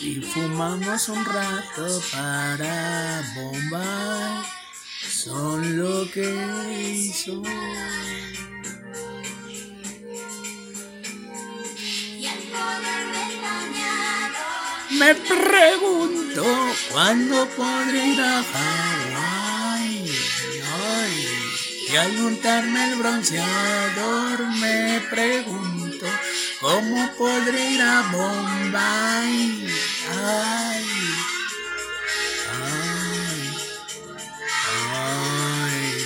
Y fumamos un rato para Bombay. Son lo que hizo. Me pregunto cuándo podré ir a Hawái. Y al untarme el bronceador me pregunto cómo podré ir a Bombay. Ay, ay, ay.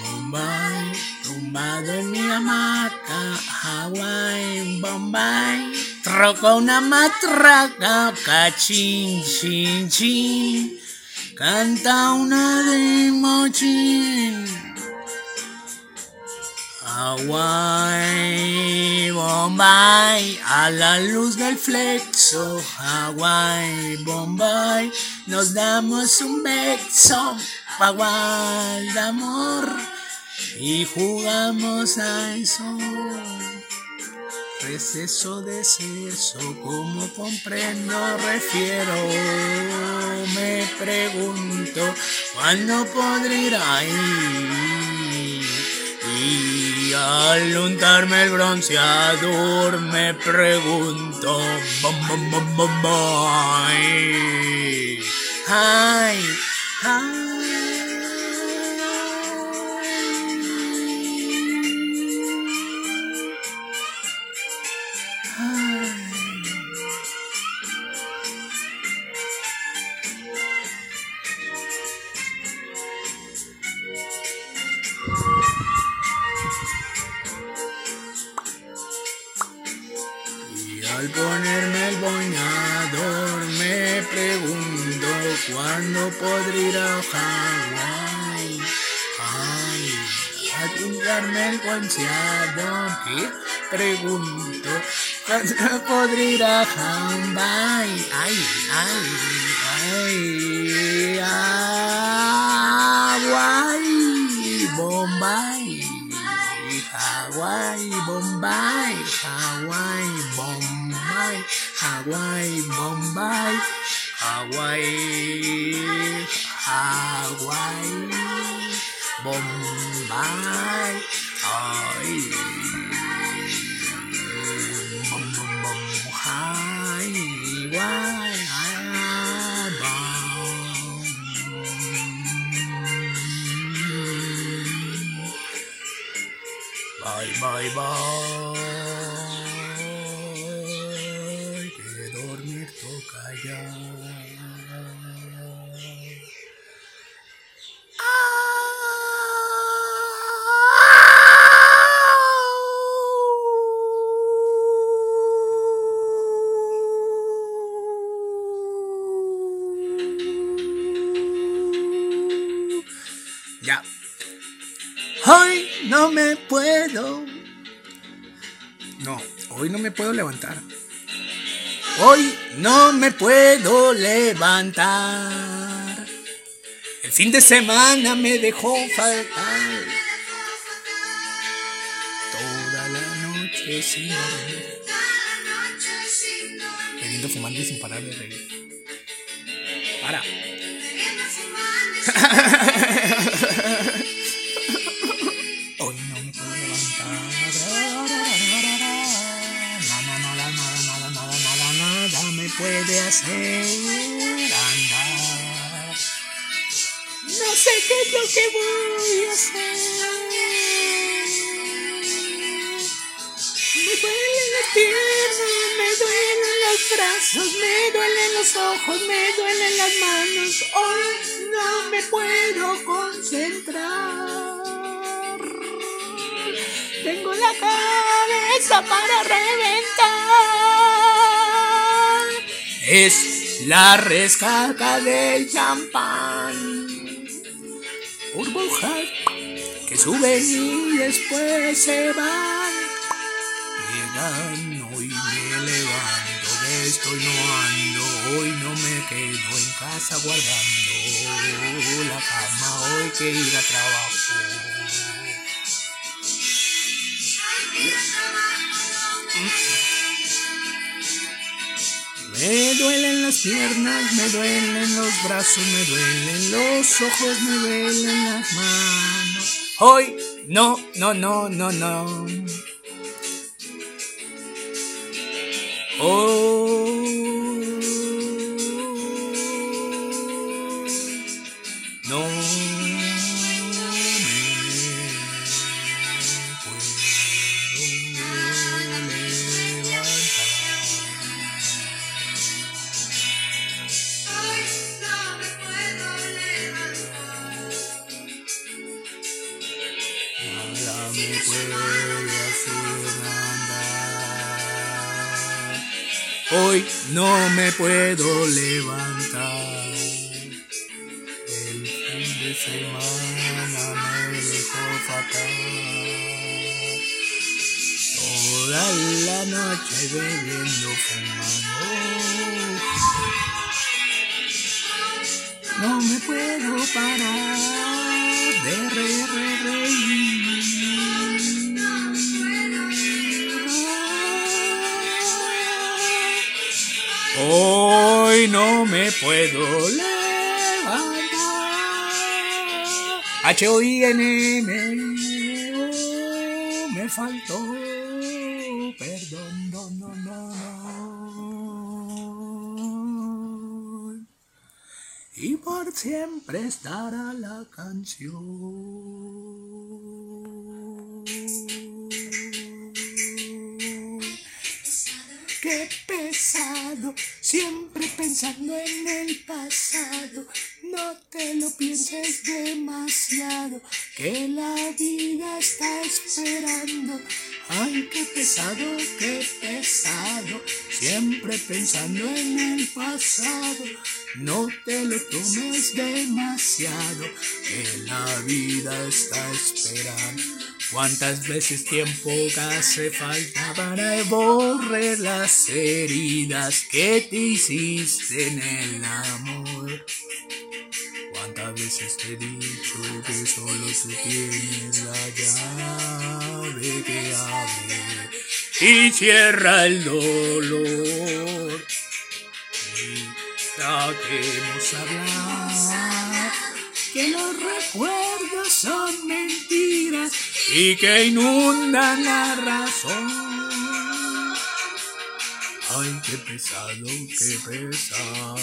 Bombay, tumbado en mi hamaca, Hawái, Bombay. Troco una matraca, cachín, chin, chin. Canta una de mochín. Hawaii, Bombay, a la luz del flexo. Hawaii, Bombay, nos damos un beso. Hawaii de amor y jugamos a eso. Receso de seso, como comprendo, refiero. Me pregunto cuándo podré ir ahí. Al untarme el bronceador, me pregunto. Podré ir a Hawái. Ay, al pintarme el bronceador me pregunto cuándo podré ir a Hawái. Ay, ay, ay, Hawái, Bombay. Hawaii, Bombay, Hawaii, Bombay, Hawaii, Bombay, Hawaii, Hawaii, Bombay, ay, bom, bom, bom, Hawaii, bom. Bye, bye, bye. No me puedo. No, hoy no me puedo levantar. Hoy no me puedo levantar. El fin de semana me dejó faltar. Toda la noche sin dormir. Queriendo fumando y sin parar de reír. Para. puede hacer andar. No sé qué es lo que voy a hacer. Me duelen las piernas, me duelen los brazos, me duelen los ojos, me duelen las manos. Hoy no me puedo concentrar. Tengo la cabeza para reventar. Es la rescaca del champán. Burbujas que suben y después se van. Llegan, hoy me levanto, de esto y no ando, hoy no me quedo en casa guardando la cama, hoy que ir a trabajo. Me duelen las piernas, me duelen los brazos, me duelen los ojos, me duelen las manos. Hoy no, no, no, no, no. Hoy Hoy no me puedo levantar. El fin de semana me dejó fatal. Toda la noche bebiendo, fumando. No me puedo parar de re, re, reír. Hoy no me puedo levantar. H-O-I-N-M. Me faltó. Perdón, no, no, no, no. Y por siempre estará la canción. Qué siempre pensando en el pasado. No te lo pienses demasiado, que la vida está esperando. Ay, qué pesado, qué pesado, siempre pensando en el pasado. No te lo tomes demasiado, que la vida está esperando. ¿Cuántas veces tiempo hace falta para borrar las heridas que te hiciste en el amor? ¿Cuántas veces te he dicho que solo tú tienes la llave que abre y cierra el dolor? Ya que hemos que los recuerdos son mentiras y que inundan la razón. Ay, qué pesado, qué pesado.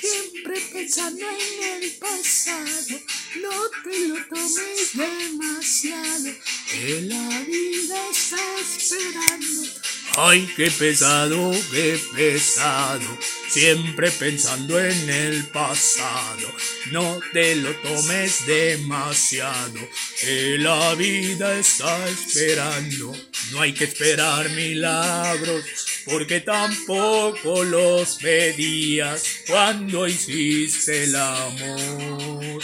Siempre pensando en el pasado, no te lo tomes demasiado, que la vida está esperando. Ay, qué pesado, qué pesado. Siempre pensando en el pasado. No te lo tomes demasiado. Que la vida está esperando. No hay que esperar milagros. Porque tampoco los pedías cuando hiciste el amor.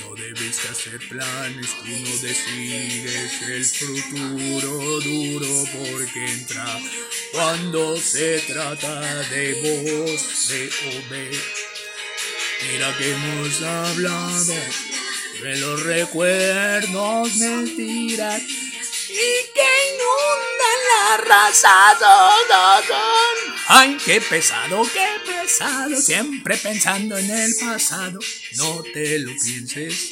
No debes hacer planes, tú no decides el futuro duro porque entra cuando se trata de vos, de OB. Mira que hemos hablado de los recuerdos, mentiras y que inundan la raza. Ay, qué pesado, qué pesado, siempre pensando en el pasado. No te lo pienses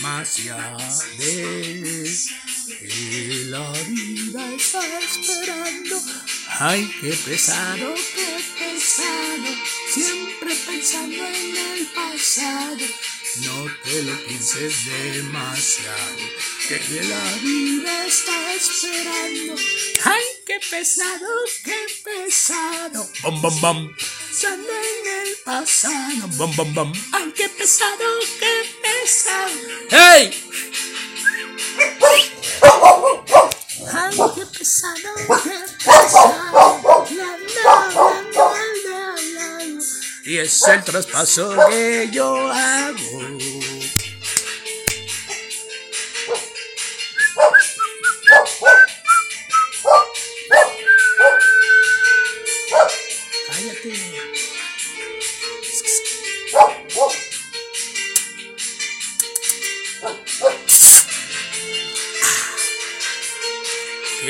más allá de que la vida está esperando. Ay, qué pesado, qué pesado, siempre pensando en el pasado. No te lo pienses demasiado, que la vida está esperando. Ay, qué pesado, qué pesado. Bom, bom, bom. Pensando en el pasado. Bom, bom, bom. Ay, qué pesado, qué pesado. ¡Hey! Ay, qué pesado, qué pesado. La, la, la. Y es el traspaso que yo hago.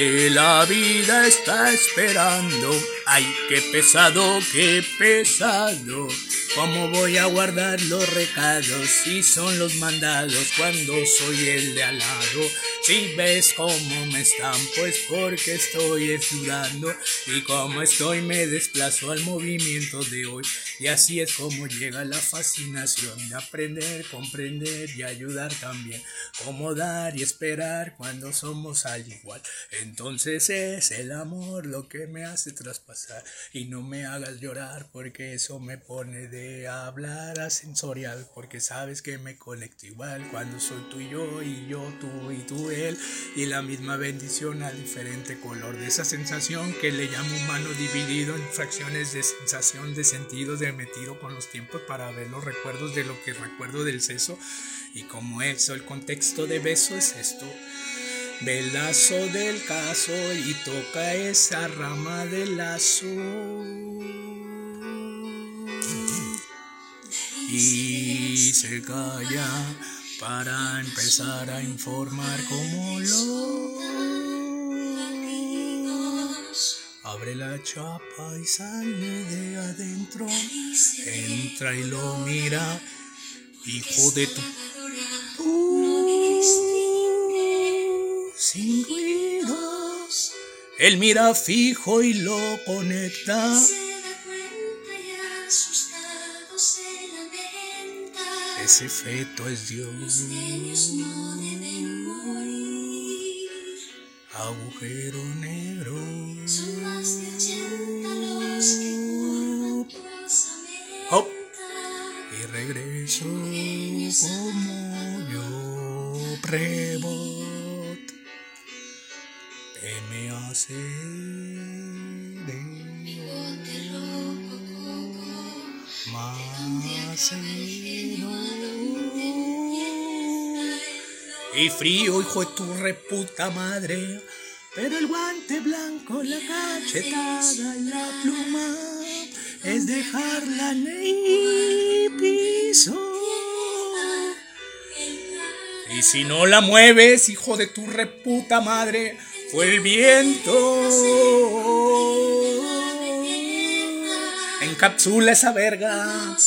Que la vida está esperando. Ay, qué pesado, qué pesado. ¿Cómo voy a guardar los recados si son los mandados cuando soy el de al lado? Si ves cómo me están, pues porque estoy estudiando y como estoy me desplazo al movimiento de hoy. Y así es como llega la fascinación de aprender, comprender y ayudar también. Como dar y esperar cuando somos al igual. Entonces es el amor lo que me hace traspasar y no me hagas llorar porque eso me pone de hablar ascensorial, porque sabes que me conecto igual cuando soy tú y yo, y yo tú y tú él, y la misma bendición a diferente color de esa sensación que le llamo humano dividido en fracciones de sensación, de sentido, de metido con los tiempos para ver los recuerdos de lo que recuerdo del seso, y como eso, el contexto de beso es esto. Velazo del caso y toca esa rama del lazo y se calla para empezar a informar como lo abre la chapa y sale de adentro. Entra y lo mira. Hijo de tu sin ruidos él mira fijo y lo conecta Ese feto es Dios. Agujero negro. Hop. Y regreso como yo prebot. me hace y frío, hijo de tu reputa madre. Pero el guante blanco, la cachetada, la pluma, es dejarla en el piso. Y si no la mueves, hijo de tu reputa madre, fue el viento. Encapsula esa verga.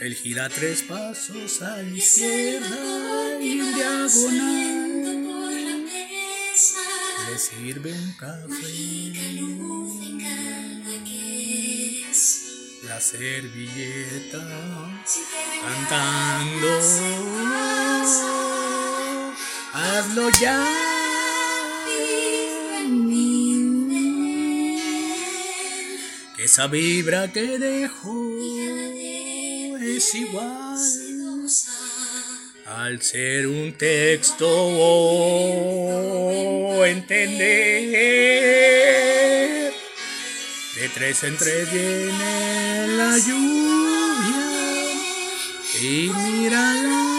Él gira tres pasos a la izquierda y en diagonal. Le sirve un café. La servilleta cantando. Hazlo ya. Esa vibra que dejo es igual al ser un texto entender. De tres en tres viene la lluvia y mira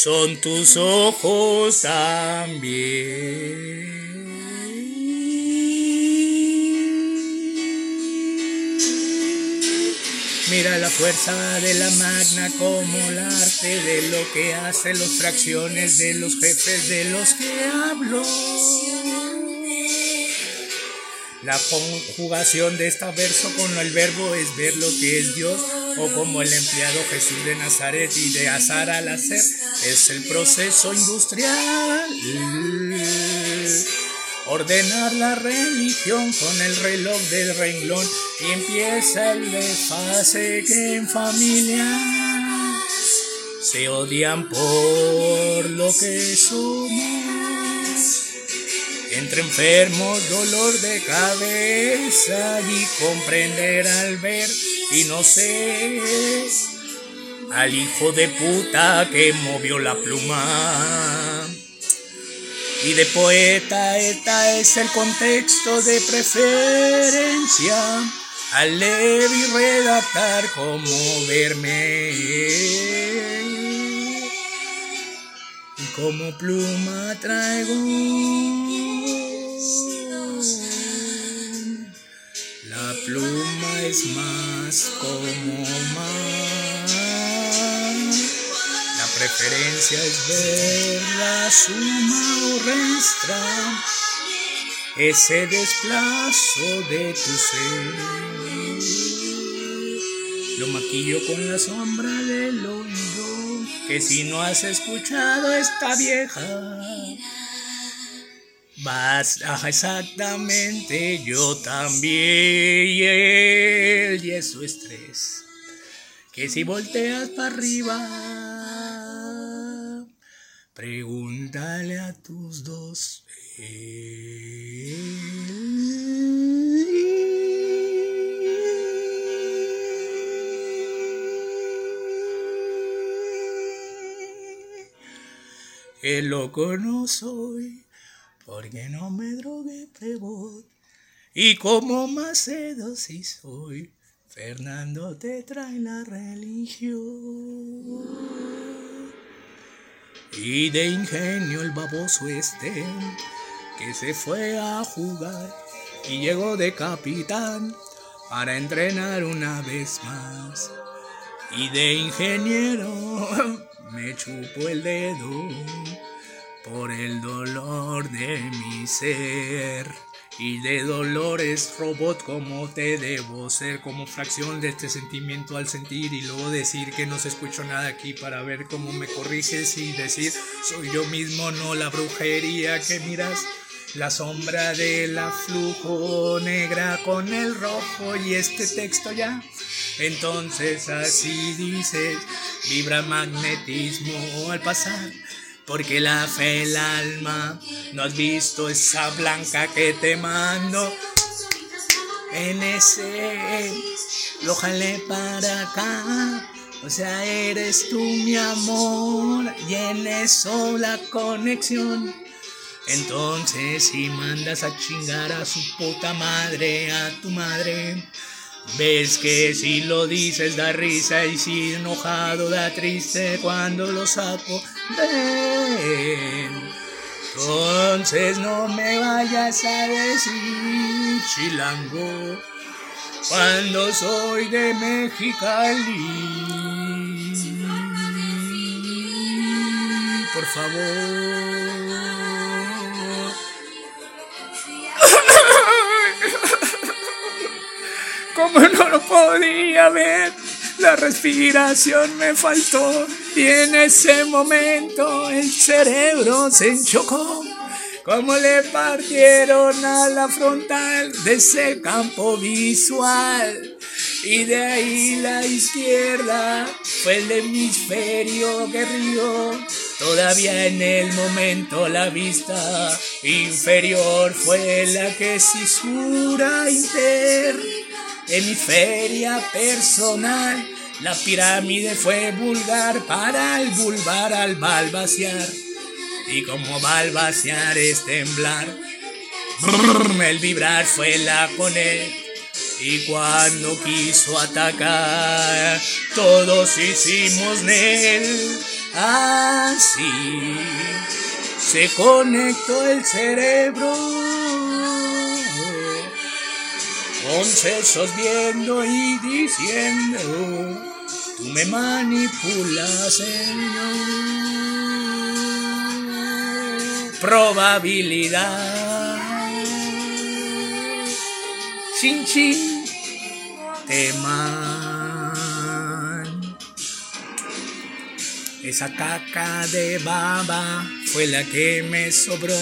son tus ojos también. Mira la fuerza de la magna como el arte de lo que hace los fracciones de los jefes de los que hablo. La conjugación de este verso con el verbo es ver lo que es Dios o como el empleado Jesús de Nazaret y de azar al hacer, es el proceso industrial. Ordenar la religión con el reloj del renglón y empieza el desfase que en familia se odian por lo que somos. Entre enfermos, dolor de cabeza y comprender al ver y no sé al hijo de puta que movió la pluma. Y de poeta, esta es el contexto de preferencia. Al leer y redactar como verme. Y como pluma traigo la pluma es más como mar. La preferencia es ver la suma o resta. Ese desplazo de tu ser. Lo maquillo con la sombra del oído. Que si no has escuchado esta vieja. Vas, exactamente, yo también, y eso es tres. Que si volteas para arriba, pregúntale a tus dos. Que loco no soy, porque no me drogué prebot. Y como Macedo sí soy, Fernando te trae la religión. Y de ingenio el baboso este, que se fue a jugar y llegó de capitán para entrenar una vez más. Y de ingeniero me chupo el dedo por el dolor de mi ser. Y de dolores robot como te debo ser. Como fracción de este sentimiento al sentir y luego decir que no se escucho nada aquí para ver cómo me corriges y decir soy yo mismo no la brujería que miras. La sombra de la flujo negra con el rojo y este texto ya. Entonces así dices vibra magnetismo al pasar porque la fe el alma no has visto esa blanca que te mando. En ese lo jalé para acá. O sea eres tú mi amor. Y en eso la conexión. Entonces si mandas a chingar a su puta madre a tu madre Ves que si lo dices da risa. Y si enojado da triste. Cuando lo saco. Ven. Entonces no me vayas a decir chilango cuando soy de Mexicali. Por favor. como no lo podía ver. La respiración me faltó y en ese momento el cerebro se enchocó. Como le partieron a la frontal de ese campo visual. Y de ahí la izquierda fue el hemisferio rió. Todavía en el momento la vista inferior fue la que cisura inter hemisferia personal. La pirámide fue vulgar para el vulvar al balbaciar. Y como balbaciar es temblar, el vibrar fue la poner. Y cuando quiso atacar, todos hicimos él. Así se conectó el cerebro con sesos viendo y diciendo, tú me manipulas, Señor. Probabilidad. Chin chin, teman. Esa caca de baba fue la que me sobró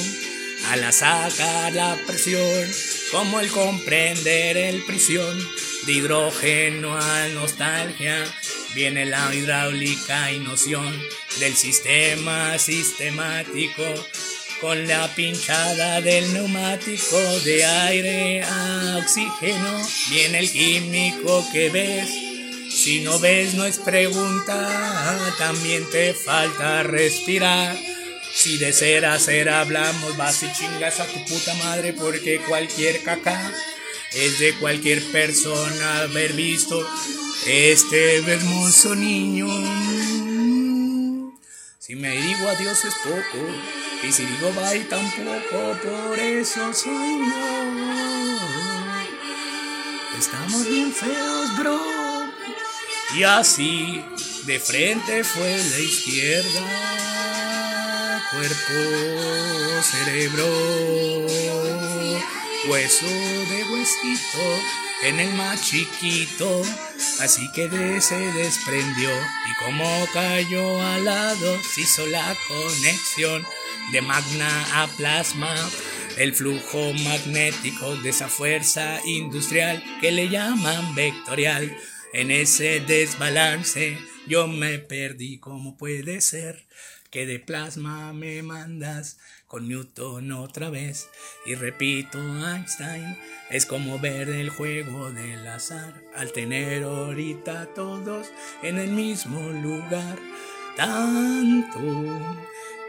a la sacar la presión como el comprender el prisión de hidrógeno a nostalgia, viene la hidráulica y noción del sistema sistemático con la pinchada del neumático de aire a oxígeno, viene el químico que ves. Si no ves no es pregunta, también te falta respirar. Si de ser a ser hablamos, vas y chingas a tu puta madre porque cualquier caca es de cualquier persona haber visto este hermoso niño. Si me digo adiós es poco, y si digo bye tampoco, por eso soy yo. Estamos bien feos, bro. Y así, de frente fue la izquierda. Cuerpo, cerebro, hueso de huesito en el más chiquito. Así que de se desprendió y como cayó al lado, se hizo la conexión de magna a plasma. El flujo magnético de esa fuerza industrial que le llaman vectorial. En ese desbalance yo me perdí, ¿cómo puede ser que de plasma me mandas con Newton otra vez? Y repito, Einstein es como ver el juego del azar al tener ahorita todos en el mismo lugar. Tanto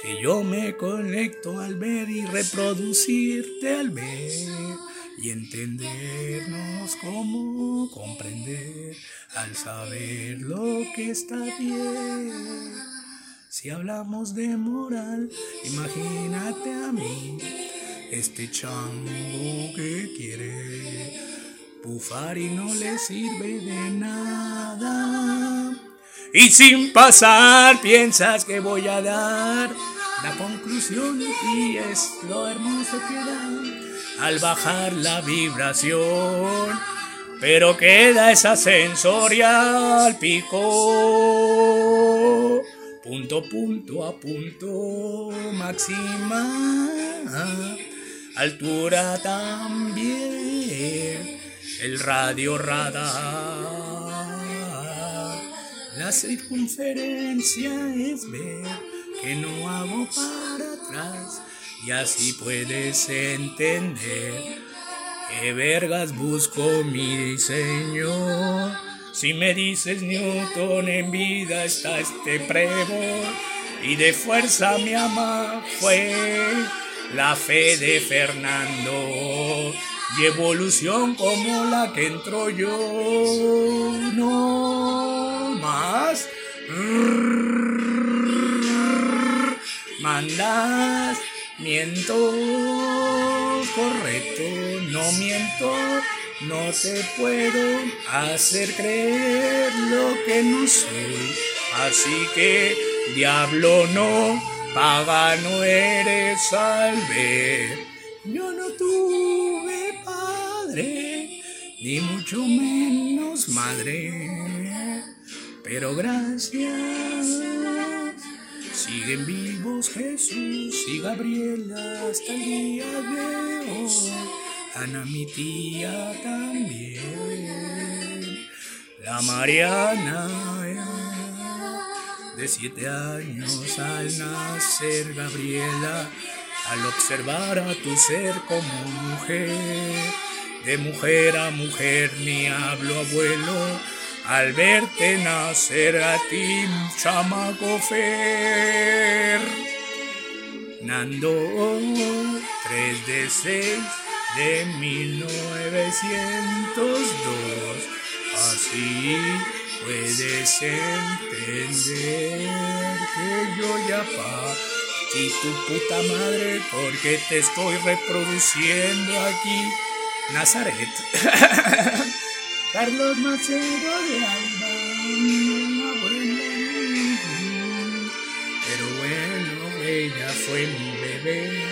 que yo me conecto al ver y reproducirte al ver y entendernos como comprender al saber lo que está bien. Si hablamos de moral, imagínate a mí, este chango que quiere bufar y no le sirve de nada. Y sin pasar piensas que voy a dar la conclusión y es lo hermoso que da al bajar la vibración. Pero queda esa sensorial pico. Punto, punto a punto máxima. Altura también. El radio radar. La circunferencia es ver que no hago para atrás y así puedes entender qué vergas busco mi diseño. Si me dices Newton en vida está este pruebo y de fuerza mi ama fue la fe de Fernando y evolución como la que entró yo. No más. Mandas, miento, correcto, no miento, no te puedo hacer creer lo que no soy. Así que, diablo no, pagano eres al ver. Yo no tuve padre, ni mucho menos madre, pero gracias. Siguen vivos Jesús y Gabriela hasta el día de hoy. Ana, mi tía también. La Mariana de siete años al nacer Gabriela al observar a tu ser como mujer, de mujer a mujer ni hablo abuelo, al verte nacer a ti, chamaco fer. Nando 3 de 6 de 1902, así puedes entender que yo ya pa y tu puta madre, porque te estoy reproduciendo aquí. Nazaret. Carlos Macedo de Alba, Pero bueno, ella fue mi bebé.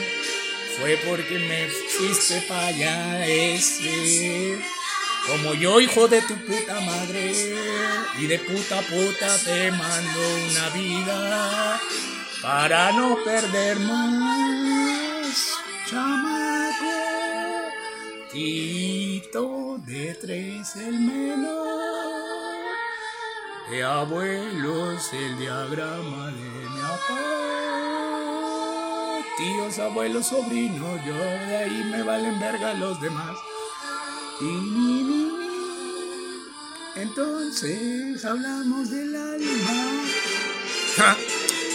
Fue porque me fuiste para allá ese. Como yo, hijo de tu puta madre, y de puta puta te mando una vida para no perder más. Chamaco, Tito de tres el menor, de abuelos el diagrama de mi papá. Tíos, abuelos, sobrinos, yo de ahí me valen verga los demás. Y entonces hablamos del alma.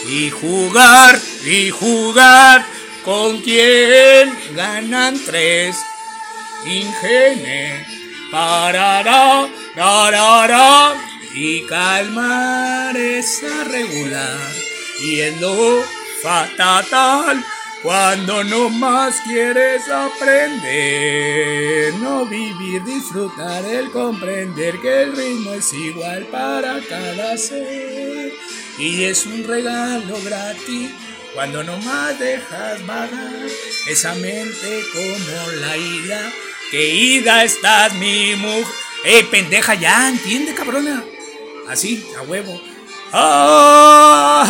Y jugar, y jugar, con quien ganan tres. Ingene, parará, darará, y calmar esa regular. Y en lo fatal, Cuando no más quieres aprender, no vivir, disfrutar, el comprender que el ritmo es igual para cada ser. Y es un regalo gratis cuando no más dejas vagar esa mente como la ida. Que ida estás mi mujer. ¡Eh, pendeja, ya! ¿Entiende, cabrona? Así, a huevo. ¡Ah!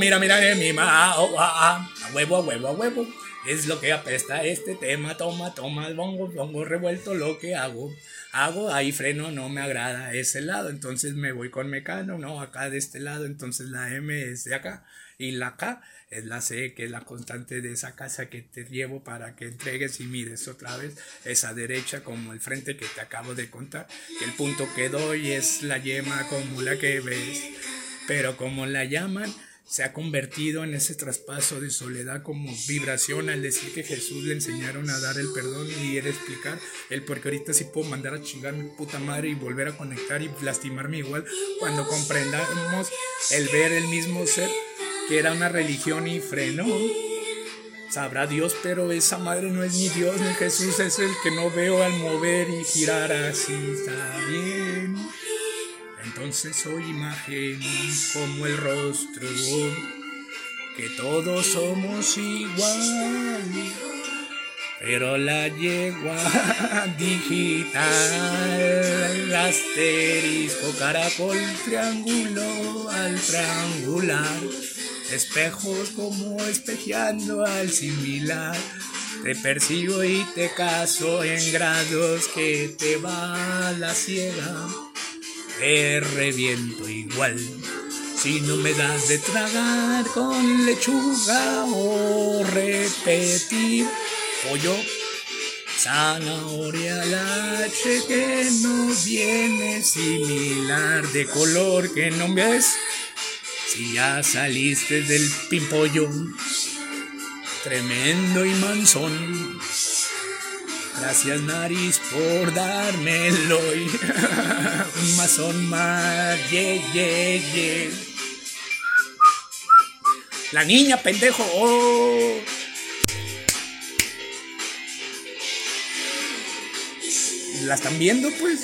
Mira, mira, eh, mi ma. Oh, ah, ah, a huevo, a huevo, a huevo. Es lo que apesta este tema. Toma, toma, bongo, bongo revuelto lo que hago. Hago, ahí freno, no me agrada ese lado. Entonces me voy con mecano, no, acá de este lado. Entonces la M es de acá. Y la K es la C, que es la constante de esa casa que te llevo para que entregues y mires otra vez esa derecha como el frente que te acabo de contar. Que el punto que doy es la yema como la que ves. Pero como la llaman, se ha convertido en ese traspaso de soledad como vibración al decir que Jesús le enseñaron a dar el perdón y era explicar el porque ahorita sí puedo mandar a chingar mi puta madre y volver a conectar y lastimarme igual cuando comprendamos el ver el mismo ser que era una religión y frenó. Sabrá Dios, pero esa madre no es ni Dios ni Jesús, es el que no veo al mover y girar así, está bien. Entonces soy imagen como el rostro, que todos somos igual. Pero la yegua digital, asterisco, caracol, triángulo al triangular, espejos como espejeando al similar. Te persigo y te caso en grados que te va la ciega te reviento igual. Si no me das de tragar con lechuga o repetir pollo, zanahoria lache que no viene similar de color que no ves. Si ya saliste del pimpollo, tremendo y manzón. Gracias nariz por dármelo. Un mazón más, yeah, yeah, yeah. La niña, pendejo. Oh. ¿La están viendo, pues?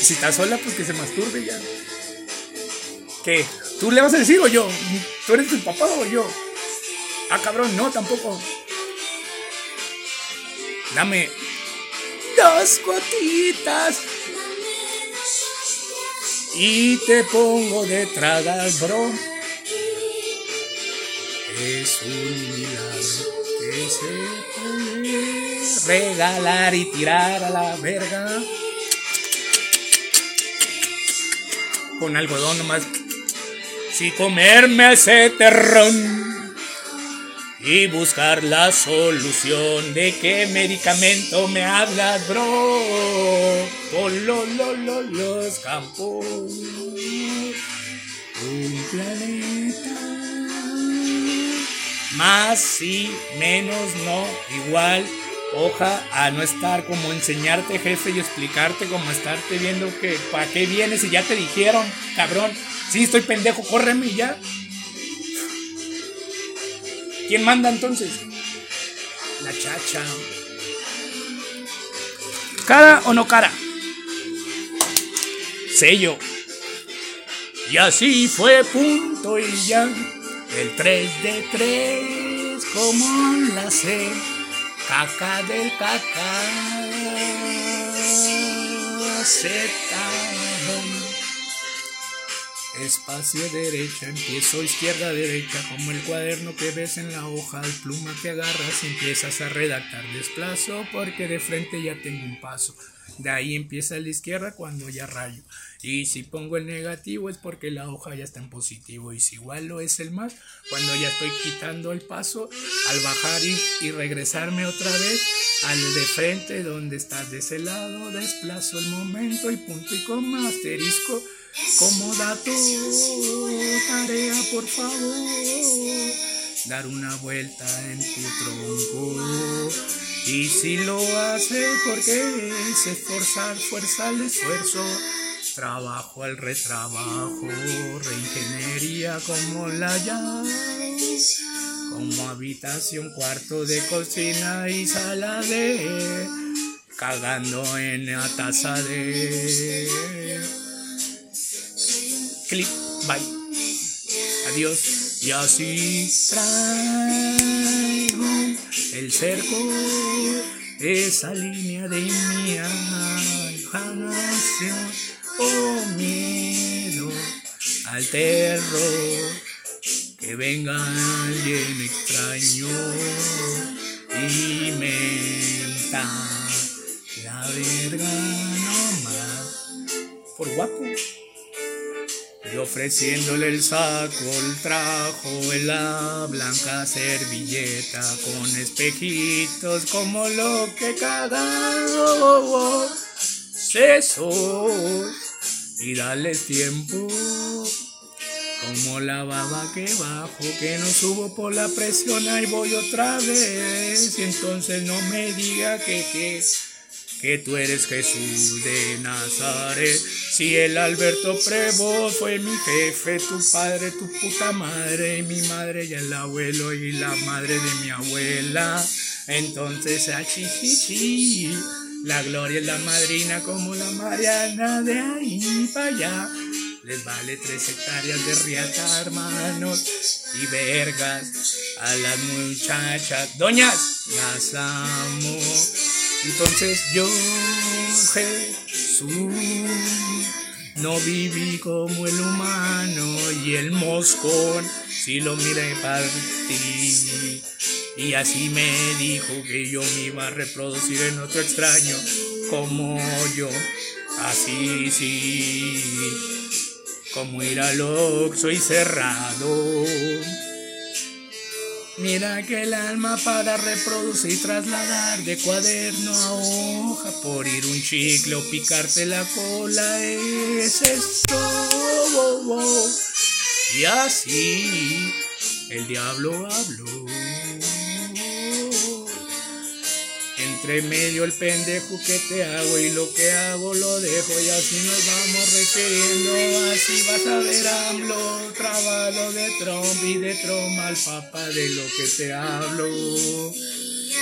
Si está sola, pues que se masturbe ya. ¿Qué? ¿Tú le vas a decir o yo? ¿Tú eres tu papá o yo? Ah, cabrón, no, tampoco. Dame dos gotitas. Y te pongo de tragar, bro. Es un milagro que se puede regalar y tirar a la verga. Con algodón nomás. Si comerme ese terrón y buscar la solución de qué medicamento me hablas, bro. Oh, lo, lo, los campos. Un planeta. Más y menos no, igual. Oja a no estar como enseñarte, jefe, y explicarte como estarte viendo que para qué vienes y ya te dijeron, cabrón. Sí, estoy pendejo, córreme ya. ¿Quién manda entonces? La chacha. ¿Cara o no cara? Sello. Y así fue punto y ya. El 3 de 3, como la C. Caca del caca. Z. Espacio derecha, empiezo izquierda derecha, como el cuaderno que ves en la hoja, el pluma que agarras empiezas a redactar desplazo porque de frente ya tengo un paso. De ahí empieza la izquierda cuando ya rayo. Y si pongo el negativo es porque la hoja ya está en positivo. Y si igual lo es el más, cuando ya estoy quitando el paso, al bajar y, regresarme otra vez al de frente donde está de ese lado, desplazo el momento y punto y coma, asterisco como dato, tarea, por favor, dar una vuelta en tu tronco. Y si lo haces porque es esforzar, fuerza al esfuerzo, trabajo al retrabajo, reingeniería como la llave habitación, cuarto de cocina y sala de cagando en la taza de clip, bye. Adiós. Y así traigo el cerco, esa línea de mi imaginación, oh miedo al terror, que venga alguien extraño y menta la verga nomás por guapo. Y ofreciéndole el saco, el trajo en la blanca servilleta con espejitos como lo que cagado sesos y dale tiempo como la baba que bajo que no subo por la presión ahí voy otra vez y entonces no me diga que que que tú eres Jesús de Nazaret. Si el Alberto Prevo fue mi jefe, tu padre, tu puta madre, y mi madre y el abuelo y la madre de mi abuela. Entonces, achichichi, la gloria es la madrina como la Mariana de ahí para allá. Les vale tres hectáreas de riata, hermanos, y vergas a las muchachas. Doñas, las amo. Entonces yo, Jesús, no viví como el humano y el moscón, si lo miré partir. Y así me dijo que yo me iba a reproducir en otro extraño como yo. Así sí, como ir al oxo y cerrado. Mira que el alma para reproducir y trasladar de cuaderno a hoja por ir un chicle o picarte la cola es esto. Y así el diablo habló. Entre medio el pendejo que te hago y lo que hago lo dejo y así nos vamos refiriendo. Así vas a ver AMLO, trabado de Trump y de Trump al papá de lo que te hablo.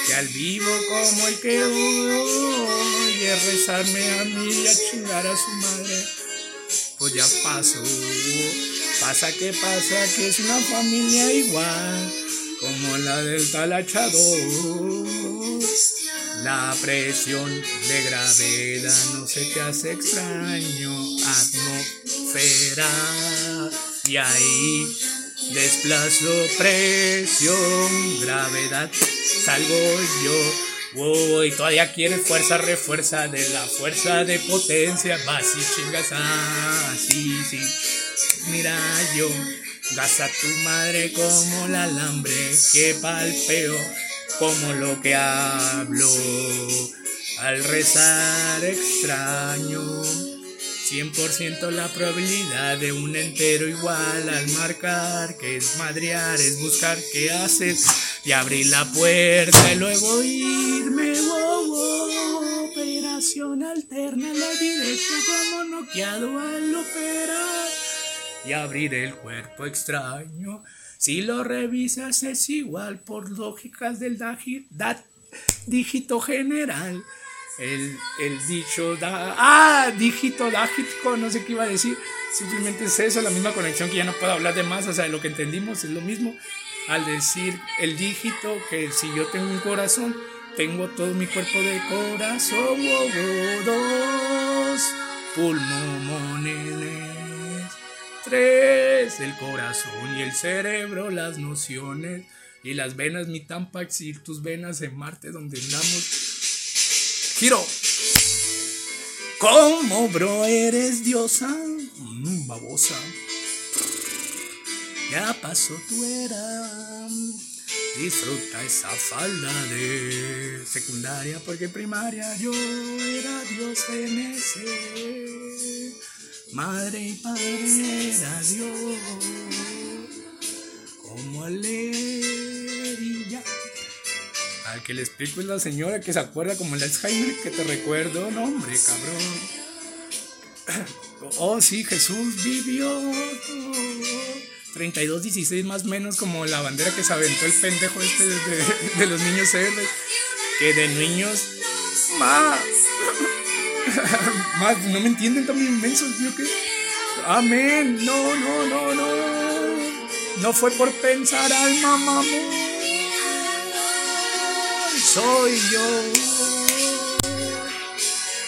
Que al vivo como el que oye rezarme a mí y a chingar a su madre. Pues ya pasó, pasa que pasa que es una familia igual como la del talachador. La presión de gravedad no se te hace extraño, atmósfera. Y ahí desplazo presión, gravedad, salgo yo. Wow, y todavía quieres fuerza, refuerza de la fuerza de potencia. Vas y chingas, ah, sí. Mira yo, gasta tu madre como el alambre que palpeo como lo que hablo al rezar extraño. 100% la probabilidad de un entero igual al marcar, que es madrear, es buscar qué haces y abrir la puerta y luego irme. Wow, operación alterna, la directa como noqueado al operar y abrir el cuerpo extraño. Si lo revisas es igual por lógicas del dígito general. El, el, dicho da. ¡Ah! Dígito dágito, no sé qué iba a decir. Simplemente es eso, la misma conexión que ya no puedo hablar de más. O sea, lo que entendimos es lo mismo. Al decir el dígito, que si yo tengo un corazón, tengo todo mi cuerpo de corazón. dos pulmones el corazón y el cerebro, las nociones y las venas, mi tampax y tus venas en Marte donde andamos. Giro. ¿Cómo, bro, eres diosa? Mm, babosa. Ya pasó tu era. Disfruta esa falda de secundaria porque primaria yo era Dios en ese. Madre y Padre era Dios, como alegría. Al que le explico es la señora que se acuerda como el Alzheimer que te recuerdo, no hombre, cabrón. Oh, sí, Jesús vivió. 32, 16 más menos como la bandera que se aventó el pendejo este de, de los niños héroes. Que de niños más. no me entienden también inmensos, ¿yo qué? Amén. No, no, no, no. No fue por pensar al mamá. Soy yo.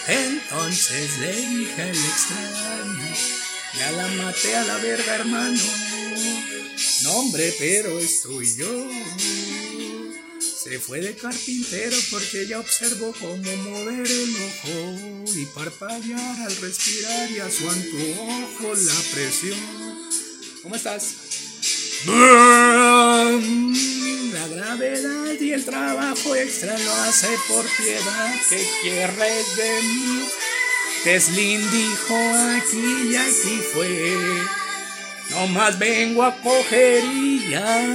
Entonces le dije al extraño. Ya la maté a la verga, hermano. No, hombre, pero estoy yo. Se fue de carpintero porque ella observó cómo mover el ojo y parpadear al respirar y a su antojo la presión. ¿Cómo estás? La gravedad y el trabajo extra lo hace por piedad. ¿Qué quieres de mí? Teslin dijo aquí y aquí fue. No más vengo a coger y ya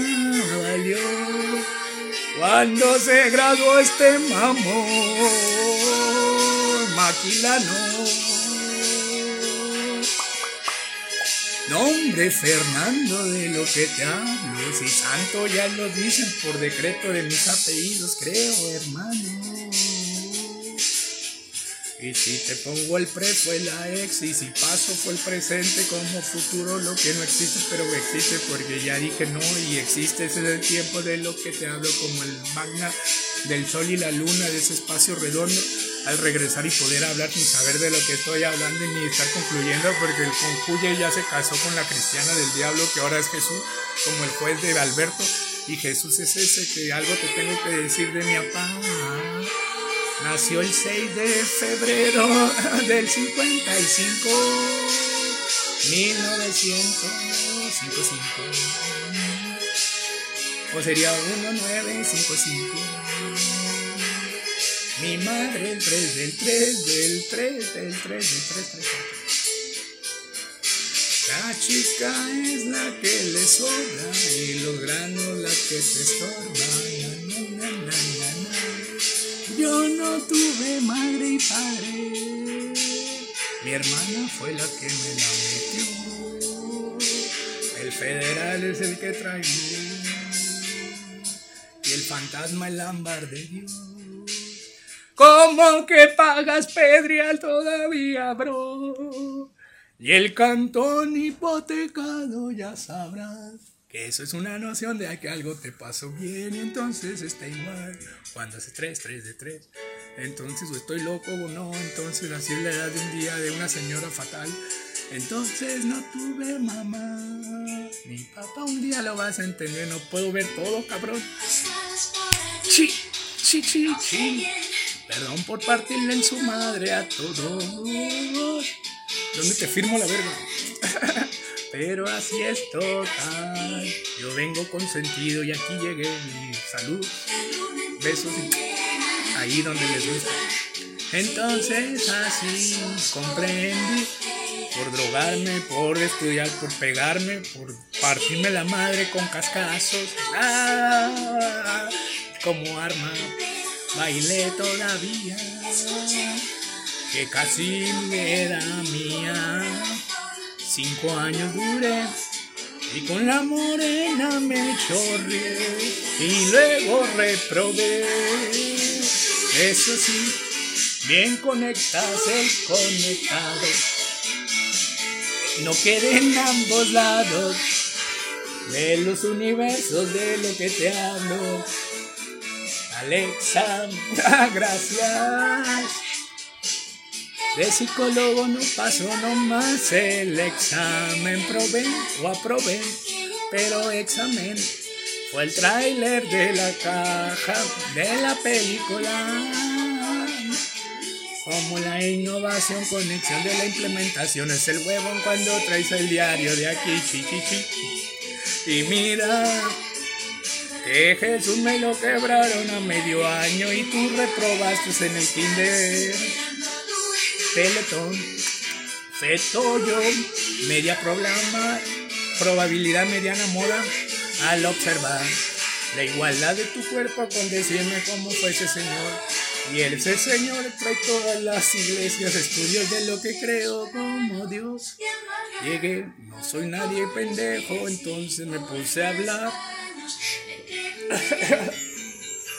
valió. Cuando se graduó este mamón, maquilano. Nombre Fernando, de lo que te hablo, si santo ya lo dicen por decreto de mis apellidos, creo, hermano. Y si te pongo el pre fue la ex. Y si paso fue el presente. Como futuro lo que no existe pero existe. Porque ya dije no y existe. Ese es el tiempo de lo que te hablo como el magna del sol y la luna de ese espacio redondo. Al regresar y poder hablar sin saber de lo que estoy hablando ni estar concluyendo porque el concuye ya se casó con la cristiana del diablo que ahora es Jesús como el juez de Alberto. Y Jesús es ese que algo te tengo que decir de mi papá Nació el 6 de febrero del 55, 1955. O sería 1955. Mi madre el 3 del 3 del 3 del 3 del 3 3 La chica es la que le sobra y los granos la que te estorba. Yo no tuve madre y padre. Mi hermana fue la que me la metió. El federal es el que traigo. Y el fantasma el ámbar de Dios. ¿Cómo que pagas pedrial todavía, bro? Y el cantón hipotecado ya sabrás eso es una noción de que algo te pasó bien y entonces está igual. Cuando hace 3, 3 de 3. Entonces o estoy loco o no. Entonces así es la edad de un día de una señora fatal. Entonces no tuve mamá. Mi papá un día lo vas a entender. No puedo ver todo, cabrón. Sí, sí, sí, sí. Perdón por partirle en su madre a todos. ¿Dónde te firmo la verga? Pero así es total. Yo vengo con sentido y aquí llegué. Mi salud, besos ahí donde les gusta. Entonces así comprendí por drogarme, por estudiar, por pegarme, por partirme la madre con cascazos. Ah, como arma, bailé todavía, que casi era mía. Cinco años duré y con la morena me chorré y luego reprobé. Eso sí, bien conectas el conectado. No quede en ambos lados de los universos de lo que te hablo. Alexa, gracias. De psicólogo no pasó nomás el examen, probé o aprobé, pero examen fue el tráiler de la caja de la película. Como la innovación, conexión de la implementación es el huevón cuando traes el diario de aquí, chichichi. Y mira, que Jesús me lo quebraron a medio año y tú reprobaste en el kinder. Peletón, yo, media problema, probabilidad mediana moda al observar la igualdad de tu cuerpo con decirme cómo fue ese Señor. Y ese Señor trae todas las iglesias, estudios de lo que creo como Dios. Llegué, no soy nadie pendejo, entonces me puse a hablar.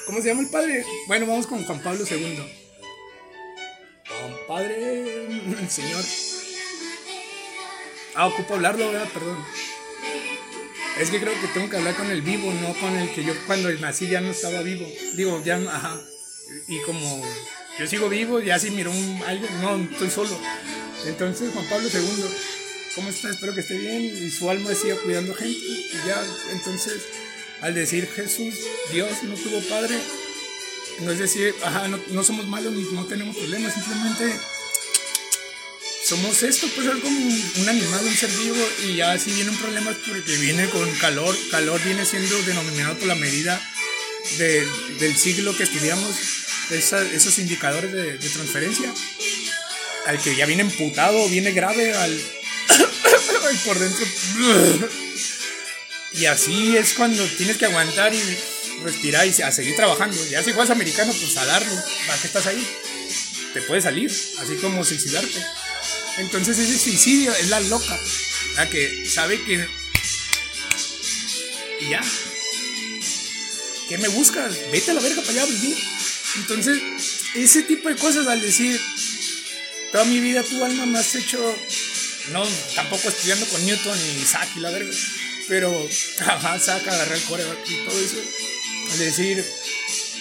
¿Cómo se llama el padre? Bueno, vamos con Juan Pablo II. Padre, Señor. Ah, ocupo hablarlo, ¿verdad? Perdón. Es que creo que tengo que hablar con el vivo, no con el que yo cuando nací ya no estaba vivo. Digo, ya, ajá. Y como yo sigo vivo, ya si miro un, algo, no, estoy solo. Entonces, Juan Pablo II, ¿cómo está? Espero que esté bien y su alma siga cuidando gente. Y ya, entonces, al decir Jesús, Dios no tuvo padre, no es decir, ajá, no, no somos malos ni no tenemos problemas, simplemente somos esto, pues es como un animal, un ser vivo, y ya si viene un problema es porque viene con calor, calor viene siendo denominado por la medida del siglo que estudiamos, esos indicadores de, transferencia, al que ya viene emputado, viene grave, al por dentro. Y así es cuando tienes que aguantar y respirar y a seguir trabajando. Ya si juegas americano, pues a darle. ¿Para qué estás ahí? Te puede salir, así como suicidarte. Entonces ese suicidio es la loca, la que sabe que... Y ya. ¿Qué me buscas? Vete a la verga para allá a vivir. Entonces, ese tipo de cosas al decir, toda mi vida tu alma me has hecho, no, tampoco estudiando con Newton ni Isaac y la verga, pero, ajá, saca, agarrar el core y todo eso. Al decir,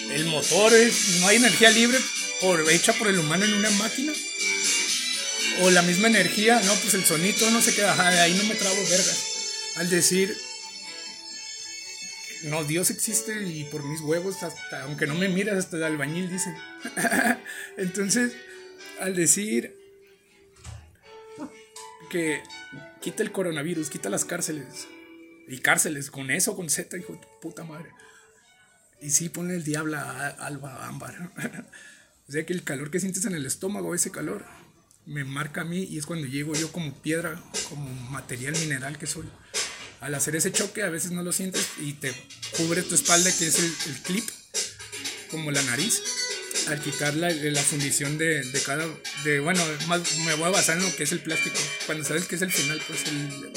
el motor es, no hay energía libre por, hecha por el humano en una máquina o la misma energía, no, pues el sonito no se queda, de ahí no me trago vergas. Al decir, no, Dios existe y por mis huevos, hasta, aunque no me miras, hasta el albañil dice. Entonces, al decir que quita el coronavirus, quita las cárceles, y cárceles, con eso, con Z, hijo de puta madre. Y sí, pone el diablo a alba ámbar. o sea que el calor que sientes en el estómago, ese calor, me marca a mí y es cuando llego yo como piedra, como material mineral que soy. Al hacer ese choque a veces no lo sientes y te cubre tu espalda que es el, clip, como la nariz. Al quitar la, la fundición de, cada, de, bueno, me voy a basar en lo que es el plástico. Cuando sabes que es el final, pues el,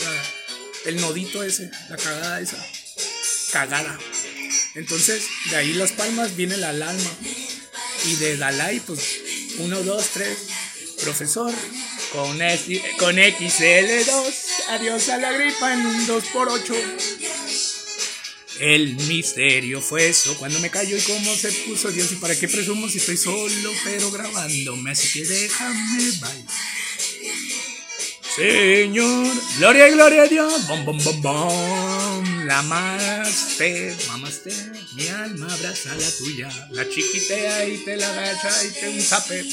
el nodito ese, la cagada esa, cagada. Entonces, de ahí las palmas viene el alma. Y de Dalai, pues, uno, dos, tres, Profesor, con, con XL2, adiós a la gripa en un 2x8. El misterio fue eso, cuando me cayó y cómo se puso Dios y para qué presumo si estoy solo pero grabándome, así que déjame bye. Señor, gloria y gloria a Dios, bom bom bom bom, la mamaste, mamaste, mi alma abraza la tuya, la chiquitea y te la agacha y te un zape.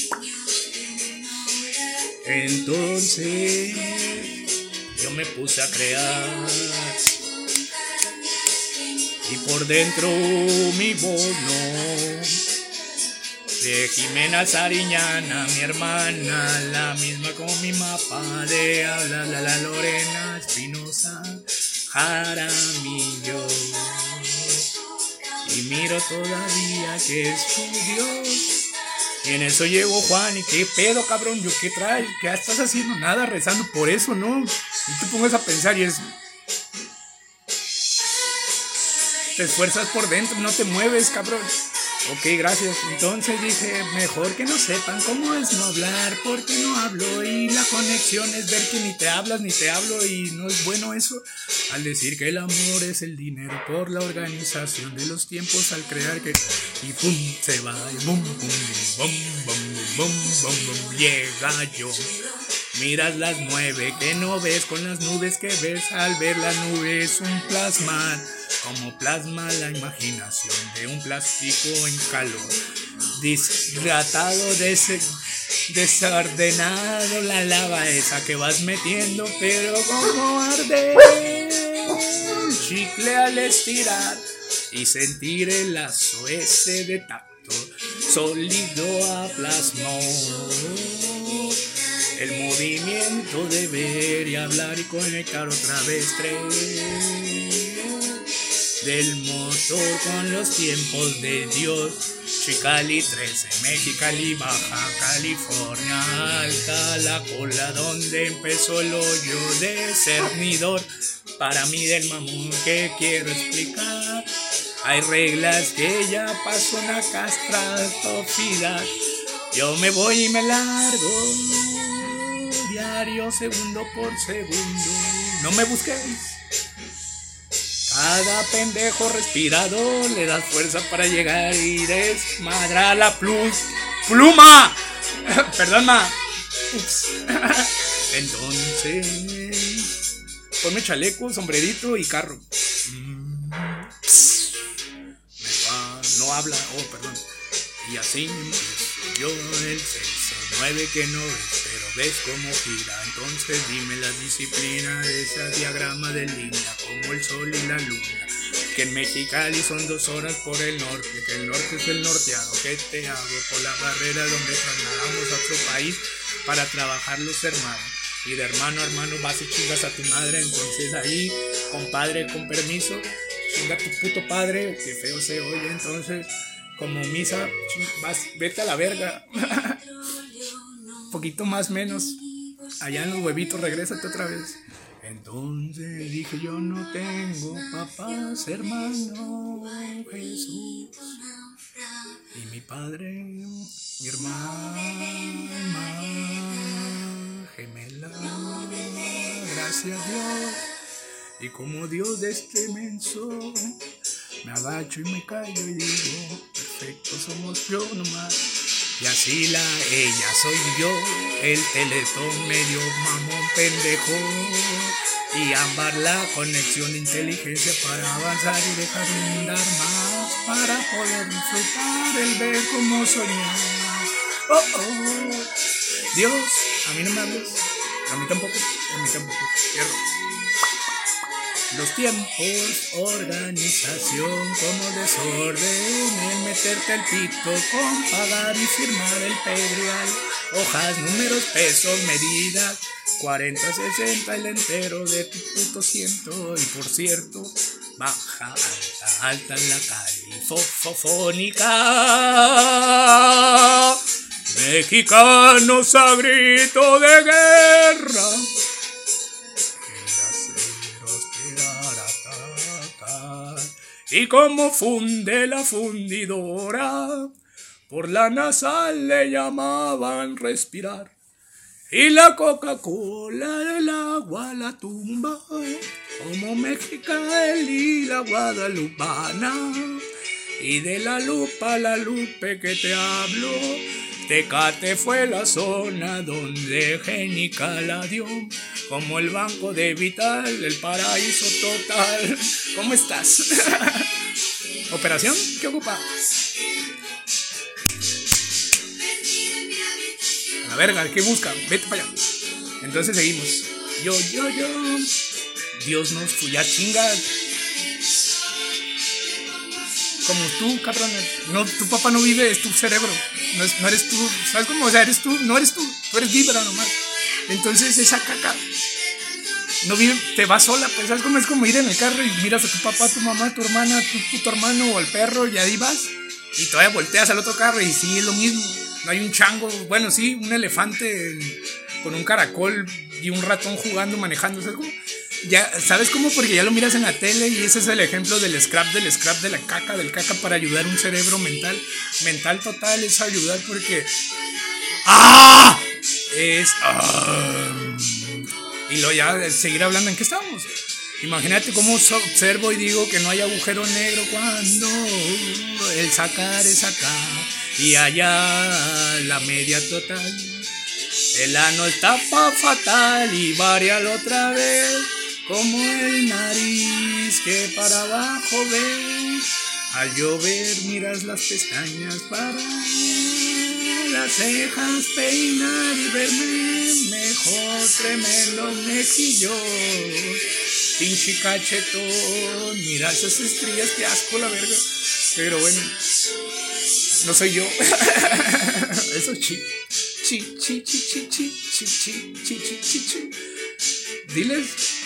Entonces yo me puse a crear. Y por dentro mi bono de Jimena Sariñana, mi hermana, la misma con mi mapa de habla la, la Lorena Espinosa, Jaramillo. Y miro todavía que es su Dios y en eso llegó Juan y qué pedo, cabrón, yo qué traes, qué estás haciendo nada rezando por eso, ¿no? Y tú pongas a pensar y es te esfuerzas por dentro, no te mueves, cabrón. Ok, gracias. Entonces dije, mejor que no sepan cómo es no hablar, porque no hablo. Y la conexión es ver que ni te hablas ni te hablo y no es bueno eso. Al decir que el amor es el dinero por la organización de los tiempos, al crear que. Y pum, se va, y bum, bum, bum, bum, bum, bum, bum, llega yo. Miras las nueve que no ves con las nubes que ves al ver la nube es un plasma como plasma la imaginación de un plástico en calor, deshidratado, desordenado, la lava esa que vas metiendo, pero como arde, chicle al estirar y sentir el lazo ese de tacto, sólido a plasma. El movimiento de ver y hablar y conectar otra vez tres del motor con los tiempos de Dios. Chicali 13, Mexicali, Baja California, alta la cola donde empezó el hoyo de cernidor. Para mí del mamón que quiero explicar, hay reglas que ya pasó una castratofilia. Yo me voy y me largo, diario, segundo por segundo. No me busquéis. Cada pendejo respirador le das fuerza para llegar y desmadrar la plus pluma. Perdón, ma. Ups. Entonces, ponme chaleco, sombrerito y carro. Mm, no habla, oh, perdón. Y así empiezo yo el 6 que no ves, pero ves cómo gira. Entonces dime la disciplina de diagrama de línea, como el sol y la luna. Que en Mexicali son dos horas por el norte, que el norte es el norteado. que te hago por la barrera donde trasladamos a otro país para trabajar los hermanos? Y de hermano a hermano vas y chingas a tu madre, entonces ahí, compadre, con permiso, chinga a tu puto padre, que feo se oye, entonces como misa, vas, vete a la verga. Poquito más menos. Allá en los huevitos, regrésate otra vez. Entonces dije yo no tengo papás, hermano Jesús. Y mi padre, mi hermana gemela. Gracias a Dios. Y como Dios de este menso, me agacho y me callo y digo, perfecto, somos yo nomás. Y así la ella soy yo, el teletón medio mamón pendejo. Y ambar la conexión inteligencia para avanzar y dejar de andar más. Para poder disfrutar el ver como soñar. Oh, oh. Dios, a mí no me hables. A mí tampoco. A mí tampoco. Cierro. Los tiempos, organización como desorden, el meterte el pito con pagar y firmar el pedreal, hojas, números, pesos, medidas, 40, 60, el entero de tu puto ciento, y por cierto, baja, alta, alta en la califofónica, mexicanos a grito de guerra. Y como funde la fundidora, por la nasal le llamaban respirar. Y la Coca-Cola del agua la tumba, como Mexicali y la Guadalupana. Y de la lupa la lupe que te hablo, Tecate fue la zona donde Génica la dio, como el banco de Vital, el paraíso total. ¿Cómo estás? ¿Operación? ¿Qué ocupa? A la verga, ¿qué busca? Vete para allá. Entonces seguimos. Yo, yo, yo. Dios nos ya chinga. Como tú, cabrón. No, tu papá no vive, es tu cerebro. No, es- no eres tú. ¿Sabes cómo? O sea, eres tú, no eres tú. Tú eres vibra nomás. Entonces esa caca no vive, te va sola, pues sabes cómo es como ir en el carro y miras a tu papá, tu mamá, tu hermana, tu puto hermano o al perro y ahí vas y todavía volteas al otro carro y sí es lo mismo. No hay un chango, bueno, sí, un elefante con un caracol y un ratón jugando, manejando, ¿sabes cómo? Ya, ¿sabes cómo? Porque ya lo miras en la tele y ese es el ejemplo del scrap, del scrap, de la caca, del caca para ayudar un cerebro mental. Mental total es ayudar porque... ¡Ah! Es... ah, y luego ya seguir hablando en qué estamos. Imagínate cómo observo y digo que no hay agujero negro cuando el sacar es acá y allá la media total. El ano está fatal y varial otra vez como el nariz que para abajo ve. Al llover miras las pestañas para las cejas peinar y verme mejor, tremendo mejillón, pinche cachetón, mira esas estrías, qué asco la verga, pero bueno, no soy yo, eso es chi, chi, chi, chi, chi, chi, chi, chi, chi, chi, chi, chi, diles.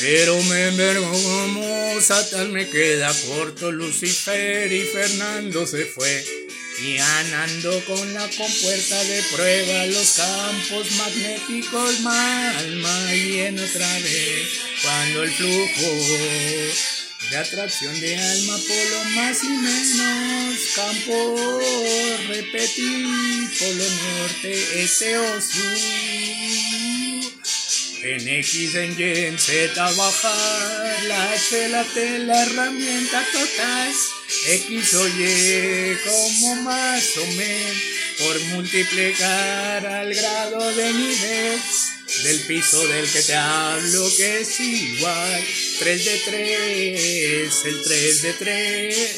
Pero me envergamos, Satán me queda corto, Lucifer y Fernando se fue. y andando con la compuerta de prueba los campos magnéticos alma en otra vez cuando el flujo de atracción de alma por lo más y menos campo repetir polo norte este o sur en X en Y en Z bajar la H la T la herramienta total. X o Y como más o menos por multiplicar al grado de nivel. Del piso del que te hablo que es igual 3 de 3 el 3 de 3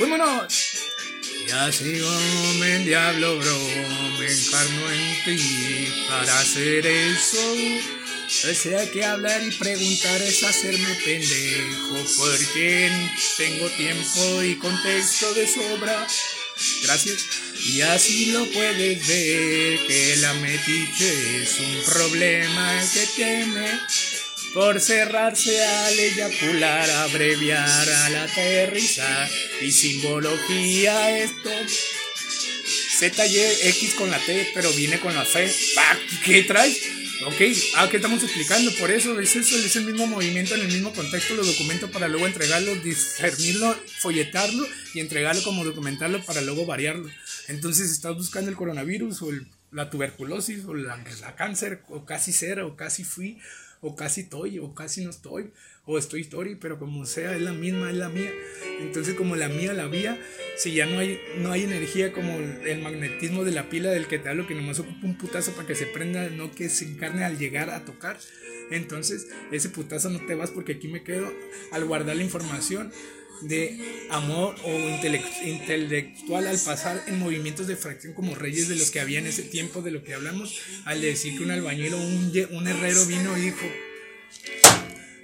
¡Vámonos! Y así me diablo bro me encarno en ti para hacer eso. O sea que hablar y preguntar es hacerme pendejo porque tengo tiempo y contexto de sobra. Gracias. Y así lo puedes ver que la metiche es un problema que teme por cerrarse al eyacular, abreviar al aterrizar y simbología esto. Z, Y, X con la T, pero viene con la fe. ¿Qué traes? Ok, ah, ¿qué estamos explicando? Por eso es eso, es el mismo movimiento en el mismo contexto, lo documento para luego entregarlo, discernirlo, folletarlo y entregarlo como documentarlo para luego variarlo. Entonces estás buscando el coronavirus o la tuberculosis o la, la cáncer o casi cero o casi fui o casi estoy o casi no estoy o estoy story, pero como sea, es la misma, es la mía. Entonces, como la mía, la vía, si ya no hay, no hay energía como el magnetismo de la pila del que te hablo, que nomás ocupa un putazo para que se prenda, no que se encarne al llegar a tocar. Entonces, ese putazo no te vas porque aquí me quedo al guardar la información de amor o intelectual al pasar en movimientos de fracción como reyes de los que había en ese tiempo de lo que hablamos, al decir que un albañil o un, un herrero vino y dijo,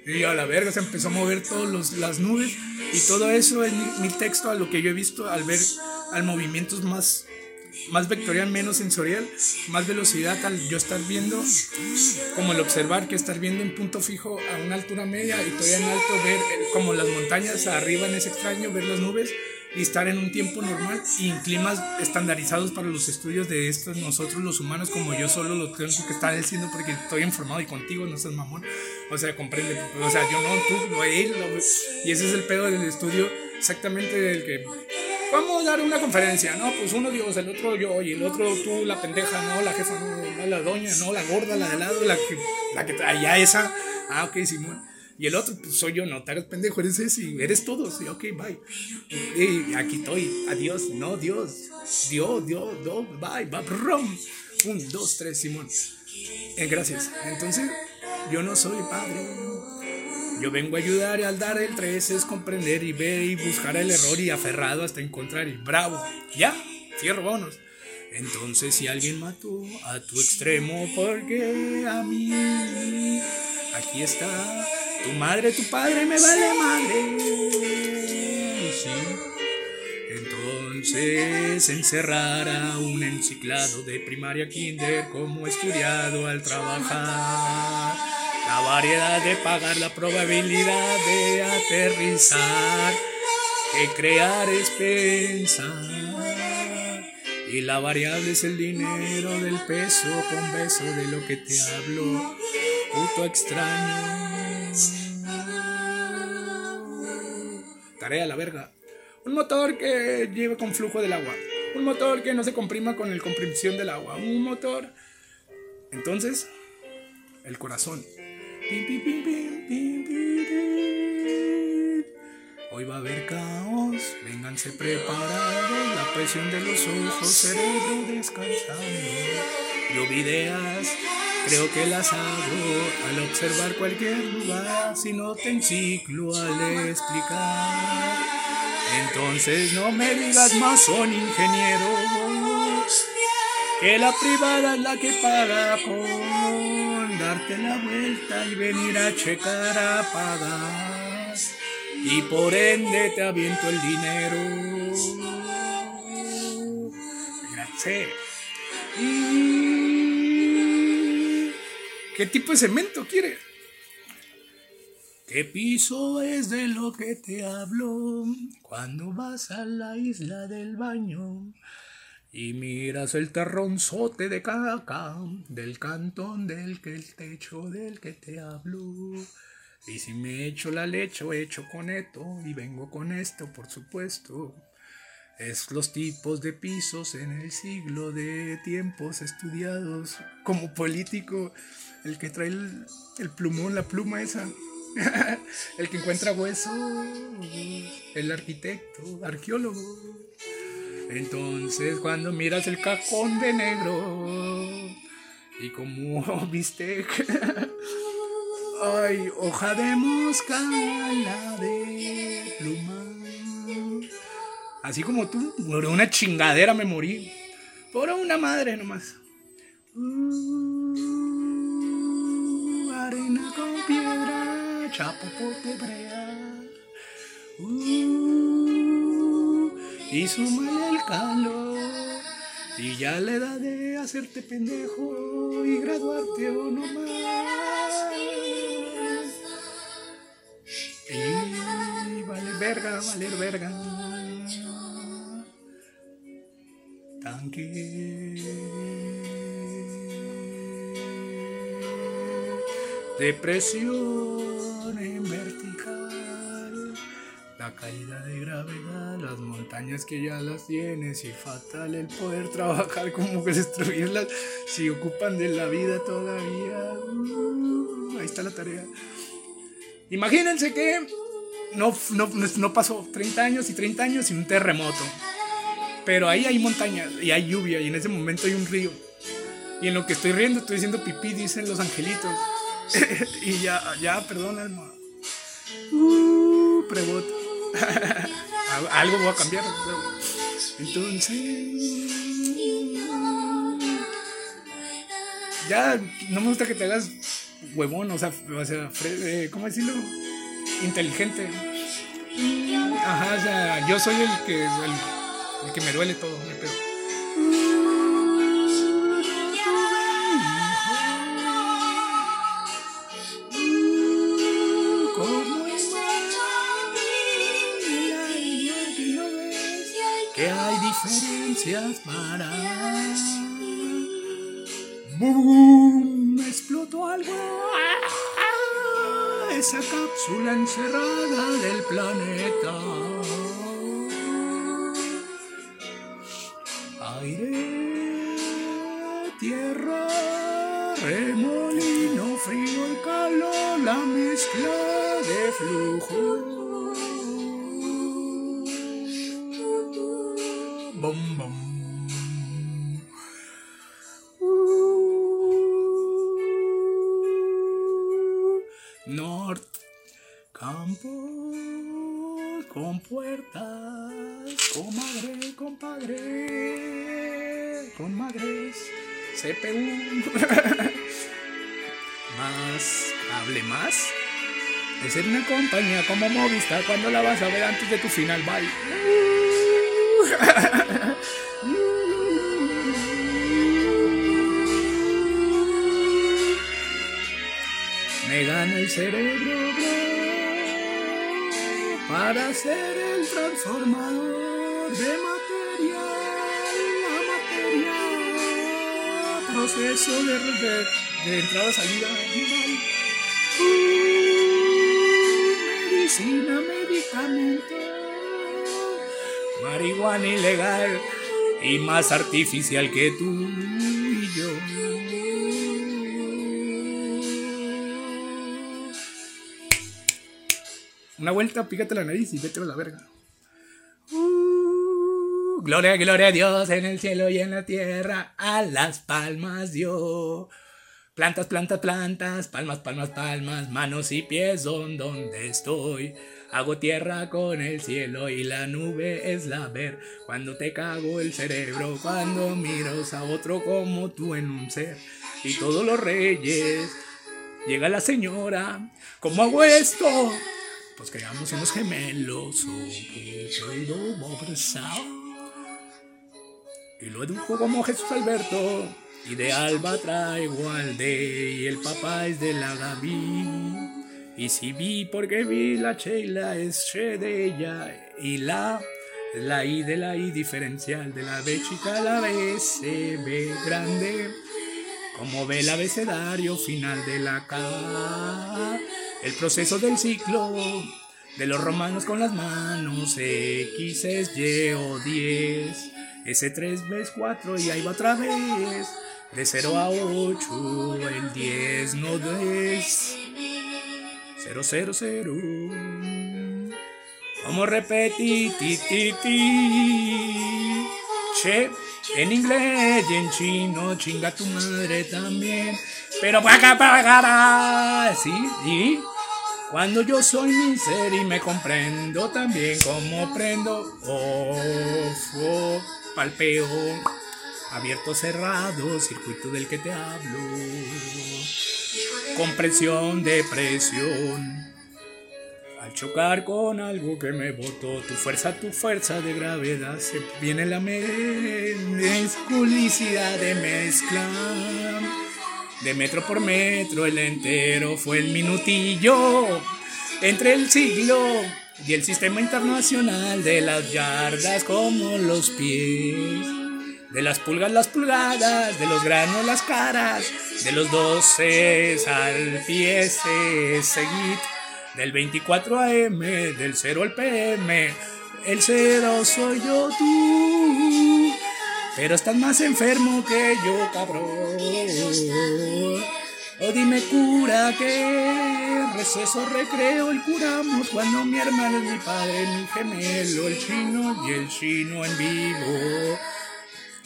y a la verga se empezó a mover todas las nubes y todo eso es mi, texto a lo que yo he visto al ver al movimientos más más vectorial, menos sensorial, más velocidad al yo estar viendo, como el observar que estar viendo en punto fijo a una altura media y todavía en alto ver como las montañas arriba en ese extraño, ver las nubes y estar en un tiempo normal y en climas estandarizados para los estudios de estos nosotros los humanos como yo solo lo tengo que estar diciendo porque estoy informado y contigo no seas mamón. O sea comprende o sea yo no tú lo él y ese es el pedo del estudio exactamente del que vamos a dar una conferencia no pues uno Dios el otro yo y el otro tú la pendeja no la jefa no la doña no la gorda la de lado la que la que allá esa ah ok Simón y el otro, pues soy yo, no te hagas pendejo, eres ese, eres todo. Sí, ok, bye. Y aquí estoy, adiós, no, Dios. Dios, Dios, Dios, bye, bye, brum. Un, dos, tres, Simón. Eh, gracias. Entonces, yo no soy padre. Yo vengo a ayudar y al dar el tres es comprender y ver y buscar el error y aferrado hasta encontrar y bravo. Ya, cierro, vámonos. Entonces, si alguien mató a tu extremo, porque a mí aquí está tu madre, tu padre me vale madre. Sí. Entonces encerrar a un enciclado de primaria kinder como estudiado al trabajar. La variedad de pagar, la probabilidad de aterrizar, que crear es pensar. Y la variable es el dinero del peso con beso de lo que te hablo, puto extraño. Tarea la verga. Un motor que lleve con flujo del agua. Un motor que no se comprima con el compresión del agua. Un motor. Entonces, el corazón. Hoy va a haber caos, vénganse preparados, la presión de los ojos, cerebro descansando. Llovideas, Creo que las abro al observar cualquier lugar, si no te enciclo al explicar. Entonces no me digas más, son ingenieros, que la privada es la que paga con darte la vuelta y venir a checar a pagar. Y por ende te aviento el dinero. Gracias. ¿Qué tipo de cemento quiere? ¿Qué piso es de lo que te hablo cuando vas a la isla del baño? Y miras el terronzote de caca del cantón del que el techo del que te hablo. Y si me echo la leche, hecho con esto y vengo con esto, por supuesto. Es los tipos de pisos en el siglo de tiempos estudiados como político, el que trae el, el plumón, la pluma esa, el que encuentra hueso, el arquitecto, arqueólogo. Entonces cuando miras el cajón de negro y como viste, ay, hoja de mosca, la de pluma. Así como tú, por una chingadera me morí. Por una madre nomás. Uh, arena con piedra, chapopote brea. Uh, y suma el calor. Y ya la edad de hacerte pendejo y graduarte o no más. Y vale verga, valer verga. Depresión la caída de gravedad, las montañas que ya las tienes y fatal el poder trabajar como que destruirlas si ocupan de la vida todavía. Uh, ahí está la tarea. Imagínense que no, no, no pasó 30 años y 30 años sin un terremoto. Pero ahí hay montañas y hay lluvia y en ese momento hay un río. Y en lo que estoy riendo estoy diciendo pipí, dicen los angelitos. y ya, ya, perdón, alma. Uh, preboto. Algo voy a cambiar. Entonces. Ya, no me gusta que te hagas huevón, o sea, o sea eh, ¿cómo decirlo? Inteligente. Ajá, o sea, yo soy el que. El que me duele todo, me pedo. Para. ¡Bum! Explotó algo. Esa cápsula encerrada del planeta. aire, tierra, remolino, frío y calor, la mezcla de flujo. Bom, bom. Norte, campo con puertas, comadre, compadre, con madres, CPU, más, hable más, de ser una compañía como Movistar cuando la vas a ver antes de tu final, bye. Me gana el cerebro, para ser el transformador de material a material, proceso de entrada-salida animal, uh, medicina, medicamento, marihuana ilegal y más artificial que tú y yo. Una vuelta, pícate la nariz y vete a la verga. Uh, gloria, gloria a Dios en el cielo y en la tierra. A las palmas dio. Plantas, plantas, plantas, palmas, palmas, palmas, manos y pies son donde estoy. Hago tierra con el cielo y la nube es la ver. Cuando te cago el cerebro, cuando miras a otro como tú en un ser. Y todos los reyes, llega la señora, ¿cómo hago esto? pues creamos unos gemelos y lo educo como Jesús Alberto y de Alba traigo al de y el papá es de la Gaby Y si vi porque vi la Sheila es che de ella. Y la la I de la I diferencial de la B chica la B C B grande. Como ve el abecedario final de la K. El proceso del ciclo de los romanos con las manos X es Y o 10 S3 B 4 y ahí va otra vez. De 0 a 8 el 10 no es 0, 0, 0. Como repetí, ti, ti, ti. Che, en inglés y en chino, chinga tu madre también. Pero paga, pagará, sí, y cuando yo soy mi ser y me comprendo también como prendo, oh, palpeo, abierto, cerrado, circuito del que te hablo compresión, depresión. Al chocar con algo que me botó, tu fuerza, tu fuerza de gravedad, se viene la mezculicidad de mezcla. De metro por metro, el entero fue el minutillo entre el siglo y el sistema internacional de las yardas como los pies. De las pulgas las pulgadas, de los granos las caras, de los doce al pie se seguid, del 24 AM, del 0 al PM, el cero soy yo tú, pero estás más enfermo que yo, cabrón. O dime cura que receso, recreo y curamos cuando mi hermano es mi padre, mi gemelo, el chino y el chino en vivo.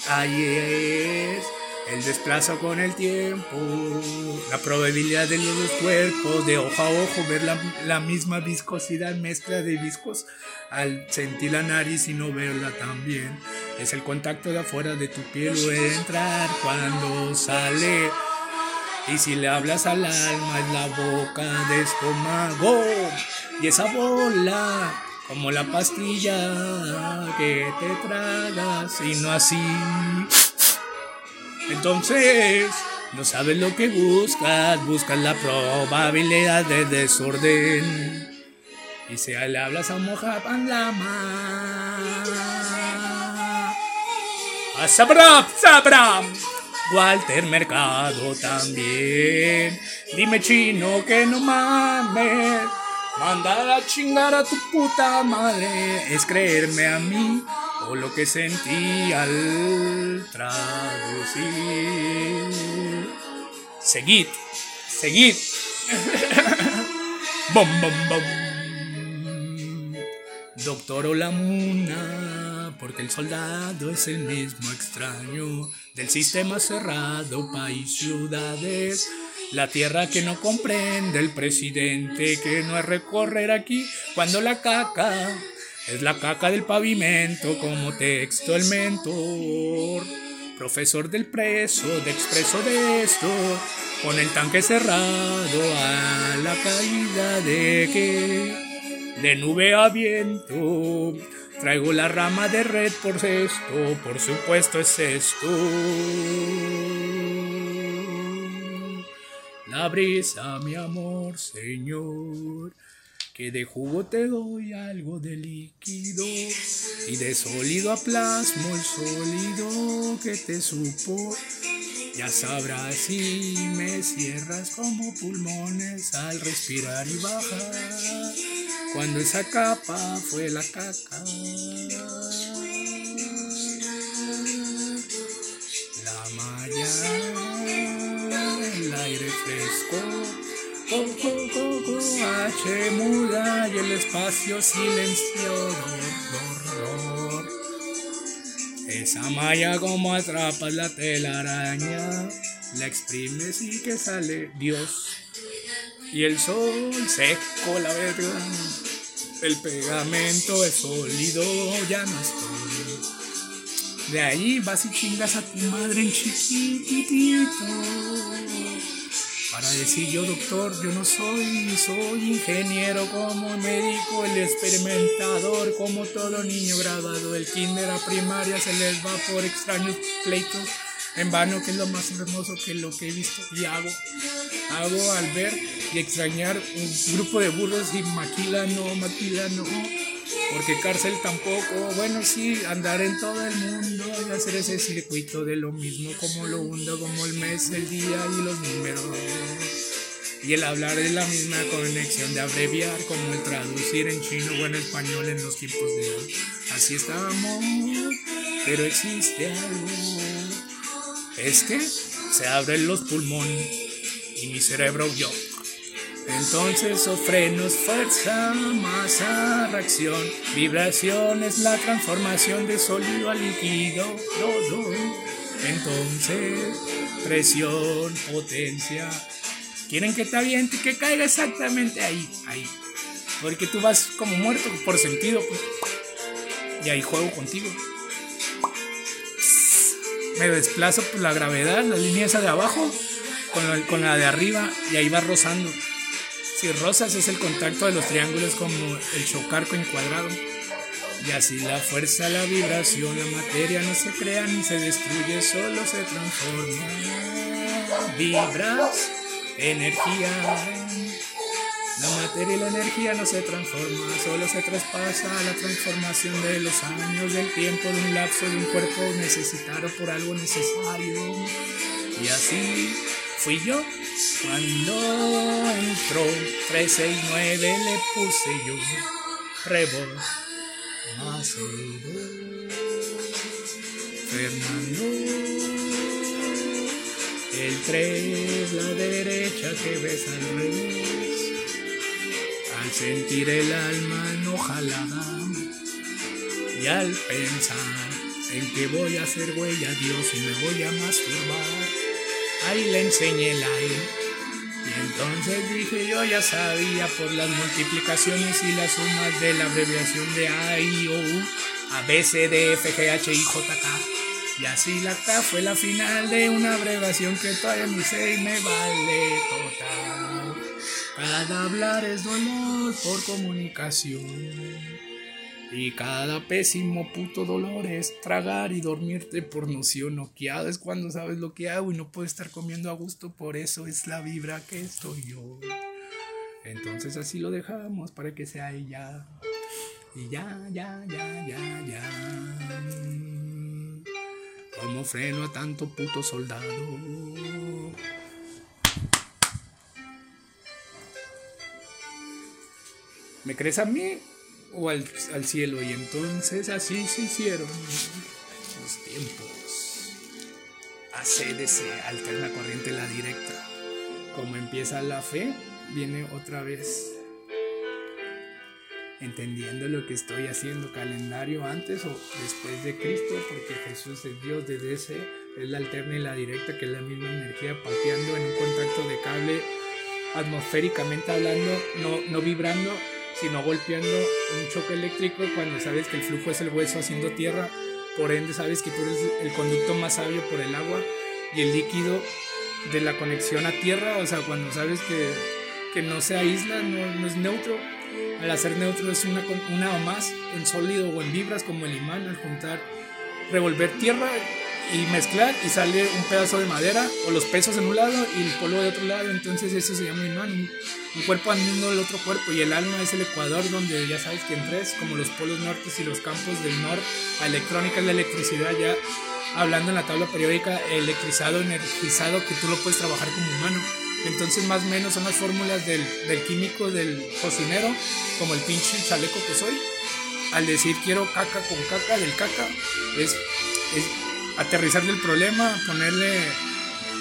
Ahí es el desplazo con el tiempo, la probabilidad de los dos cuerpos, de ojo a ojo, ver la, misma viscosidad, mezcla de viscos al sentir la nariz y no verla también. Es el contacto de afuera de tu piel o entrar cuando sale. Y si le hablas al alma es la boca de estómago y esa bola como la pastilla que te tragas y no así. Entonces, no sabes lo que buscas, buscas la probabilidad de desorden. Y si le hablas a Mojapan Lama. A Sabram, Sabram. Walter Mercado también. Dime chino que no mames. Mandar a chingar a tu puta madre es creerme a mí o lo que sentí al traducir. Seguid, seguid. bom, bom, bom. Doctor Olamuna, porque el soldado es el mismo extraño del sistema cerrado, país, ciudades la tierra que no comprende el presidente, que no es recorrer aquí cuando la caca es la caca del pavimento como texto el mentor. Profesor del preso, de expreso de esto, con el tanque cerrado a la caída de que de nube a viento. Traigo la rama de red por esto, por supuesto es esto. La brisa, mi amor, Señor, que de jugo te doy algo de líquido y de sólido a plasmo el sólido que te supo. Ya sabrás si me cierras como pulmones al respirar y bajar, cuando esa capa fue la caca. La malla aire fresco. H muda y el espacio silencioso. Esa malla como atrapas la telaraña, la exprimes y que sale Dios. Y el sol seco, la verga. El pegamento es sólido, ya no estoy. De ahí vas y chingas a tu madre en chiquitito. Para decir yo doctor, yo no soy, soy ingeniero como médico, el experimentador, como todo niño graduado del kinder a primaria se les va por extraños pleitos en vano, que es lo más hermoso que lo que he visto y hago, hago al ver y extrañar un grupo de burros y maquila no, maquila no. Porque cárcel tampoco, bueno, sí, andar en todo el mundo y hacer ese circuito de lo mismo como lo hundo, como el mes, el día y los números. Y el hablar de la misma conexión de abreviar, como el traducir en chino o en español en los tiempos de hoy. Así estábamos, pero existe algo. Es que se abren los pulmones y mi cerebro yo. Entonces o frenos, fuerza, masa, reacción, vibración es la transformación de sólido a líquido. Entonces, presión, potencia. Quieren que te aviente y que caiga exactamente ahí, ahí. Porque tú vas como muerto por sentido. Pues. Y ahí juego contigo. Me desplazo por la gravedad, la línea esa de abajo, con la, con la de arriba, y ahí va rozando. Si rosas es el contacto de los triángulos como el chocar con cuadrado. Y así la fuerza, la vibración, la materia no se crea ni se destruye, solo se transforma. Vibras, energía. La materia y la energía no se transforman, solo se traspasa la transformación de los años, del tiempo, de un lapso de un cuerpo necesitado por algo necesario. Y así fui yo. Cuando entró 369 le puse yo Rebol Macedo Fernando. El 3 la derecha que ves al revés sentir el alma enojalada y al pensar en que voy a hacer huella a Dios y me voy a masturbar ahí le enseñé el aire. Y entonces dije, yo ya sabía por las multiplicaciones y las sumas de la abreviación de A, I, O, U, A, B, C, D, F, G, H, I, J, K. Y así la K fue la final de una abreviación que todavía ni sé y me vale total. Cada hablar es dolor por comunicación. Y cada pésimo puto dolor es tragar y dormirte por noción noqueado. Es cuando sabes lo que hago y no puedo estar comiendo a gusto. Por eso es la vibra que estoy yo. Entonces así lo dejamos para que sea ella. Y ya, ya, ya, ya, ya. Como freno a tanto puto soldado. ¿Me crees a mí? o al, cielo. Y entonces así se hicieron los tiempos. ACDC, alterna corriente la directa. Como empieza la fe, viene otra vez. Entendiendo lo que estoy haciendo, calendario antes o después de Cristo, porque Jesús es Dios de DC, es la alterna y la directa, que es la misma energía pateando en un contacto de cable atmosféricamente hablando, no, no vibrando, sino golpeando un choque eléctrico cuando sabes que el flujo es el hueso haciendo tierra, por ende sabes que tú eres el conducto más sabio por el agua y el líquido de la conexión a tierra, o sea, cuando sabes que, que no se aísla, no, no, es neutro, al hacer neutro es una, una o más en sólido o en vibras como el imán, al juntar, revolver tierra y mezclar y sale un pedazo de madera o los pesos en un lado y el polvo de otro lado. Entonces eso se llama imán, un, cuerpo andando el otro cuerpo y el alma es el ecuador donde ya sabes que en tres, como los polos nortes y los campos del norte, a electrónica es la electricidad ya hablando en la tabla periódica, electrizado, energizado, que tú lo puedes trabajar como humano. Entonces más o menos son las fórmulas del, del químico, del cocinero, como el pinche chaleco que soy. Al decir quiero caca con caca, del caca, es aterrizarle el problema, ponerle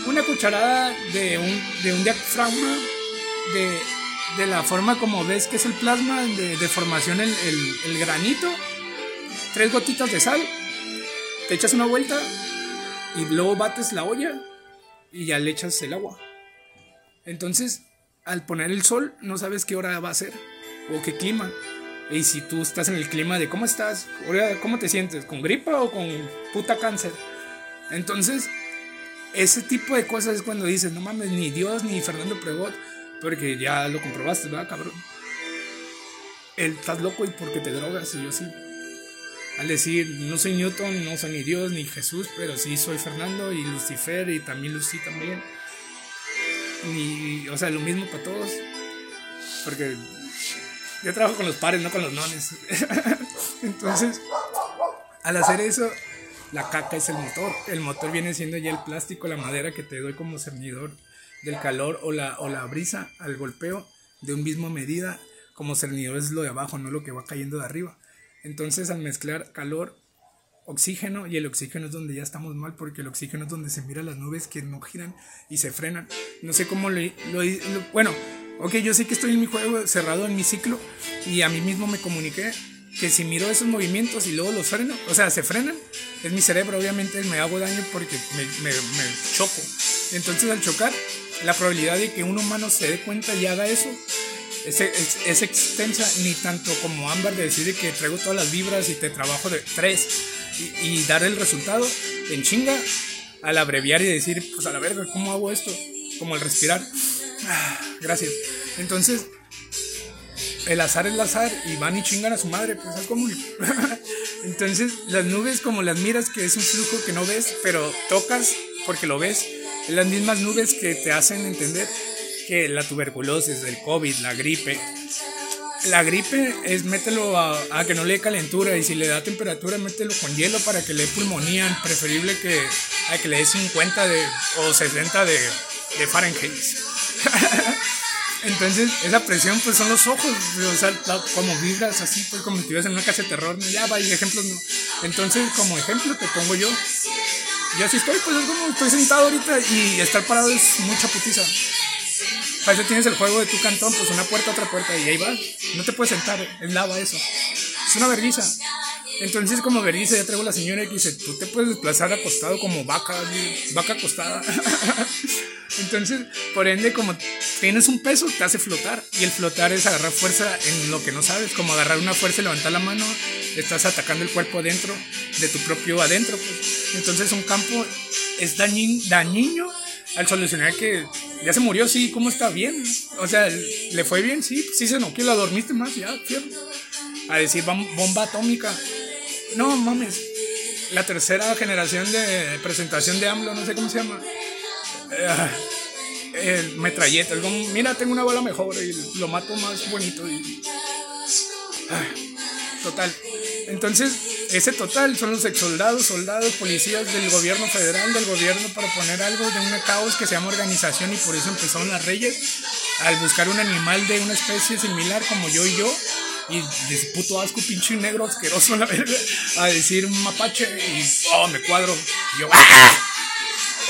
una cucharada de un, de un diafragma, de, la forma como ves que es el plasma, de, de formación el, el, granito, tres gotitas de sal, te echas una vuelta y luego bates la olla y ya le echas el agua. Entonces, al poner el sol, no sabes qué hora va a ser o qué clima. Y si tú estás en el clima de cómo estás, cómo te sientes, con gripa o con puta cáncer. Entonces, ese tipo de cosas es cuando dices, no mames, ni Dios ni Fernando Pregot, porque ya lo comprobaste, ¿verdad, cabrón? Él estás loco y porque te drogas, y yo sí. Al decir, no soy Newton, no soy ni Dios ni Jesús, pero sí soy Fernando y Lucifer y también Lucy también. ni, o sea, lo mismo para todos. Porque yo trabajo con los pares, no con los nones. Entonces, al hacer eso, la caca es el motor. El motor viene siendo ya el plástico, la madera que te doy como cernidor del calor o la, o la brisa al golpeo de un mismo medida. Como cernidor es lo de abajo, no lo que va cayendo de arriba. Entonces, al mezclar calor, oxígeno, y el oxígeno es donde ya estamos mal, porque el oxígeno es donde se mira las nubes que no giran y se frenan. No sé cómo lo, lo, bueno, ok, yo sé que estoy en mi juego cerrado en mi ciclo y a mí mismo me comuniqué que si miro esos movimientos y luego los freno, o sea, se frenan, es mi cerebro, obviamente me hago daño porque me, me, me choco. Entonces al chocar, la probabilidad de que un humano se dé cuenta y haga eso es, es, es, extensa, ni tanto como Amber de decir que traigo todas las vibras y te trabajo de tres y, y dar el resultado en chinga al abreviar y decir, pues a la verga, ¿cómo hago esto? Como el respirar. Ah, gracias. Entonces, el azar es el azar y van y chingan a su madre, pues es como... Entonces, las nubes como las miras, que es un flujo que no ves, pero tocas porque lo ves, las mismas nubes que te hacen entender que la tuberculosis, el COVID, la gripe, la gripe es mételo a, a, que no le dé calentura y si le da temperatura mételo con hielo para que le dé pulmonía, preferible que a que le dé 50 de, o 60 de, de Fahrenheit. Entonces, esa presión, pues son los ojos, o sea, como vibras así, pues como si estuvieras en una casa de terror, ya va, y ejemplos no. Entonces, como ejemplo, te pongo yo. Yo así estoy, pues es como estoy sentado ahorita y estar parado es mucha putiza. Para eso tienes el juego de tu cantón, pues una puerta, otra puerta, y ahí vas. No te puedes sentar, es lava eso. Es una vergüenza. Entonces, como vergüenza, ya traigo la señora que dice: Tú te puedes desplazar acostado como vaca, vaca acostada. Entonces, por ende, como tienes un peso, te hace flotar. Y el flotar es agarrar fuerza en lo que no sabes, como agarrar una fuerza y levantar la mano. Estás atacando el cuerpo adentro, de tu propio adentro. Pues. Entonces, un campo es dañin, dañino al solucionar que ya se murió, sí, ¿cómo está? Bien. O sea, ¿le fue bien? Sí, sí se no, que la dormiste más, ya, fierro. A decir bomba atómica. No mames. La tercera generación de presentación de AMLO, no sé cómo se llama. El metralleta, mira, tengo una bola mejor y lo mato más bonito. Y, total. Entonces, ese total son los ex soldados, soldados, policías del gobierno federal, del gobierno para poner algo de un caos que se llama organización y por eso empezaron las reyes al buscar un animal de una especie similar como yo y yo y de ese puto asco, pinche negro asqueroso, la verga, a decir mapache y oh, me cuadro. Y yo.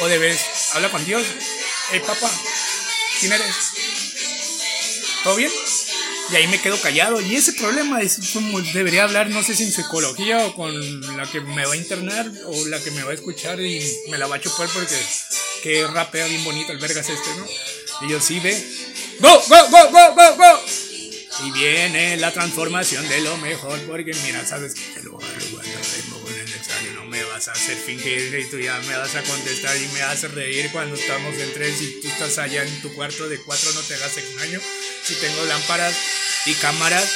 O de vez, habla con Dios, hey papá, ¿quién eres? ¿Todo bien? Y ahí me quedo callado. Y ese problema es como debería hablar, no sé si en psicología o con la que me va a internar o la que me va a escuchar y me la va a chupar porque que rapea bien bonito el vergas este, ¿no? Y yo sí ve. ¡Go, go, go, go, go, go! Y viene la transformación de lo mejor, porque mira, sabes que te lo voy a en el examen, no a hacer fingir y tú ya me vas a contestar y me a reír cuando estamos en tres y tú estás allá en tu cuarto de cuatro, no te hagas extraño. Si tengo lámparas y cámaras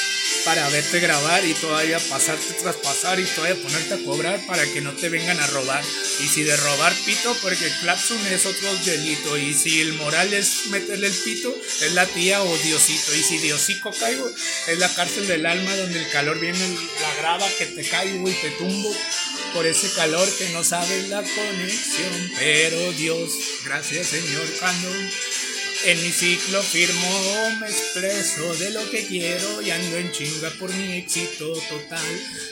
para verte grabar y todavía pasarte traspasar y todavía ponerte a cobrar para que no te vengan a robar. Y si de robar pito, porque Clapson es otro delito. Y si el moral es meterle el pito, es la tía o Diosito. Y si Diosico caigo, es la cárcel del alma donde el calor viene, la grava que te caigo y te tumbo por ese calor que no sabes la conexión. Pero Dios, gracias Señor, cuando en mi ciclo firmo, me expreso de lo que quiero y ando en chinga por mi éxito total.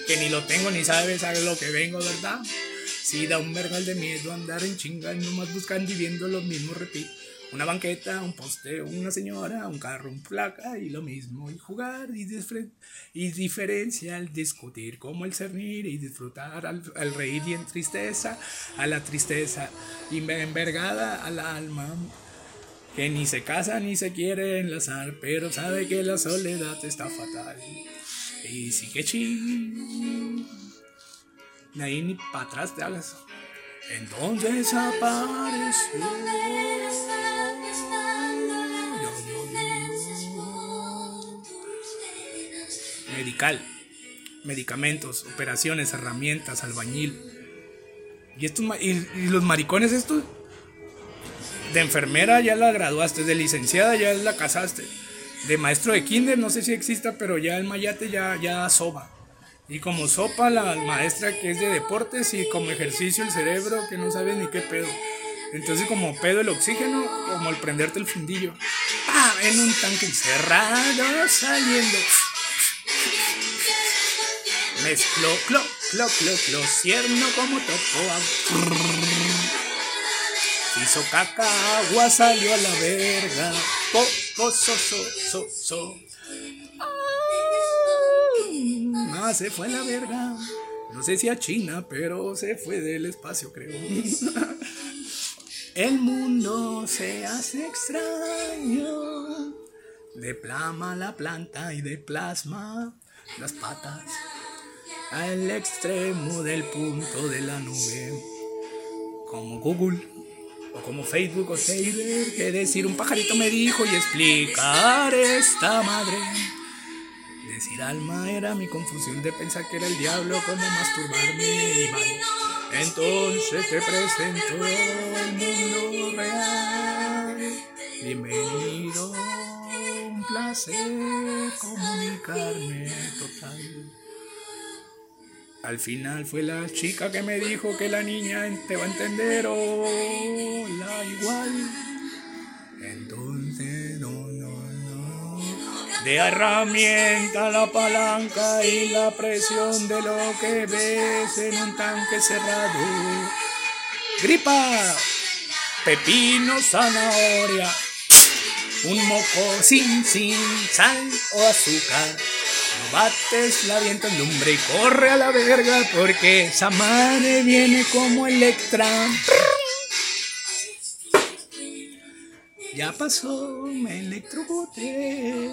Que ni lo tengo ni sabes, sabes lo que vengo, ¿verdad? Si da un vergal de miedo andar en chinga, nomás buscando y viendo lo mismo, repito. Una banqueta, un poste, una señora, un carro, un placa y lo mismo. Y jugar y, y diferencia al discutir, como el cernir y disfrutar al, al reír y en tristeza, a la tristeza y envergada al alma que ni se casa ni se quiere enlazar, pero sabe que la soledad está fatal. Y sí que ching. Ahí ni para atrás te hagas. Entonces apareció. Medical. Medicamentos, operaciones, herramientas, albañil. Y, estos, y, y los maricones estos de enfermera ya la graduaste, de licenciada ya la casaste, de maestro de kinder no sé si exista, pero ya el mayate ya, ya soba. Y como sopa la maestra que es de deportes y como ejercicio el cerebro que no sabe ni qué pedo. Entonces como pedo el oxígeno, como el prenderte el fundillo. Ah, en un tanque encerrado saliendo. Mezcló, clo, clo, clo, clo, cierno como topo. Hizo caca, agua salió a la verga. Po, po, so, so, so, so. Ah, se fue a la verga. No sé si a China, pero se fue del espacio, creo. El mundo se hace extraño. De plama la planta y de plasma las patas. Al extremo del punto de la nube. Como Google o como Facebook o Taylor, que decir un pajarito me dijo y explicar esta madre. Decir alma era mi confusión de pensar que era el diablo, como masturbarme y mal. Entonces te presento el mundo real. Bienvenido, un placer comunicarme total. Al final fue la chica que me dijo que la niña te va a entender o la igual. Entonces, no, no, no. De herramienta la palanca y la presión de lo que ves en un tanque cerrado. Gripa, pepino, zanahoria, un moco sin, sin sal o azúcar. No bates la viento en lumbre y corre a la verga porque esa madre viene como Electra. Ya pasó, me electrocuté.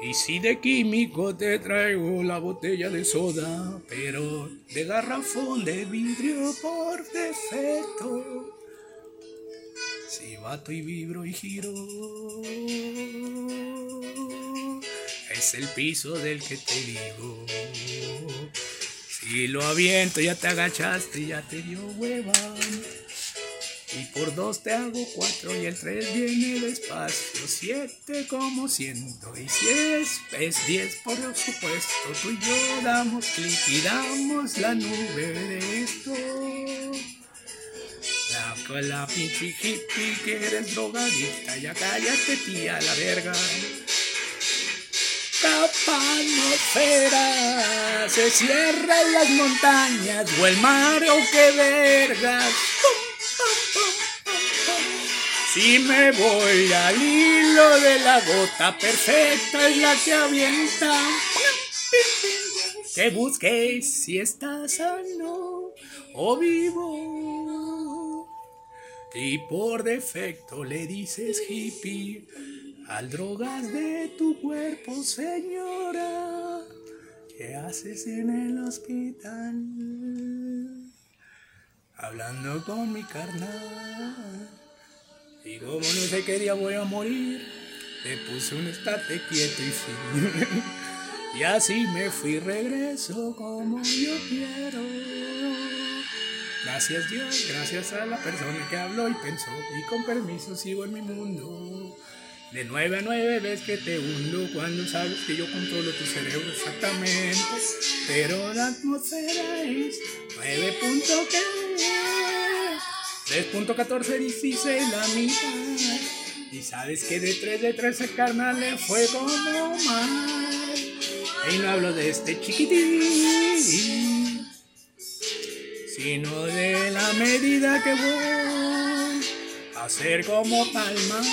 Y si de químico te traigo la botella de soda, pero de garrafón de vidrio por defecto. Si bato y vibro y giro, es el piso del que te digo. Si lo aviento, ya te agachaste, ya te dio hueva. Y por dos te hago cuatro y el tres viene despacio. Siete como ciento y si es, es diez por supuesto. Tú y yo damos clic y damos la nube de esto. La, la pinche hippie que eres drogadicta, ya cállate tía la verga. Capanosfera, se cierran las montañas o el mar o qué vergas. Si me voy al hilo de la gota perfecta es la que avienta. Que busques si estás sano o vivo. Y por defecto le dices hippie al drogas de tu cuerpo, señora. ¿Qué haces en el hospital? Hablando con mi carnal. Y como no sé qué día voy a morir, le puse un estate quieto y fin. y así me fui, regreso como yo quiero. Gracias Dios, gracias a la persona que habló y pensó. Y con permiso sigo en mi mundo. De nueve a nueve ves que te hundo cuando sabes que yo controlo tu cerebro exactamente. Pero la atmósfera es 9 punto que 3.14 16 la mitad. Y sabes que de 3 de 13 carnal le fue como mal. Y no hablo de este chiquitín, sino de la medida que voy a hacer como palmas.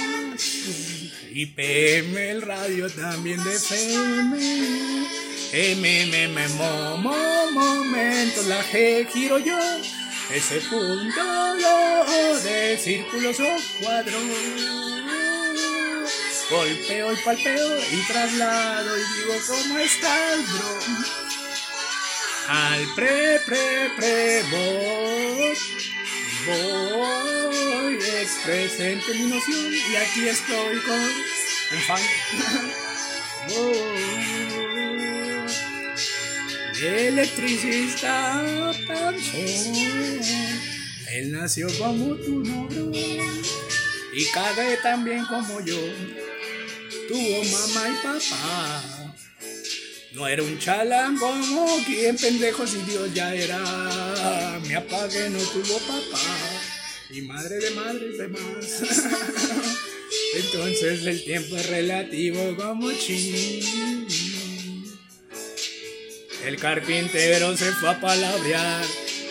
Y PM el radio también de FM. Mo, momento, la G giro yo. Ese punto de círculos o cuadros. Golpeo y palpeo y traslado y digo, ¿cómo estás, bro? Al pre, pre, pre, voy. Voy, es presente mi noción y aquí estoy con un fan. El electricista pensó, él nació como tu novio y cagué también como yo. Tuvo mamá y papá. No era un chalán como quien pendejo si Dios ya era. Me apagué, no tuvo papá. Y madre de madres demás. Entonces el tiempo es relativo como ching. El carpintero se fue a palabrear.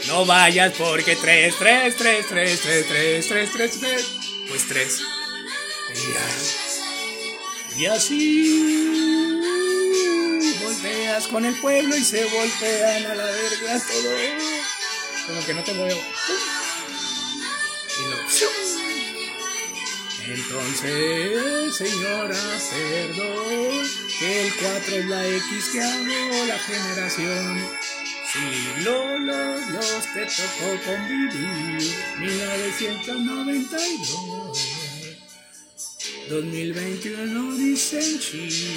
No vayas porque tres, tres, tres, tres, tres, tres, tres, tres, tres. Pues tres. Y, así volteas con el pueblo y se voltean a la verga todo. Como que no te veo. Y lo. Entonces, señora, perdón, que el 4 es la X que hago la generación. Si los, los te tocó convivir, 1992. 2021 dicen chi,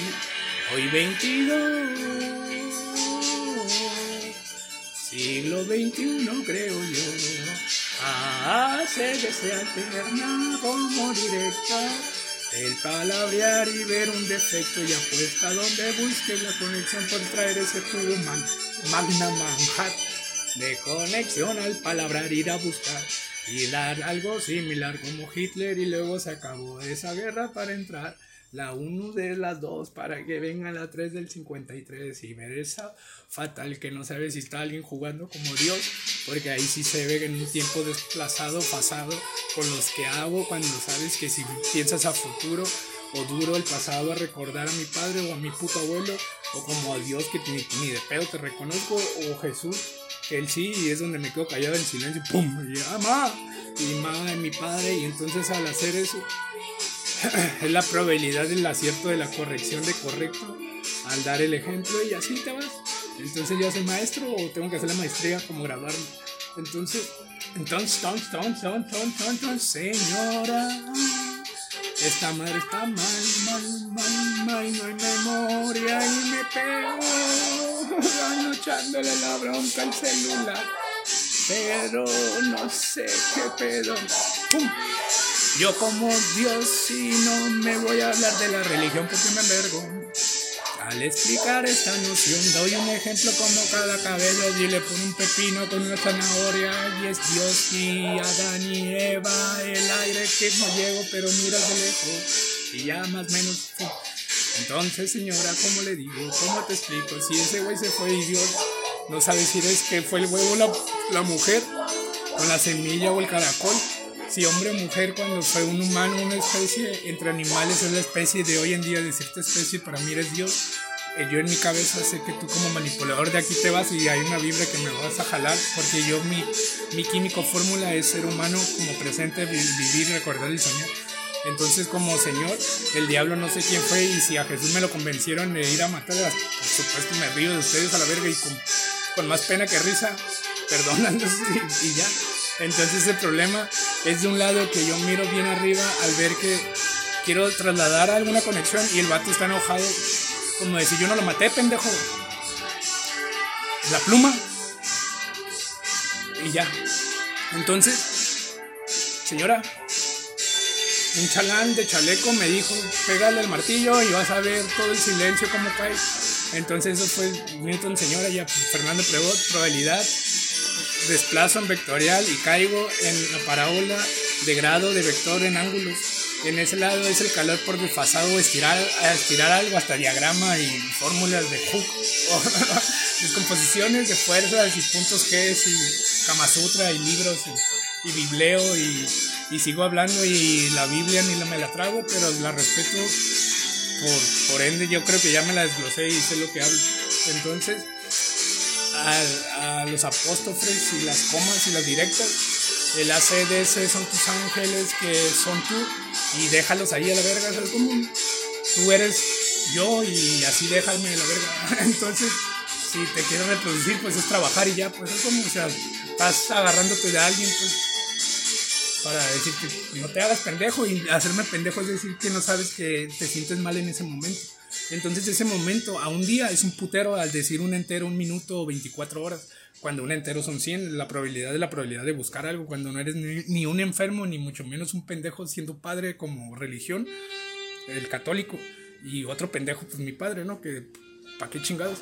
hoy 22. Siglo 21 creo yo. Que se alterna como directa el palabrear y ver un defecto y apuesta donde busques la conexión por traer ese jugo magna manjar. De conexión al palabrar ir a buscar y dar algo similar como Hitler y luego se acabó esa guerra para entrar la 1 de las 2 para que venga la 3 del 53 y ver esa fatal que no sabe si está alguien jugando como Dios, porque ahí sí se ve en un tiempo desplazado, pasado, con los que hago cuando sabes que si piensas a futuro o duro el pasado a recordar a mi padre o a mi puto abuelo o como a Dios que ni, ni de pedo te reconozco o Jesús que él sí y es donde me quedo callado en silencio pum y ama y ma mi padre y entonces al hacer eso es la probabilidad del acierto de la corrección de correcto al dar el ejemplo y así te vas. Entonces yo soy maestro o tengo que hacer la maestría como graduarme. Entonces, entonces, entonces, entonces, entonces, señora, esta madre está mal, mal, mal, mal, no hay memoria y me pego anochándole la bronca al celular. Pero no sé qué pedo. ¡Pum! Yo como Dios y no me voy a hablar de la religión porque me envergo. Al explicar esta noción doy un ejemplo como cada cabello y le pone un pepino con una zanahoria y es Dios y Adán y Eva, el aire que no llego pero mira de lejos y ya más menos... Entonces señora, ¿cómo le digo? ¿Cómo te explico? Si ese güey se fue y Dios no sabe si es que fue el huevo la, la mujer con la semilla o el caracol si hombre o mujer cuando fue un humano, una especie entre animales es la especie de hoy en día de cierta especie, para mí eres Dios. Eh, yo en mi cabeza sé que tú como manipulador de aquí te vas y hay una vibra que me vas a jalar, porque yo mi, mi químico fórmula es ser humano como presente, vivir, recordar el Señor. Entonces como Señor, el diablo no sé quién fue y si a Jesús me lo convencieron de ir a matar, por supuesto me río de ustedes a la verga y con, más pena que risa, perdonándose y ya. Entonces el problema es de un lado que yo miro bien arriba al ver que quiero trasladar alguna conexión y el vato está enojado. Como decir, yo no lo maté, pendejo. La pluma. Y ya. Entonces, señora, un chalán de chaleco me dijo, pégale el martillo y vas a ver todo el silencio como cae. Entonces eso fue Newton, señora, ya Fernando Pregot, probabilidad, desplazo en vectorial y caigo en la parábola de grado de vector en ángulos. En ese lado es el calor por desfasado, estirar, estirar algo hasta diagrama y fórmulas de Hooke, descomposiciones de fuerzas y puntos G y Kama Sutra y libros y, bibleo y, y, sigo hablando y la Biblia ni la me la trago, pero la respeto por, por ende yo creo que ya me la desglosé y sé lo que hablo. Entonces, a, los apóstoles y las comas y las directas. El ACDC son tus ángeles que son tú y déjalos ahí a la verga, es común. Tú eres yo y así déjame a la verga. Entonces, si te quieres reproducir, pues es trabajar y ya, pues es como, o sea, estás agarrándote de alguien, pues para decirte, no te hagas pendejo y hacerme pendejo es decir que no sabes que te sientes mal en ese momento. Entonces ese momento a un día es un putero al decir un entero, un minuto o 24 horas. Cuando un entero son 100, la probabilidad de la probabilidad de buscar algo, cuando no eres ni, ni un enfermo, ni mucho menos un pendejo siendo padre como religión, el católico, y otro pendejo, pues mi padre, ¿no? Que, ¿pa' qué chingados?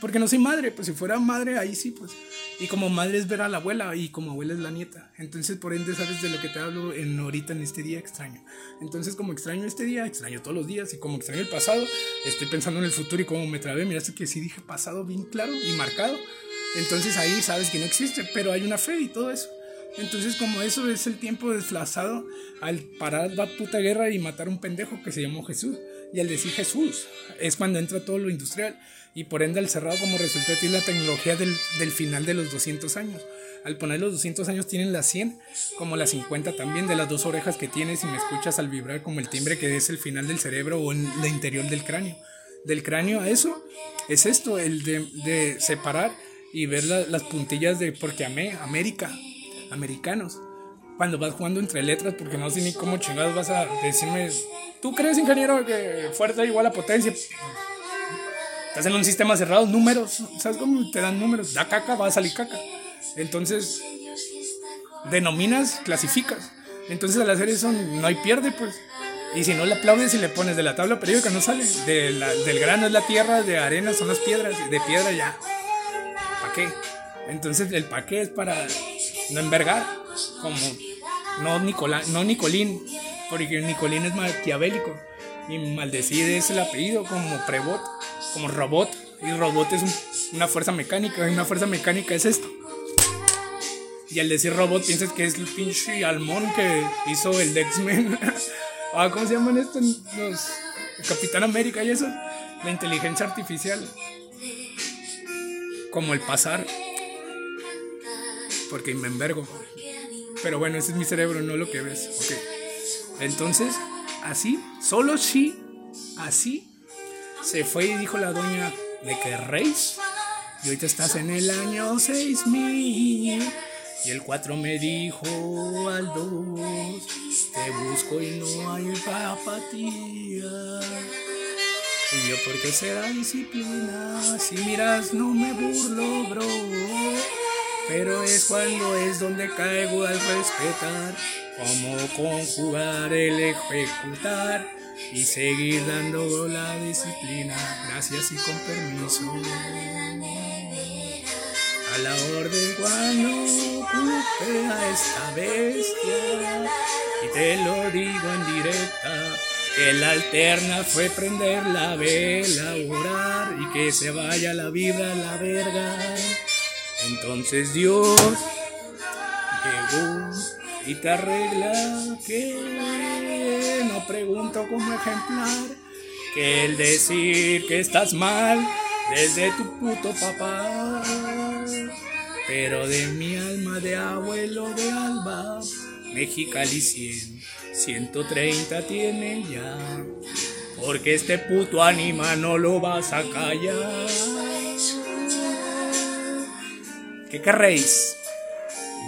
Porque no soy madre, pues si fuera madre, ahí sí, pues. Y como madre es ver a la abuela y como abuela es la nieta. Entonces, por ende, sabes de lo que te hablo en ahorita en este día extraño. Entonces, como extraño este día, extraño todos los días. Y como extraño el pasado, estoy pensando en el futuro y cómo me trabé. Miraste que sí dije pasado bien claro y marcado. Entonces ahí sabes que no existe, pero hay una fe y todo eso. Entonces, como eso es el tiempo desflazado al parar la puta guerra y matar a un pendejo que se llamó Jesús. Y al decir Jesús, es cuando entra todo lo industrial. Y por ende, al cerrado, como resultado, tiene la tecnología del, del final de los 200 años. Al poner los 200 años, tienen las 100, como las 50 también, de las dos orejas que tienes. Y me escuchas al vibrar como el timbre que es el final del cerebro o en el interior del cráneo. Del cráneo a eso, es esto, el de, de separar y ver la, las puntillas de porque amé América, americanos. Cuando vas jugando entre letras, porque no sé ni cómo chingados vas a decirme, ¿tú crees, ingeniero, que fuerza igual a potencia? Estás en un sistema cerrado, números, ¿sabes cómo te dan números? Da caca, va a salir caca. Entonces, denominas, clasificas. Entonces, al hacer eso, no hay pierde, pues. Y si no le aplaudes y le pones de la tabla periódica, no sale. De la, del grano es la tierra, de arena son las piedras, de piedra ya. ¿Para qué? Entonces, el pa' qué es para no envergar, como no, Nicolá, no Nicolín, porque Nicolín es maquiavélico. Y maldecir es el apellido, como prebot, como robot. Y robot es un- una fuerza mecánica, y una fuerza mecánica es esto. Y al decir robot piensas que es el pinche almón que hizo el X-Men. ah, ¿Cómo se llaman estos? Los Capitán América y eso. La inteligencia artificial. Como el pasar. Porque me envergo. Pero bueno, ese es mi cerebro, no lo que ves. Ok. Entonces, así, solo si, así, se fue y dijo la doña de que reis. Y ahorita estás en el año 6000. Y el 4 me dijo al 2, te busco y no hay apatía. Y yo, ¿por qué será disciplina? Si miras, no me burlo, bro. Pero es cuando es donde caigo al respetar. Cómo conjugar el ejecutar y seguir dando la disciplina. Gracias y con permiso. A la orden cuando ocupe a esta bestia. Y te lo digo en directa. Que la alterna fue prender la vela, orar y que se vaya la vibra a la verga. Entonces Dios llegó y te arregla que no pregunto como ejemplar que el decir que estás mal desde tu puto papá. Pero de mi alma de abuelo de alba, Mexicali 100, 130 tiene ya. Porque este puto anima no lo vas a callar. ¿Qué querréis?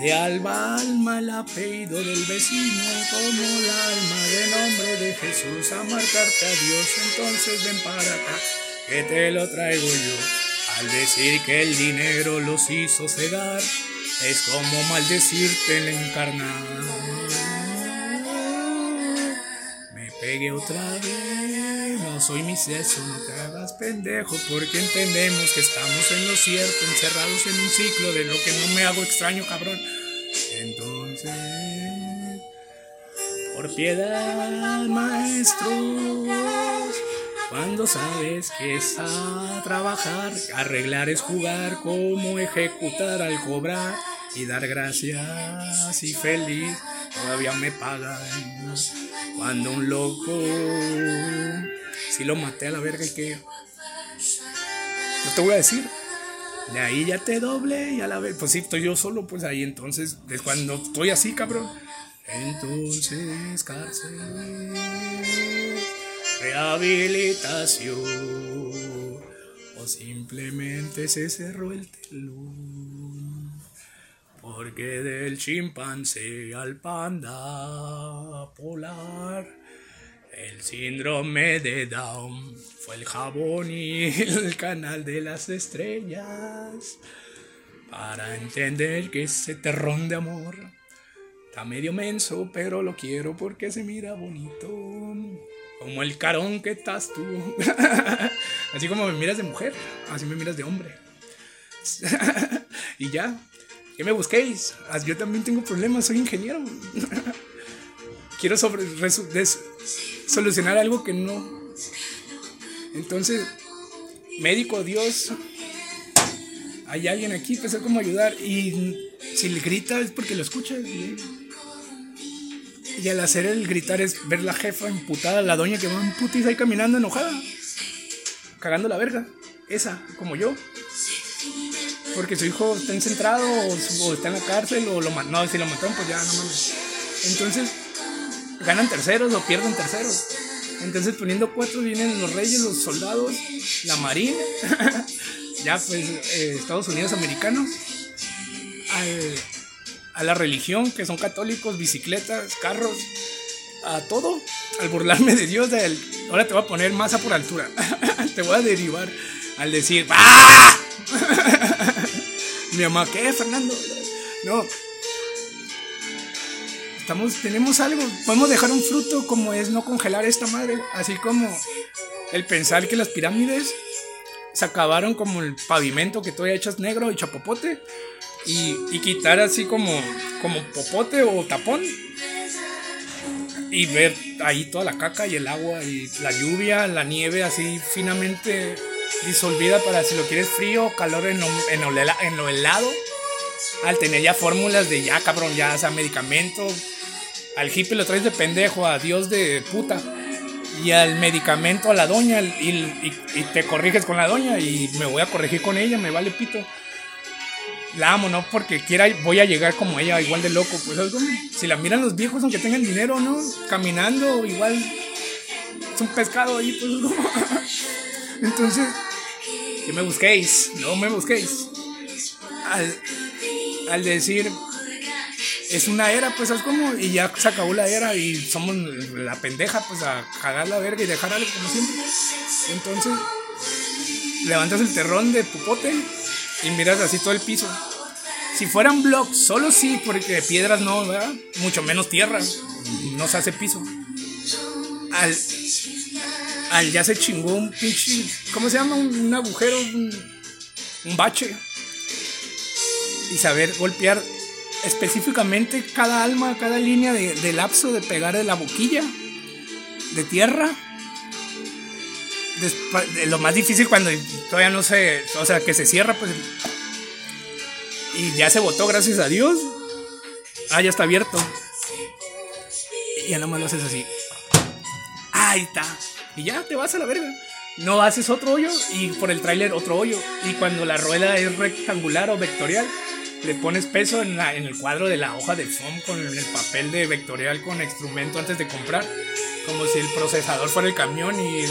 De alba a alma el apellido del vecino, como el alma de nombre de Jesús a marcarte a Dios, entonces ven para acá, que te lo traigo yo. Al decir que el dinero los hizo cegar, es como maldecirte en encarnar. Otra vez, no soy mi seso, no te hagas pendejo, porque entendemos que estamos en lo cierto, encerrados en un ciclo de lo que no me hago extraño, cabrón. Entonces, por piedad, maestros, cuando sabes que es a trabajar, arreglar es jugar, como ejecutar al cobrar y dar gracias y feliz, todavía me pagan. Cuando un loco, si lo maté a la verga y que... No te voy a decir. De ahí ya te doble y a la vez, pues si estoy yo solo, pues ahí entonces, es cuando estoy así, cabrón. Entonces, cárcel, rehabilitación, o simplemente se cerró el telón. Porque del chimpancé al panda polar El síndrome de Down fue el jabón y el canal de las estrellas. Para entender que ese terrón de amor está medio menso, pero lo quiero porque se mira bonito. Como el carón que estás tú. así como me miras de mujer, así me miras de hombre. y ya, que me busquéis. Yo también tengo problemas, soy ingeniero. Quiero sobre, solucionar algo que no. Entonces, médico, Dios, hay alguien aquí, pues cómo ayudar. Y si le grita es porque lo escucha. Y al hacer el gritar es ver la jefa emputada, la doña que va en putis ahí caminando enojada, cagando la verga. Esa, como yo. Porque su hijo está encentrado o, está en la cárcel o lo No, si lo mataron, pues ya no mames. Entonces, ganan terceros o pierden terceros. Entonces, poniendo cuatro, vienen los reyes, los soldados, la marina, ya pues eh, Estados Unidos americanos, a la religión, que son católicos, bicicletas, carros, a todo, al burlarme de Dios, ahora te voy a poner masa por altura, te voy a derivar al decir, ¡ah! Mi mamá, ¿qué, Fernando? No. Estamos, tenemos algo, podemos dejar un fruto como es no congelar esta madre, así como el pensar que las pirámides se acabaron como el pavimento que todavía echas negro y chapopote y, quitar así como, como popote o tapón y ver ahí toda la caca y el agua y la lluvia, la nieve así finamente disolvida para si lo quieres frío o calor en lo, en, lo, helado. Al tener ya fórmulas de ya cabrón, ya sea medicamento. Al hippie lo traes de pendejo, a Dios de puta. Y al medicamento a la doña y, y te corriges con la doña y me voy a corregir con ella, me vale pito la amo, ¿no? Porque quiera, voy a llegar como ella, igual de loco. Pues si la miran los viejos, aunque tengan dinero, ¿no? Caminando, igual es un pescado ahí, pues Entonces, que me busquéis, no me busquéis. Al, decir, es una era, pues es como, y ya se acabó la era y somos la pendeja, pues a cagar la verga y dejar algo como siempre. Entonces, levantas el terrón de popote y miras así todo el piso. Si fueran blocks, solo sí, porque piedras no, ¿verdad? Mucho menos tierra. No se hace piso. Al, al ya se chingó un pinche. ¿Cómo se llama? Un, agujero, un, bache. Y saber golpear específicamente cada alma, cada línea de, lapso de pegar de la boquilla de tierra. lo más difícil cuando todavía no se. O sea, que se cierra, pues y ya se votó, gracias a Dios. Ah, ya está abierto. Y ya nomás lo haces así. Ahí está. Y ya te vas a la verga. No haces otro hoyo y por el tráiler otro hoyo. Y cuando la rueda es rectangular o vectorial, le pones peso en, la, en el cuadro de la hoja de foam con el papel de vectorial con instrumento antes de comprar. Como si el procesador fuera el camión y el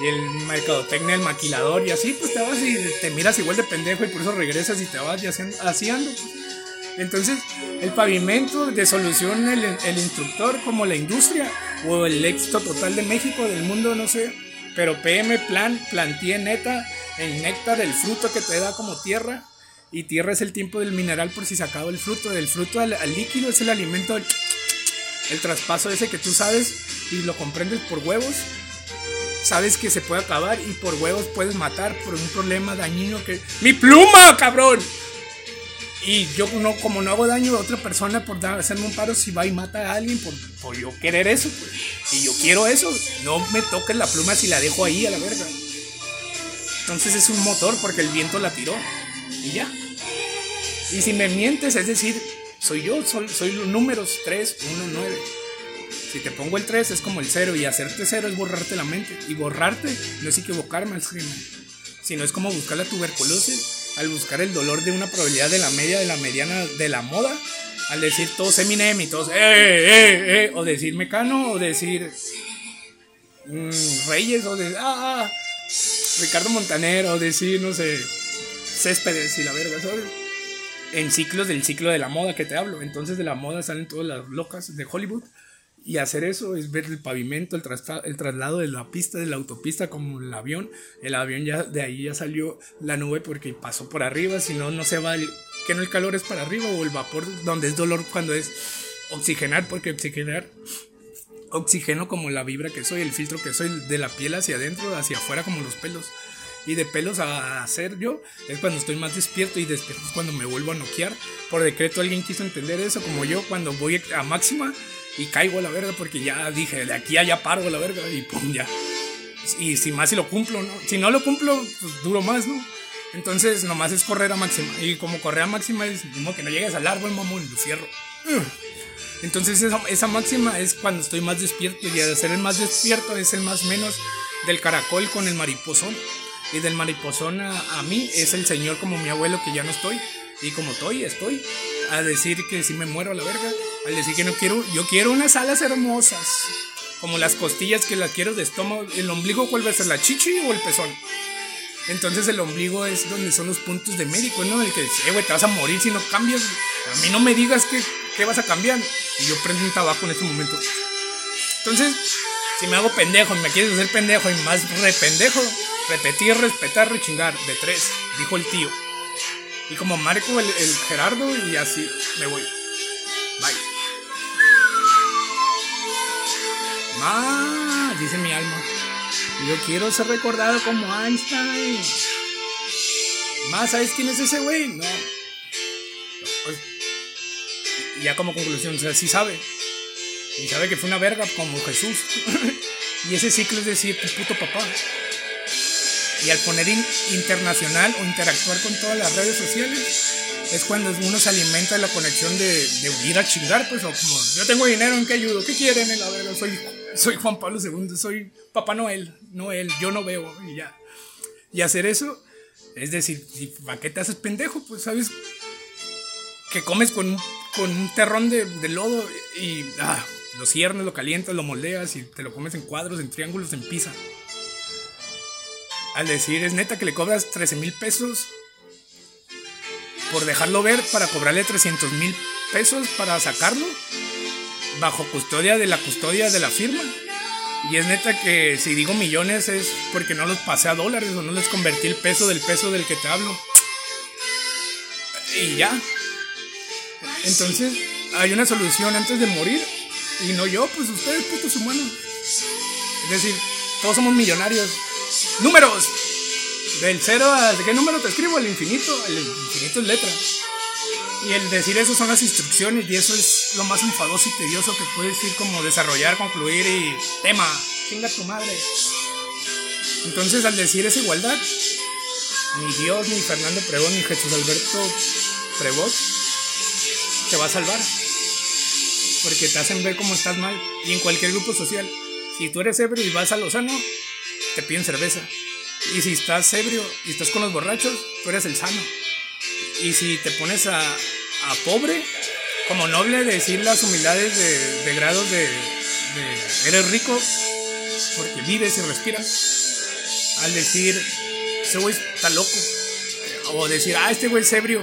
y el mercadotecnia, el maquilador y así, pues te vas y te miras igual de pendejo y por eso regresas y te vas haciendo. Pues. Entonces, el pavimento de solución, el, el, instructor, como la industria o el éxito total de México, del mundo, no sé. Pero PM Plan, plantié neta, el néctar, el fruto que te da como tierra. Y tierra es el tiempo del mineral por si se acaba el fruto. Del fruto al, líquido es el alimento, el, el traspaso ese que tú sabes y lo comprendes por huevos sabes que se puede acabar y por huevos puedes matar por un problema dañino que... ¡Mi pluma, cabrón! Y yo no, como no hago daño a otra persona por hacerme un paro, si va y mata a alguien por, por yo querer eso, pues, y yo quiero eso, no me toques la pluma si la dejo ahí a la verga. Entonces es un motor porque el viento la tiró. Y ya. Y si me mientes, es decir, soy yo, soy, soy los números 3, 1, 9. Si te pongo el 3 es como el 0 y hacerte 0 es borrarte la mente. Y borrarte no es equivocarme, sino es como buscar la tuberculosis al buscar el dolor de una probabilidad de la media, de la mediana, de la moda. Al decir todos Eminem y todos, eh, eh, eh, o decir Mecano, o decir mm, Reyes, o decir, ah, ah, Ricardo Montaner, o decir, no sé, Céspedes y la verga, ¿sabes? En ciclos del ciclo de la moda que te hablo. Entonces de la moda salen todas las locas de Hollywood Y hacer eso es ver el pavimento, el, el traslado de la pista, de la autopista como el avión. El avión ya de ahí ya salió la nube porque pasó por arriba, si no, no se va, el, que no el calor es para arriba o el vapor donde es dolor cuando es oxigenar, porque oxigenar oxigeno como la vibra que soy, el filtro que soy, de la piel hacia adentro, hacia afuera como los pelos. Y de pelos a hacer yo es cuando estoy más despierto y después cuando me vuelvo a noquear. Por decreto alguien quiso entender eso, como yo cuando voy a máxima y caigo a la verga porque ya dije, de aquí a allá paro a la verga y pum, ya. Y si más si lo cumplo, ¿no? Si no lo cumplo, pues duro más, ¿no? Entonces nomás es correr a máxima. Y como correr a máxima es como que no llegues al árbol, mamón, lo cierro. Entonces esa, máxima es cuando estoy más despierto y al ser el más despierto es el más menos del caracol con el mariposón. Y del mariposón a, mí es el señor como mi abuelo que ya no estoy. Y como estoy, estoy. A decir que si me muero a la verga. Al decir que no quiero, yo quiero unas alas hermosas. Como las costillas que las quiero de estómago. ¿El ombligo cuál va a ser? ¿La chichi o el pezón? Entonces el ombligo es donde son los puntos de médico, ¿no? El que dice, eh, güey, te vas a morir si no cambias. A mí no me digas que, que vas a cambiar. Y yo prendo un tabaco en ese momento. Entonces, si me hago pendejo y me quieres hacer pendejo y más rependejo, repetir, respetar, rechingar. De tres, dijo el tío. Y como marco el, el Gerardo y así me voy. Bye. Más, dice mi alma. Yo quiero ser recordado como Einstein. Más, ¿sabes quién es ese güey? No. Ya como conclusión, o sea, sí sabe. Y sabe que fue una verga como Jesús. y ese ciclo es decir, tu puto papá. Y al poner internacional o interactuar con todas las redes sociales, es cuando uno se alimenta de la conexión de, de ir a chingar, pues, o como, yo tengo dinero, ¿en qué ayudo? ¿Qué quieren? Verga, soy, Juan Pablo II, soy Papá Noel, Noel, yo no veo, y ya. Y hacer eso, es decir, ¿para qué te haces pendejo? Pues, ¿sabes? Que comes con, un terrón de, de lodo y ah, lo ciernes, lo calientas, lo moldeas y te lo comes en cuadros, en triángulos, en pizza. Al decir, es neta que le cobras 13 mil pesos por dejarlo ver para cobrarle 300 mil pesos para sacarlo bajo custodia de la custodia de la firma. Y es neta que si digo millones es porque no los pasé a dólares o no les convertí el peso del peso del que te hablo. Y ya. Entonces hay una solución antes de morir. Y no yo, pues ustedes putos humanos. Es decir, todos somos millonarios. Números. Del cero a qué número te escribo, el infinito, el infinito es letra. Y el decir eso son las instrucciones y eso es lo más enfadoso y tedioso que puedes ir como desarrollar, concluir y tema, chinga tu madre. Entonces al decir esa igualdad, ni Dios, ni Fernando Pregón, ni Jesús Alberto Prebot te va a salvar. Porque te hacen ver cómo estás mal. Y en cualquier grupo social, si tú eres ebrio y vas a Lozano, te piden cerveza. Y si estás ebrio y estás con los borrachos, tú eres el sano. Y si te pones a, a pobre, como noble, decir las humildades de, de grados de, eres rico porque vives y respiras. Al decir, ese güey está loco. O decir, ah, este güey es ebrio,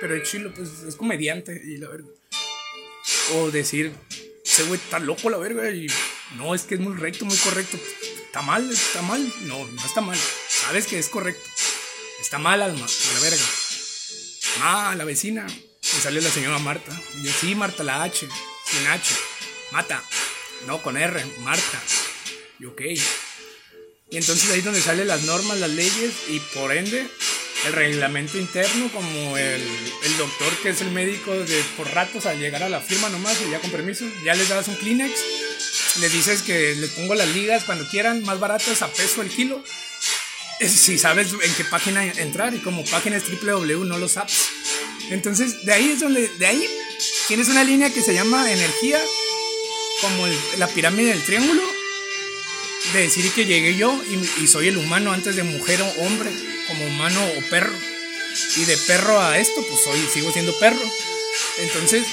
pero el chilo, pues es comediante y la verga. O decir, ese güey está loco, la verga, y no, es que es muy recto, muy correcto. ¿Está mal? ¿Está mal? No, no está mal. Sabes que es correcto. Está mal, alma, a la verga. Ah, la vecina. Y salió la señora Marta. Y yo, sí, Marta, la H. Sin H. Mata. No, con R. Marta. Y ok. Y entonces ahí es donde salen las normas, las leyes y por ende el reglamento interno, como el, el, doctor que es el médico de por ratos al llegar a la firma nomás y ya con permiso, ya les das un Kleenex les dices que les pongo las ligas cuando quieran, más baratas a peso el kilo. Si sabes en qué página entrar y como página es www, no los apps. Entonces, de ahí es donde, de ahí tienes una línea que se llama energía, como la pirámide del triángulo, de decir que llegué yo y, y soy el humano antes de mujer o hombre, como humano o perro. Y de perro a esto, pues soy, sigo siendo perro. Entonces,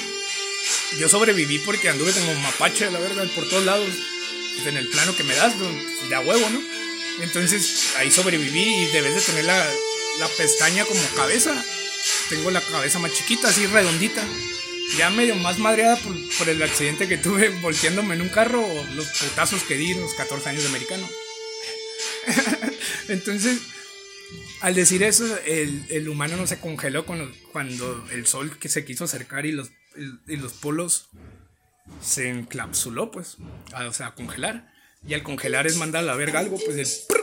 yo sobreviví porque anduve como mapache, la verdad, por todos lados. En el plano que me das, de a huevo, ¿no? Entonces ahí sobreviví y debes de tener la, la pestaña como cabeza. Tengo la cabeza más chiquita, así redondita. ya medio más madreada por, por, el accidente que tuve volteándome en un carro, los putazos que di los 14 años de americano. Entonces, al decir eso, el, el, humano no se congeló cuando, cuando el sol que se quiso acercar y los, y los polos se encapsuló, pues, o sea, congelar. Y al congelar es mandar a la verga algo, pues el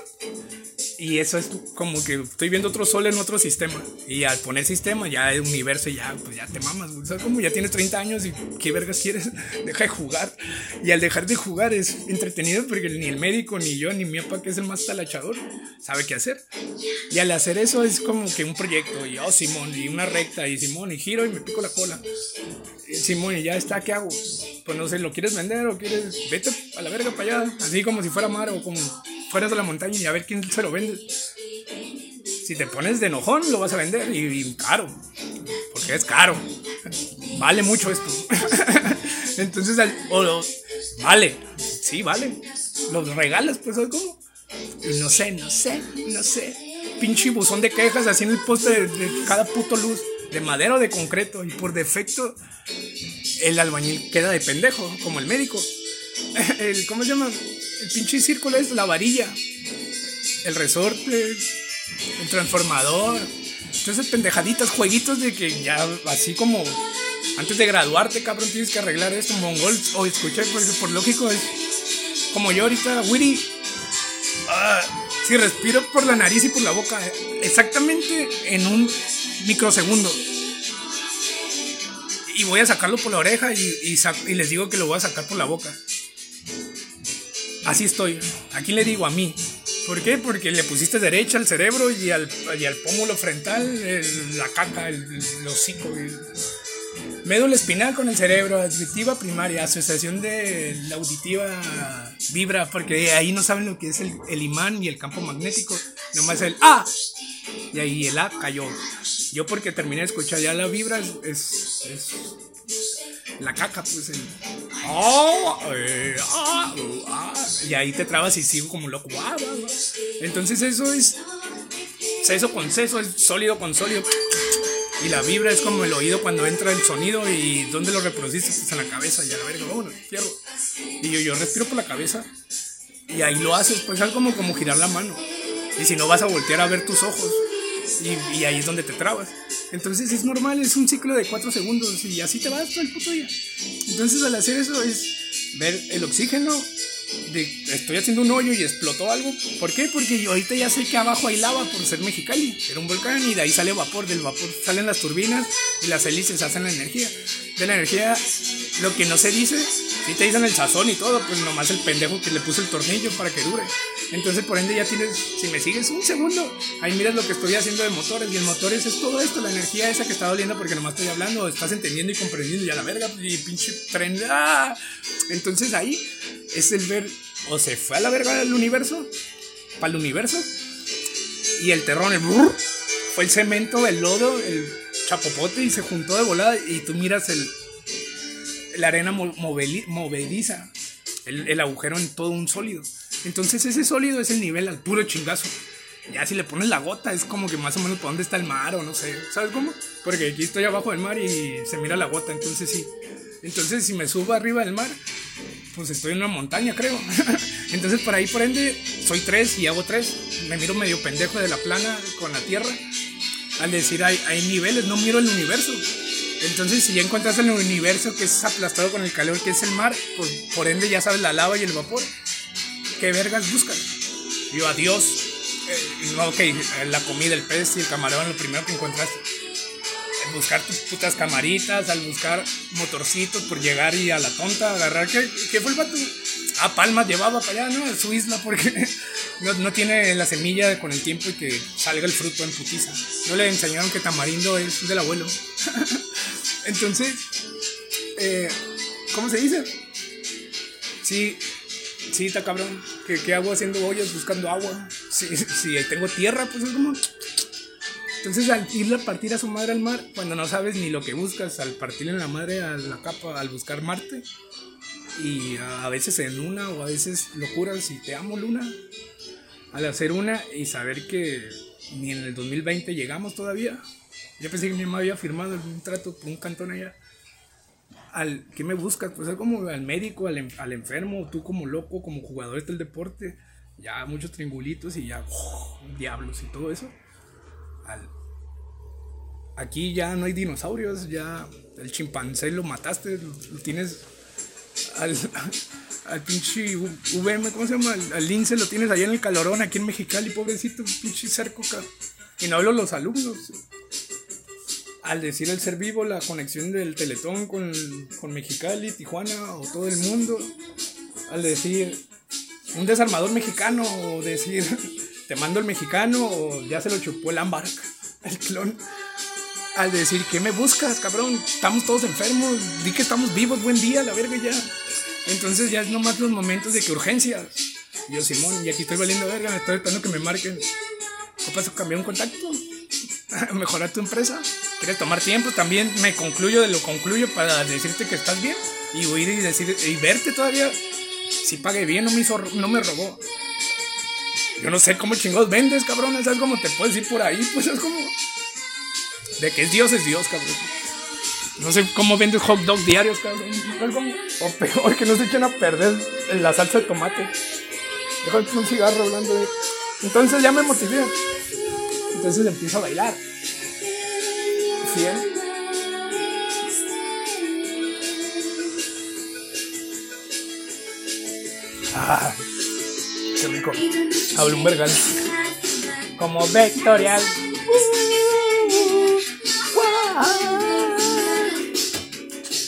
y eso es como que estoy viendo otro sol en otro sistema. Y al poner sistema, ya el universo, ya, pues ya te mamas, O sea, como ya tienes 30 años y qué vergas quieres, deja de jugar. Y al dejar de jugar es entretenido porque ni el médico, ni yo, ni mi papá, que es el más talachador, sabe qué hacer. Y al hacer eso es como que un proyecto. Y oh, Simón, y una recta, y Simón, y giro y me pico la cola. Simón, y ya está, ¿qué hago? Pues no sé, ¿lo quieres vender o quieres? Vete a la verga para allá. Así como si fuera mar o como fueras de la montaña y a ver quién se lo vende. Si te pones de enojón, lo vas a vender y, caro. Porque es caro. Vale mucho esto. Entonces, vale. Sí, vale. Los regalas, pues, ¿cómo? no sé, no sé, no sé. Pinche buzón de quejas así en el poste de, cada puto luz. De madera o de concreto. Y por defecto, el albañil queda de pendejo, como el médico. El, ¿Cómo se llama? El pinche círculo es la varilla, el resorte, el transformador. Entonces, pendejaditas, jueguitos de que ya así como antes de graduarte, cabrón, tienes que arreglar esto, mongol. O escuché, porque por lógico es como yo ahorita, Witty. Ah, si respiro por la nariz y por la boca, exactamente en un microsegundo. Y voy a sacarlo por la oreja y, les digo que lo voy a sacar por la boca. Así estoy. Aquí le digo a mí. ¿Por qué? Porque le pusiste derecha al cerebro y al, y al pómulo frontal, la caca, el, el hocico. Médula espinal con el cerebro, auditiva primaria, asociación de la auditiva vibra, porque ahí no saben lo que es el, imán y el campo magnético, nomás el A. Y ahí el A cayó. Yo porque terminé de escuchar ya la vibra es, la caca, pues el. Oh, y ahí te trabas y sigo como loco. Entonces eso es. Seso con seso, es sólido con sólido. Y la vibra es como el oído cuando entra el sonido y ¿dónde lo reproduciste? Pues en la cabeza y a la verga, bueno, fierro. Y yo, yo respiro por la cabeza y ahí lo haces, pues es como, como girar la mano. Y si no vas a voltear a ver tus ojos y, ahí es donde te trabas. Entonces es normal, es un ciclo de 4 segundos y así te vas todo el puto día. Entonces al hacer eso es ver el oxígeno, de, estoy haciendo un hoyo y explotó algo. ¿Por qué? Porque yo ahorita ya sé que abajo hay lava por ser Mexicali. Era un volcán y de ahí sale vapor. Del vapor salen las turbinas y las hélices hacen la energía. De la energía, lo que no se dice, si te dicen el sazón y todo, pues nomás el pendejo que le puso el tornillo para que dure. Entonces, por ende, ya tienes, si me sigues un segundo, ahí miras lo que estoy haciendo de motores. Y el motores es todo esto, la energía esa que está doliendo porque nomás estoy hablando, estás entendiendo y comprendiendo. Y a la verga, y pinche tren. ¡ah! Entonces ahí es el ver, o se fue a la verga el universo, para el universo. Y el terrón, el fue el cemento, el lodo, el chapopote y se juntó de volada. Y tú miras el, la arena movediza, el, agujero en todo un sólido. Entonces ese sólido es el nivel al puro chingazo. Ya si le pones la gota es como que más o menos por dónde está el mar o no sé. ¿Sabes cómo? Porque aquí estoy abajo del mar y se mira la gota, entonces sí. Entonces si me subo arriba del mar, pues estoy en una montaña, creo. entonces por ahí por ende soy tres y hago tres. Me miro medio pendejo de la plana con la tierra. Al decir hay, niveles, no miro el universo. Entonces, si ya encuentras el universo que es aplastado con el calor que es el mar, pues por ende ya sabes la lava y el vapor. ¿qué vergas buscan? yo, adiós. Eh, ok, la comida, el pez y el camarón, lo primero que encontraste. Buscar tus putas camaritas, al buscar motorcitos por llegar y a la tonta agarrar. ¿Qué, qué fue el vato? Ah, Palmas llevaba para allá, ¿no? A su isla porque no, no, tiene la semilla con el tiempo y que salga el fruto en putiza. No le enseñaron que tamarindo es del abuelo. Entonces, eh, ¿cómo se dice? Sí, sí, está cabrón. ¿Qué, ¿Qué, hago haciendo ollas buscando agua? Si, si tengo tierra, pues es como. Entonces, al irle a partir a su madre al mar, cuando no sabes ni lo que buscas, al partirle en la madre a la capa, al buscar Marte, y a, veces en una o a veces locuras y te amo, Luna, al hacer una y saber que ni en el 2020 llegamos todavía. Yo pensé que mi mamá había firmado un trato con un cantón allá. al ¿qué me buscas? Pues es como al médico, al, al enfermo, tú como loco, como jugador del deporte, ya muchos triangulitos y ya diablos y todo eso. Al, aquí ya no hay dinosaurios, ya el chimpancé lo mataste, lo, tienes al, al pinche VM, ¿cómo se llama? Al, lince lo tienes allá en el calorón, aquí en Mexicali, pobrecito, pinche cerco, y no hablo los alumnos. Al decir el ser vivo, la conexión del Teletón con, con Mexicali, Tijuana o todo el mundo. Al decir un desarmador mexicano o decir te mando el mexicano o ya se lo chupó el ámbar, el clon al decir, ¿qué me buscas, cabrón? Estamos todos enfermos, di que estamos vivos, buen día, la verga ya. Entonces ya es nomás los momentos de que urgencias. Yo, Simón, y aquí estoy valiendo verga, me estoy esperando que me marquen. ¿Qué pasa? ¿Cambiar un contacto? ¿Mejorar tu empresa? ¿Quieres tomar tiempo? También me concluyo de lo concluyo para decirte que estás bien y huir y decir y verte todavía. Si pague bien, no me hizo, no me robó. Yo no sé cómo chingados vendes, cabrón. ¿Sabes cómo te puedes ir por ahí? Pues es como. De que es Dios, es Dios, cabrón. No sé cómo vendes hot dog diarios, cabrón. O peor, que no se echen a perder en la salsa de tomate. Déjame un cigarro hablando de. Entonces ya me motivé. Entonces empiezo a bailar. ¿Sí, eh? Ah, qué rico. Hablo un vergal. Como vectorial.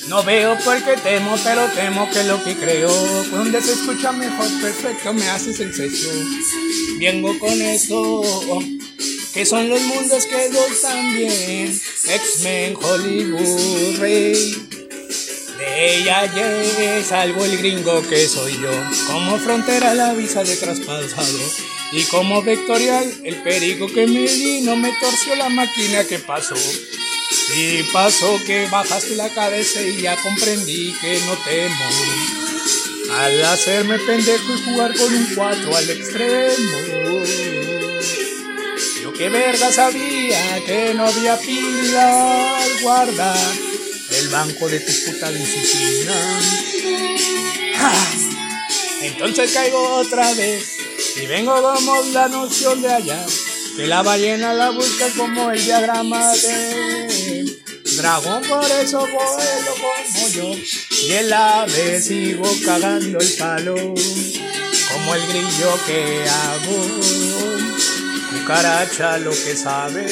No veo porque temo, pero temo que lo que creo, donde se escucha mejor, perfecto, me haces el sexo. Vengo con eso, que son los mundos que dos también. X-Men, Hollywood, Rey. De ella llegué, salvo el gringo que soy yo. Como frontera la visa de traspasado. Y como vectorial, el perico que me di no me torció la máquina que pasó. Y pasó que bajaste la cabeza y ya comprendí que no temo. Al hacerme pendejo y jugar con un 4 al extremo. Yo que verga sabía que no había pila al guardar el banco de tu puta disciplina. Entonces caigo otra vez y vengo como la noción de allá. Que la ballena la busca como el diagrama de dragón, por eso vuelo como yo. Y el ave sigo cagando el palo, como el grillo que hago. Cucaracha lo que sabe,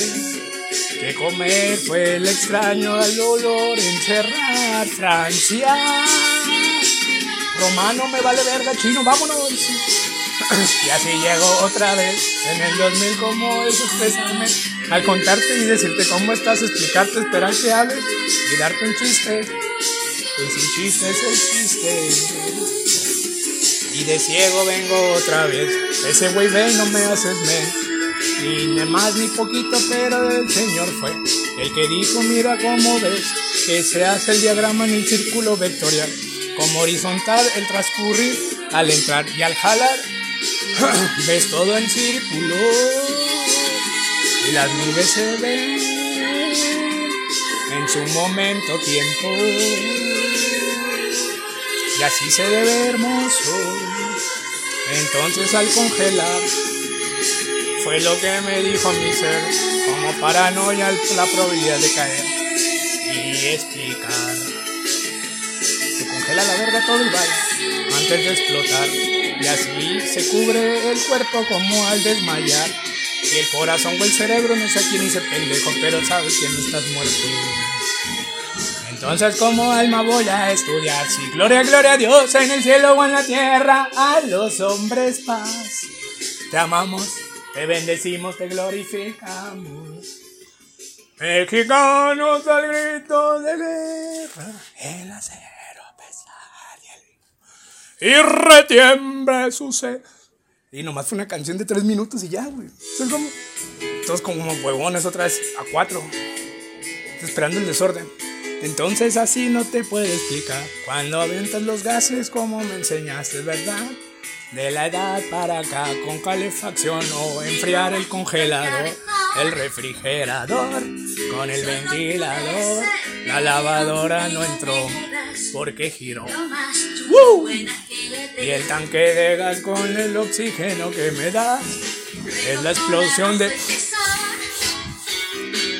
que comer fue el extraño al olor encerrar Francia. Romano me vale verga, chino, vámonos. Y así llego otra vez en el 2000 como es expresarme al contarte y decirte cómo estás, explicarte, esperar que hables y darte un chiste. Y sin chiste es el chiste. Y de ciego vengo otra vez. Ese güey ve no me haces me. Ni más ni poquito, pero el Señor fue el que dijo, mira cómo ves, que se hace el diagrama en el círculo vectorial, como horizontal el transcurrir al entrar y al jalar ves todo en círculo. Y las nubes se ven en su momento tiempo. Y así se ve hermoso. Entonces al congelar fue lo que me dijo mi ser como paranoia la probabilidad de caer y explicar se congela la verga todo y va antes de explotar y así se cubre el cuerpo como al desmayar. Y el corazón o el cerebro no sé quién hice pendejo, pero sabes que no estás muerto. Entonces como alma voy a estudiar si gloria, gloria a Dios en el cielo o en la tierra, a los hombres paz. Te amamos, te bendecimos, te glorificamos. Mexicanos al grito de guerra, el acero y retiembre su sed. Y nomás fue una canción de tres minutos y ya, güey. Como, todos como huevones otra vez a cuatro. Esperando el desorden. Entonces así no te puedo explicar. Cuando aventas los gases como me enseñaste, ¿verdad? De la edad para acá con calefacción o enfriar el congelador, el refrigerador con el ventilador, la lavadora no entró porque giró. Y el tanque de gas con el oxígeno que me da es la explosión de...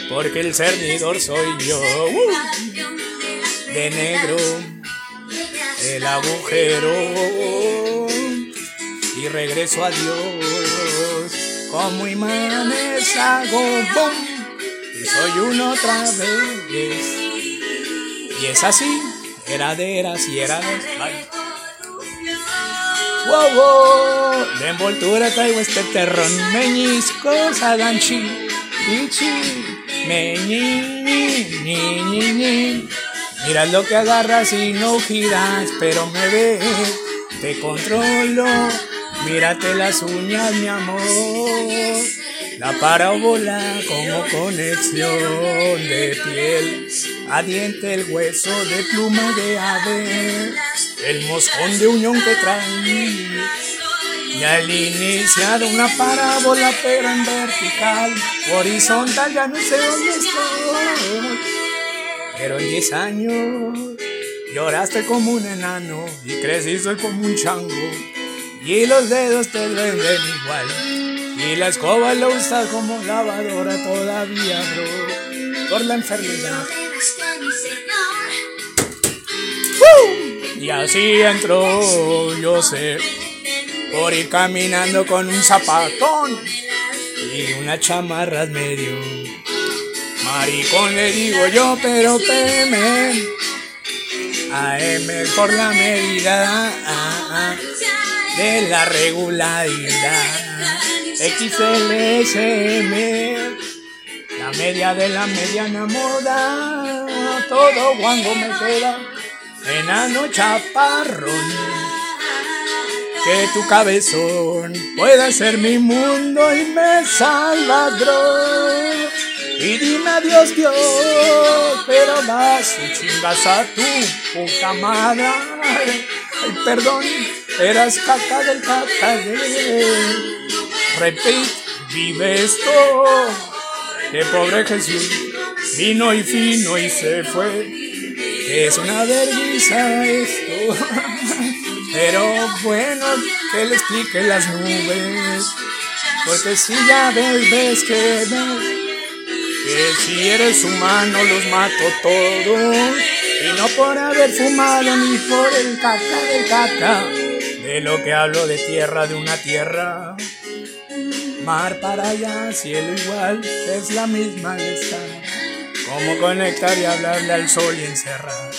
Porque el cernidor soy yo. De negro el agujero y regreso a Dios como imanes hago boom y soy uno otra vez. Y es así heraderas y eras wow wow. De envoltura traigo este terrón meñiscos aganchi ichi meñi ni ni ni Mira lo que agarras y no giras, pero me ves, te controlo. Mírate las uñas, mi amor. La parábola como conexión de piel a diente, el hueso de pluma de ave, el moscón de unión que trae. Y al iniciar una parábola, pero en vertical, horizontal, ya no sé dónde estoy. Pero en 10 años lloraste como un enano y creciste como un chango. Y los dedos te duelen igual. Y la escoba la usas como lavadora todavía, bro. Por la enfermedad. Y así entró, yo sé, por ir caminando con un zapatón y unas chamarras medio Maricón le digo yo, pero PM. AM por la medida de la regularidad. XLSM, la media de la mediana moda. Todo guango me queda, enano chaparrón. Que tu cabezón pueda ser mi mundo y me salvadrón. Y dime adiós Dios, pero das y chingas a tu puta madre. Perdón, eras caca del caca de. Repeat, vive esto. Que pobre Jesús vino y fino y se fue. Es una vergüenza esto. Pero bueno, que le explique las nubes. Porque si ya ves, ves que ves que si eres humano los mato todos y no por haber fumado ni por el caca del caca de lo que hablo de tierra de una tierra. Mar para allá cielo igual es la misma estar como conectar y hablarle al sol y encerrar.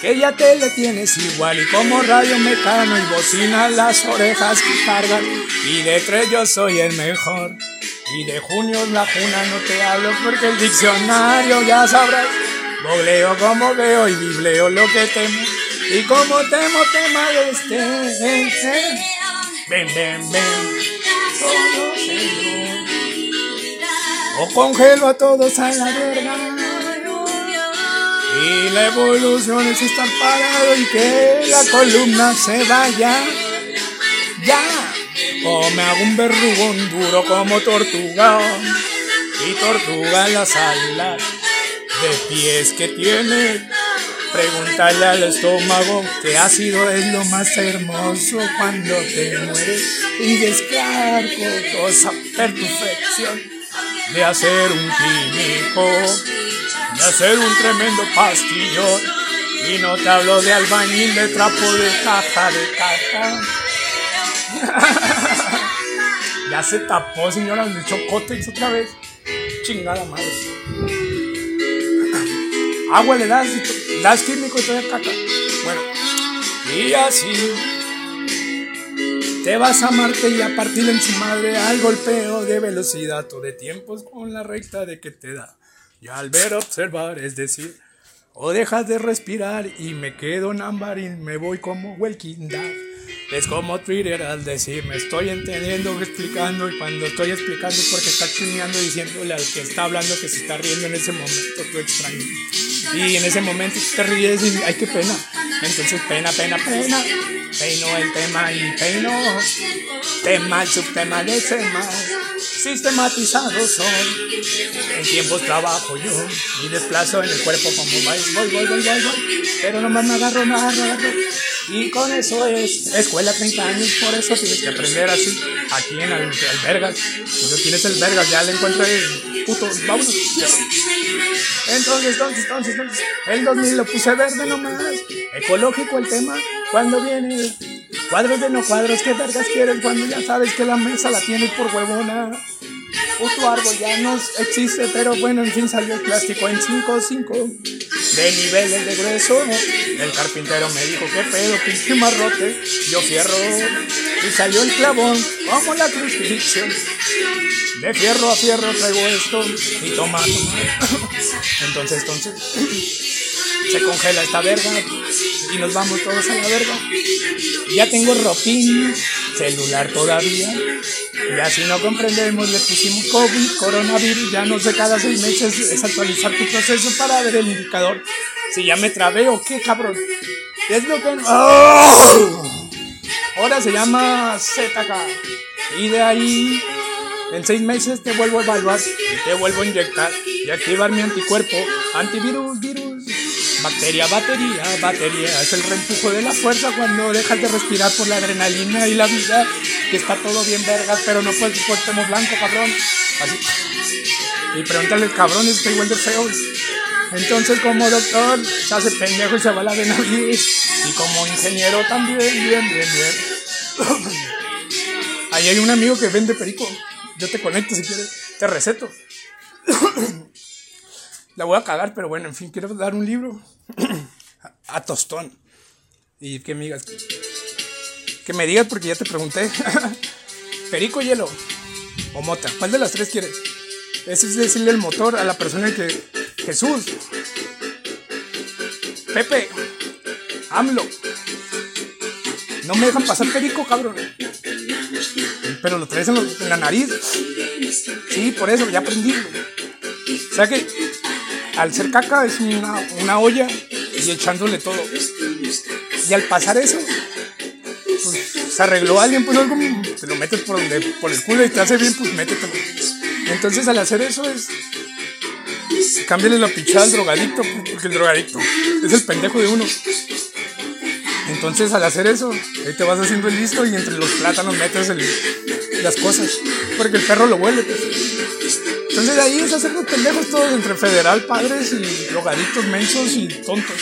Que ya te le tienes igual y como radio mecano y bocina las orejas que cargan. Y de tres yo soy el mejor. Y de junio la juna no te hablo porque el diccionario ya sabrás. Googleo como veo y bibleo lo que temo. Y como temo de este. Ven, ven, ven. O congelo a todos a la verga. Y la evolución es estar parado y que la columna se vaya. Ya. O me hago un verrugón duro como tortuga y tortuga en las alas de pies que tiene. Pregúntale al estómago que ácido es lo más hermoso cuando te mueres y descargo esa perfección de hacer un químico, de hacer un tremendo pastillón. Y no te hablo de albañil, de trapo, de caja, de caja. ya se tapó, señora, de chocotes otra vez. Chingada madre. Agua le das, das químico y te caca. Bueno, y así te vas a Marte y a partir en su madre al golpeo de velocidad o de tiempos con la recta de que te da. Y al ver observar, es decir, o dejas de respirar y me quedo en ámbar y me voy como Walking es como Twitter al decir, me estoy entendiendo, explicando, y cuando estoy explicando porque está chumeando diciéndole al que está hablando que se está riendo en ese momento, tú extraño. Y en ese momento te ríes y, ay, qué pena. Entonces, pena, pena, pena. Peino el tema y peino. Tema, el subtema de tema. sistematizados son. En tiempos trabajo yo y desplazo en el cuerpo como voy, voy, voy, voy, voy, voy. Pero nomás me agarro, me agarro. Y con eso es escuela 30 años, por eso tienes que aprender así. Aquí en el, Vergas. Si no tienes el Vergas, ya le encontré puto, vámonos. Entonces, entonces, entonces, entonces, el 2000 lo puse verde nomás. Ecológico el tema. Cuando viene cuadros de no cuadros, ¿qué vergas quieres cuando ya sabes que la mesa la tienes por huevona? Puto árbol ya no existe, pero bueno, en fin salió el plástico en 5-5 de niveles de grueso. El carpintero me dijo, ¿qué pedo, pinche marrote? Yo fierro y salió el clavón como la crucifixión. De fierro a fierro traigo esto y toma, toma. Entonces, entonces, se congela esta verga y nos vamos todos a la verga. Ya tengo ropín, celular todavía. Y así no comprendemos, le pusimos COVID, coronavirus, ya no sé, cada seis meses es actualizar tu proceso para ver el indicador. Si ya me trabé o qué, cabrón. Es lo que... ¡Oh! Ahora se llama ZK. Y de ahí, en seis meses te vuelvo a evaluar te vuelvo a inyectar y activar mi anticuerpo, antivirus, virus. Bacteria, batería, batería. Es el reempujo de la fuerza cuando dejas de respirar por la adrenalina y la vida. Que está todo bien vergas, pero no puedes ponerte blanco, cabrón. Así. Y pregúntale al cabrón, está igual de feo. Entonces, como doctor, se hace pendejo y se va a la Benavides. Y como ingeniero también, bien, bien, bien. Ahí hay un amigo que vende perico. Yo te conecto si quieres. Te receto. La voy a cagar, pero bueno, en fin, quiero dar un libro a tostón. Y que me digas. Que me digas porque ya te pregunté. Perico, hielo o mota. ¿Cuál de las tres quieres? Ese es decirle el motor a la persona que. Jesús. Pepe. AMLO. No me dejan pasar perico, cabrón. Pero lo traes en, la nariz. Sí, por eso, ya aprendí. O sea que al ser caca es una, olla y echándole todo. Y al pasar eso, pues, se arregló alguien, pues algo, te lo metes por, por el culo y te hace bien, pues métetelo. Entonces al hacer eso es, cámbiale la pichada al drogadicto, pues, porque el drogadicto es el pendejo de uno. Entonces al hacer eso, ahí te vas haciendo el listo y entre los plátanos metes las cosas, porque el perro lo huele. Pues. Entonces de ahí es hacernos pendejos todos entre federal, padres y drogaditos mensos y tontos.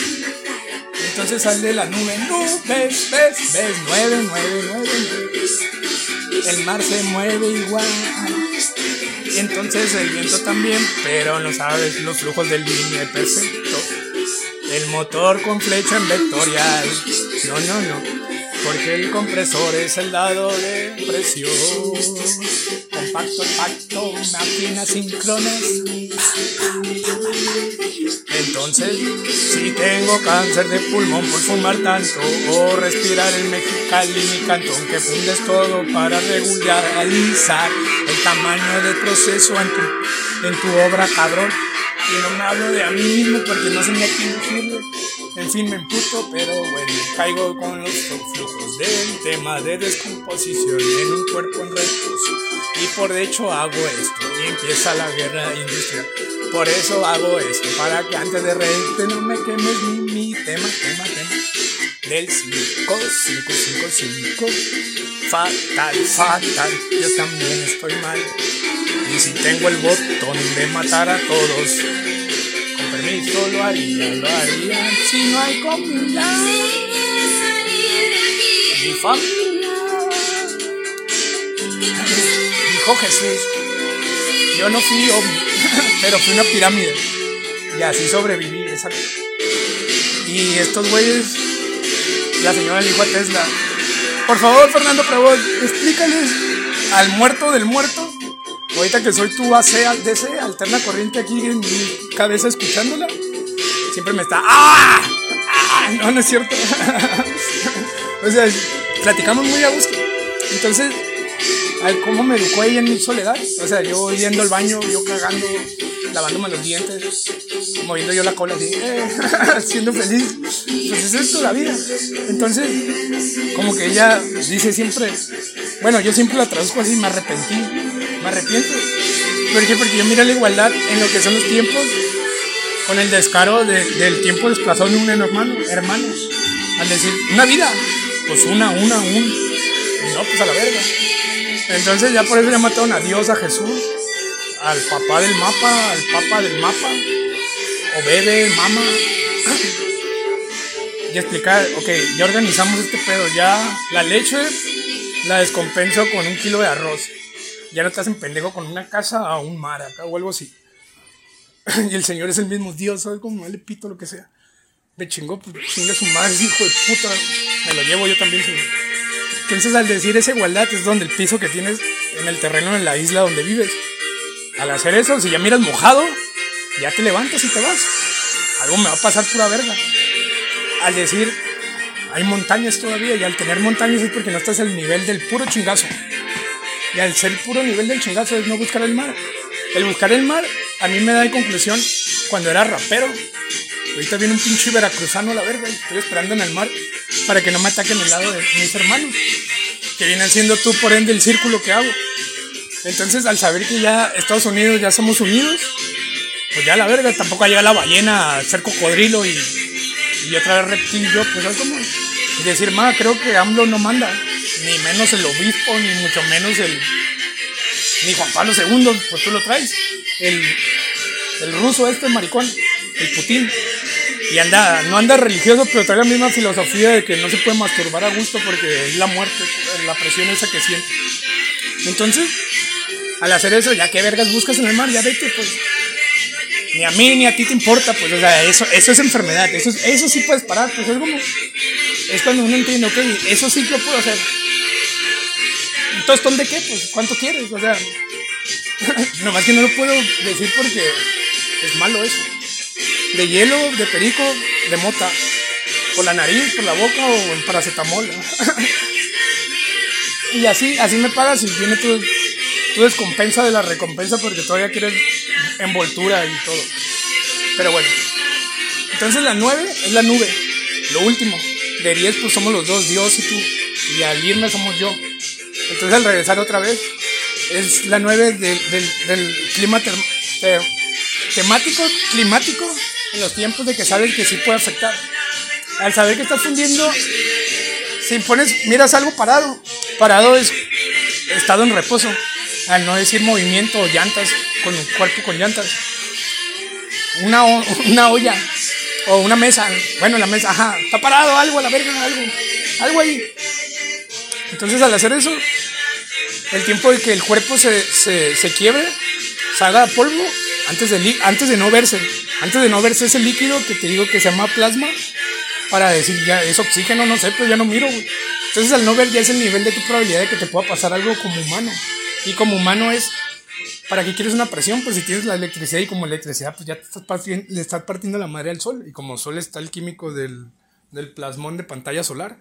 Entonces sale de la nube, nubes, ves, ves, nueve, nueve, nueve, El mar se mueve igual. Y entonces el viento también, pero no sabes los flujos del línea perfecto. El motor con flecha en vectorial. No, no, no. Porque el compresor es el dado de presión compacto, pacto, máquinas síncronas. Entonces, si tengo cáncer de pulmón por fumar tanto o respirar el mexicali mi cantón que fundes todo para regularizar el tamaño del proceso en tu, en tu obra, cabrón. Y no me hablo de a mí mismo porque no sé ni a quién decirle. En fin, me emputo, pero bueno, caigo con los flujos del tema de descomposición en un cuerpo en reposo. Y por hecho hago esto y empieza la guerra industrial. Por eso hago esto, para que antes de reírte no me quemes mi, mi tema, tema, tema. Del 5, 5, 5, 5. Fatal, fatal, yo también estoy mal. Y si tengo el botón de matar a todos, lo haría, lo haría. Si no hay comida, mi familia. Dijo Jesús, yo no fui hombre, pero fui una pirámide. Y así sobreviví. Esa... Y estos güeyes, la señora le dijo a Tesla, por favor, Fernando Prabot, explícales al muerto del muerto Ahorita que soy tu AC, DC, alterna corriente aquí en mi cabeza escuchándola, siempre me está. ¡Ah! ¡Ah! No, no es cierto. o sea, platicamos muy a gusto. Entonces, al cómo me educó ella en mi soledad. O sea, yo yendo al baño, yo cagando, lavándome los dientes, moviendo yo la cola así, siendo feliz. Pues es esto la vida. Entonces, como que ella dice siempre, bueno, yo siempre la traduzco así, me arrepentí me arrepiento. ¿Por qué? Porque yo miro la igualdad en lo que son los tiempos con el descaro del tiempo desplazado en un hermano, hermano. Al decir, una vida, pues una, una, un. no, pues a la verga. Entonces ya por eso le mataron a Dios, a Jesús, al papá del mapa, al papa del mapa, o bebé, mama. y explicar, ok, ya organizamos este pedo, ya la leche la descompenso con un kilo de arroz. Ya no te hacen pendejo con una casa a un mar acá o algo así. y el Señor es el mismo Dios, ¿sabes? Como le pito lo que sea. Me chingó, pues chinga su madre, hijo de puta. Me lo llevo yo también, señor. Entonces, al decir esa igualdad, es donde el piso que tienes en el terreno, en la isla donde vives. Al hacer eso, si ya miras mojado, ya te levantas y te vas. Algo me va a pasar pura verga. Al decir, hay montañas todavía, y al tener montañas es porque no estás al nivel del puro chingazo. Y al ser puro nivel del chingazo es no buscar el mar. El buscar el mar a mí me da de conclusión cuando era rapero. Ahorita viene un pinche veracruzano a la verga. Estoy esperando en el mar para que no me ataquen el lado de mis hermanos. Que vienen siendo tú, por ende, el círculo que hago. Entonces, al saber que ya Estados Unidos ya somos unidos, pues ya la verga, tampoco llega la ballena a ser cocodrilo y, y otra vez reptil yo, pues es como decir, ma, creo que AMLO no manda, ni menos el obispo, ni mucho menos el, ni Juan Pablo II, pues tú lo traes. El, el ruso este maricón, el Putin. Y anda, no anda religioso, pero trae la misma filosofía de que no se puede masturbar a gusto porque es la muerte, la presión esa que siente. Entonces, al hacer eso, ya que vergas buscas en el mar, ya vete, pues. Ni a mí ni a ti te importa, pues, o sea, eso, eso es enfermedad, eso, eso sí puedes parar, pues es como. Es cuando uno entiende, ok, eso sí lo puedo hacer. ¿Tostón de qué? Pues, ¿cuánto quieres? O sea, nomás que no lo puedo decir porque es malo eso. De hielo, de perico, de mota. Por la nariz, por la boca o en paracetamol. y así, así me pagas y viene tu, descompensa de la recompensa porque todavía quieres envoltura y todo. Pero bueno. Entonces la nueve es la nube. Lo último. De 10 pues somos los dos, Dios y tú. Y al irme somos yo. Entonces al regresar otra vez, es la 9 del, clima temático, climático, los tiempos de que sabes que sí puede afectar. Al saber que estás fundiendo, si pones, miras algo parado, parado es estado en reposo, al no decir movimiento o llantas, con un cuerpo con llantas. Una, una olla o una mesa, bueno, la mesa, ajá, está parado algo a la verga, algo, algo ahí. Entonces al hacer eso, el tiempo de que el cuerpo se, se, se quiebre, salga polvo, antes de, antes de no verse, antes de no verse ese líquido que te digo que se llama plasma, para decir ya es oxígeno, no sé, pero ya no miro, Entonces al no ver ya es el nivel de tu probabilidad de que te pueda pasar algo como humano. Y como humano es, ¿para qué quieres una presión? Pues si tienes la electricidad y como electricidad, pues ya te estás partiendo, le estás partiendo la madre al sol. Y como sol está el químico del, del plasmón de pantalla solar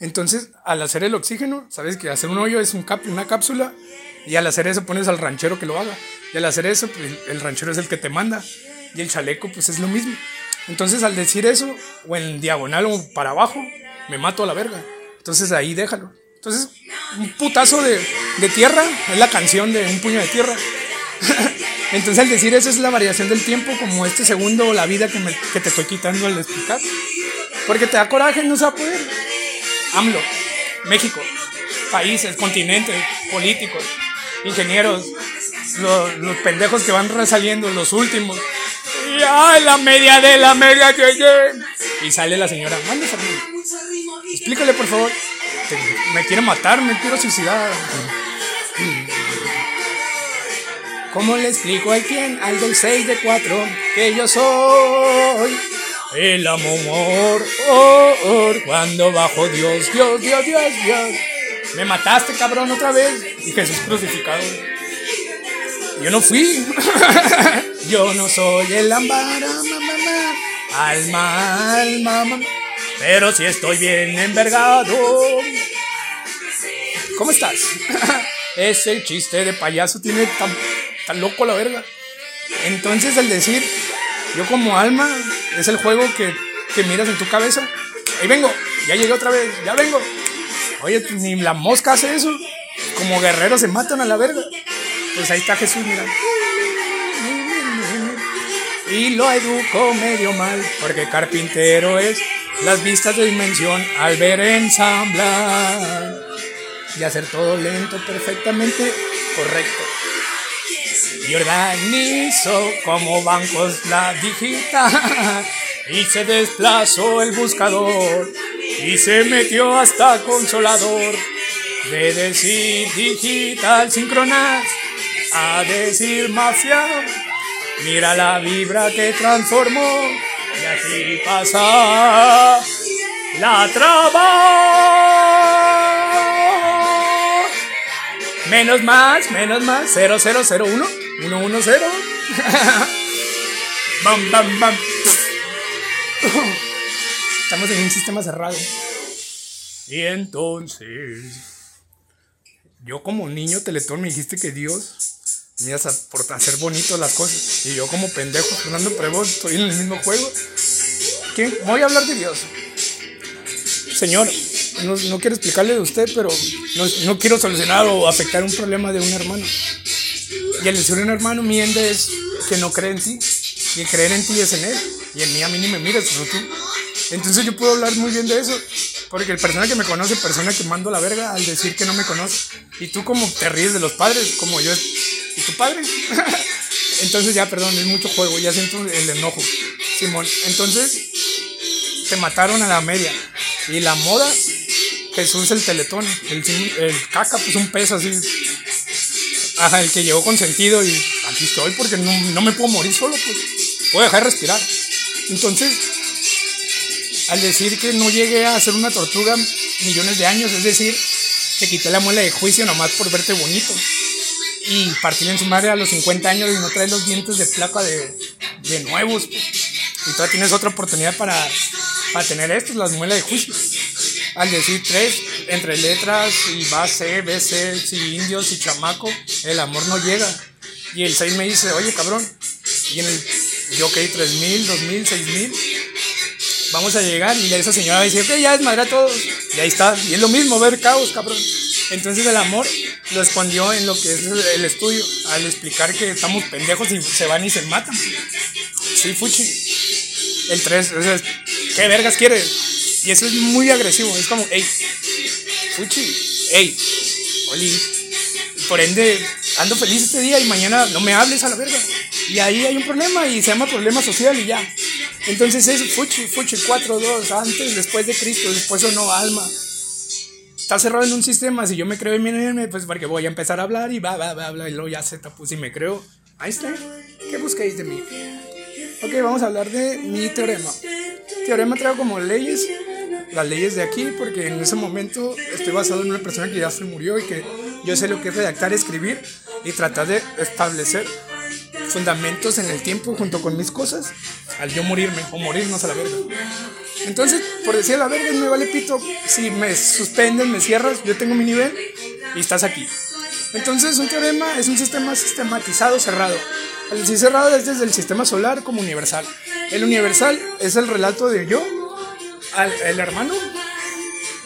entonces, al hacer el oxígeno, sabes que hacer un hoyo es un una cápsula y al hacer eso pones al ranchero que lo haga. Y al hacer eso, pues, el ranchero es el que te manda. Y el chaleco, pues es lo mismo. Entonces, al decir eso, o en diagonal o para abajo, me mato a la verga. Entonces, ahí déjalo. Entonces, un putazo de, de tierra es la canción de un puño de tierra. Entonces, al decir eso, es la variación del tiempo, como este segundo o la vida que, me, que te estoy quitando al explicar. Porque te da coraje, no se va a poder. AMLO, México, países, continentes, políticos, ingenieros, los, pendejos que van resaliendo, los últimos. Y ay, la media de la media Y sale la señora, mande Explícale, por favor. me quiere matar, me quiero suicidar. ¿Cómo le explico al quien, al del 6 de 4, que yo soy? El amor, oh, oh, cuando bajo Dios, Dios, Dios, Dios, Dios. Me mataste, cabrón, otra vez. Y Jesús crucificado. Yo no fui. Yo no soy el ambara, mamá, alma, alma, mamá. Pero si estoy bien envergado. ¿Cómo estás? Ese chiste de payaso tiene tan, tan loco la verga. Entonces, al decir yo como alma, es el juego que, que miras en tu cabeza. Ahí vengo, ya llegué otra vez, ya vengo. Oye, ni la mosca hace eso. Como guerreros se matan a la verga. Pues ahí está Jesús, mira. Y lo educo medio mal, porque carpintero es las vistas de dimensión al ver ensamblar y hacer todo lento, perfectamente correcto. Y organizo como bancos la digita y se desplazó el buscador y se metió hasta consolador de decir digital sincronas a decir mafia. Mira la vibra que transformó y así pasa la traba. Menos más, menos más, 0001, 110. bam, bam, bam. Estamos en un sistema cerrado. Y entonces, yo como niño teletón me dijiste que Dios me ibas a por hacer bonito las cosas. Y yo como pendejo, Fernando Prevón, estoy en el mismo juego. ¿Qué? Voy a hablar de Dios. Señor, no, no quiero explicarle de usted, pero no, no, quiero solucionar o afectar un problema de un hermano. Y el decir un hermano miente es que no cree en ti. Y creer en ti es en él. Y en mí a mí ni me miras, sino tú. Entonces yo puedo hablar muy bien de eso. Porque el persona que me conoce, persona que mando la verga al decir que no me conoce. Y tú como te ríes de los padres, como yo. ¿Y tu padre? Entonces ya, perdón, es mucho juego, ya siento el enojo. Simón, entonces te mataron a la media. Y la moda, Jesús el teletón, el, el caca, pues un peso así. Ajá, el que llegó con sentido y aquí estoy porque no, no me puedo morir solo, pues. Puedo dejar de respirar. Entonces, al decir que no llegué a ser una tortuga millones de años, es decir, te quité la muela de juicio nomás por verte bonito. Y partir en su madre a los 50 años y no traes los dientes de placa de, de nuevos. Y todavía tienes otra oportunidad para, para tener estos, las muelas de juicio. Al decir tres, entre letras y base, BC, si indios y chamaco, el amor no llega. Y el 6 me dice, oye cabrón, y en el yo, ok, 3000, 2000, 6000 vamos a llegar y esa señora dice, ok, ya desmadré a todos. Y ahí está. Y es lo mismo, ver caos, cabrón. Entonces el amor lo escondió en lo que es el estudio, al explicar que estamos pendejos y se van y se matan. Sí, fuchi. El 3, o ¿qué vergas quieres? Y eso es muy agresivo, es como, hey, fuchi, hey, oli. Por ende, ando feliz este día y mañana no me hables a la verga. Y ahí hay un problema y se llama problema social y ya. Entonces es fuchi, fuchi, 4-2, antes, después de Cristo, después o no, alma. Está cerrado en un sistema, si yo me creo en mí, pues porque voy a empezar a hablar y va, va, va, va, y luego ya se pues y me creo. Está. ¿Qué busquéis de mí? Ok, vamos a hablar de mi teorema. Teorema traigo como leyes, las leyes de aquí, porque en ese momento estoy basado en una persona que ya se murió y que yo sé lo que es redactar, escribir y tratar de establecer fundamentos en el tiempo junto con mis cosas al yo morirme o morirnos a la verga. Entonces, por decir a la verga, me vale pito. Si me suspenden, me cierras, yo tengo mi nivel y estás aquí. Entonces, un teorema es un sistema sistematizado cerrado. El cerrado es desde el sistema solar como universal. El universal es el relato de yo, al el hermano.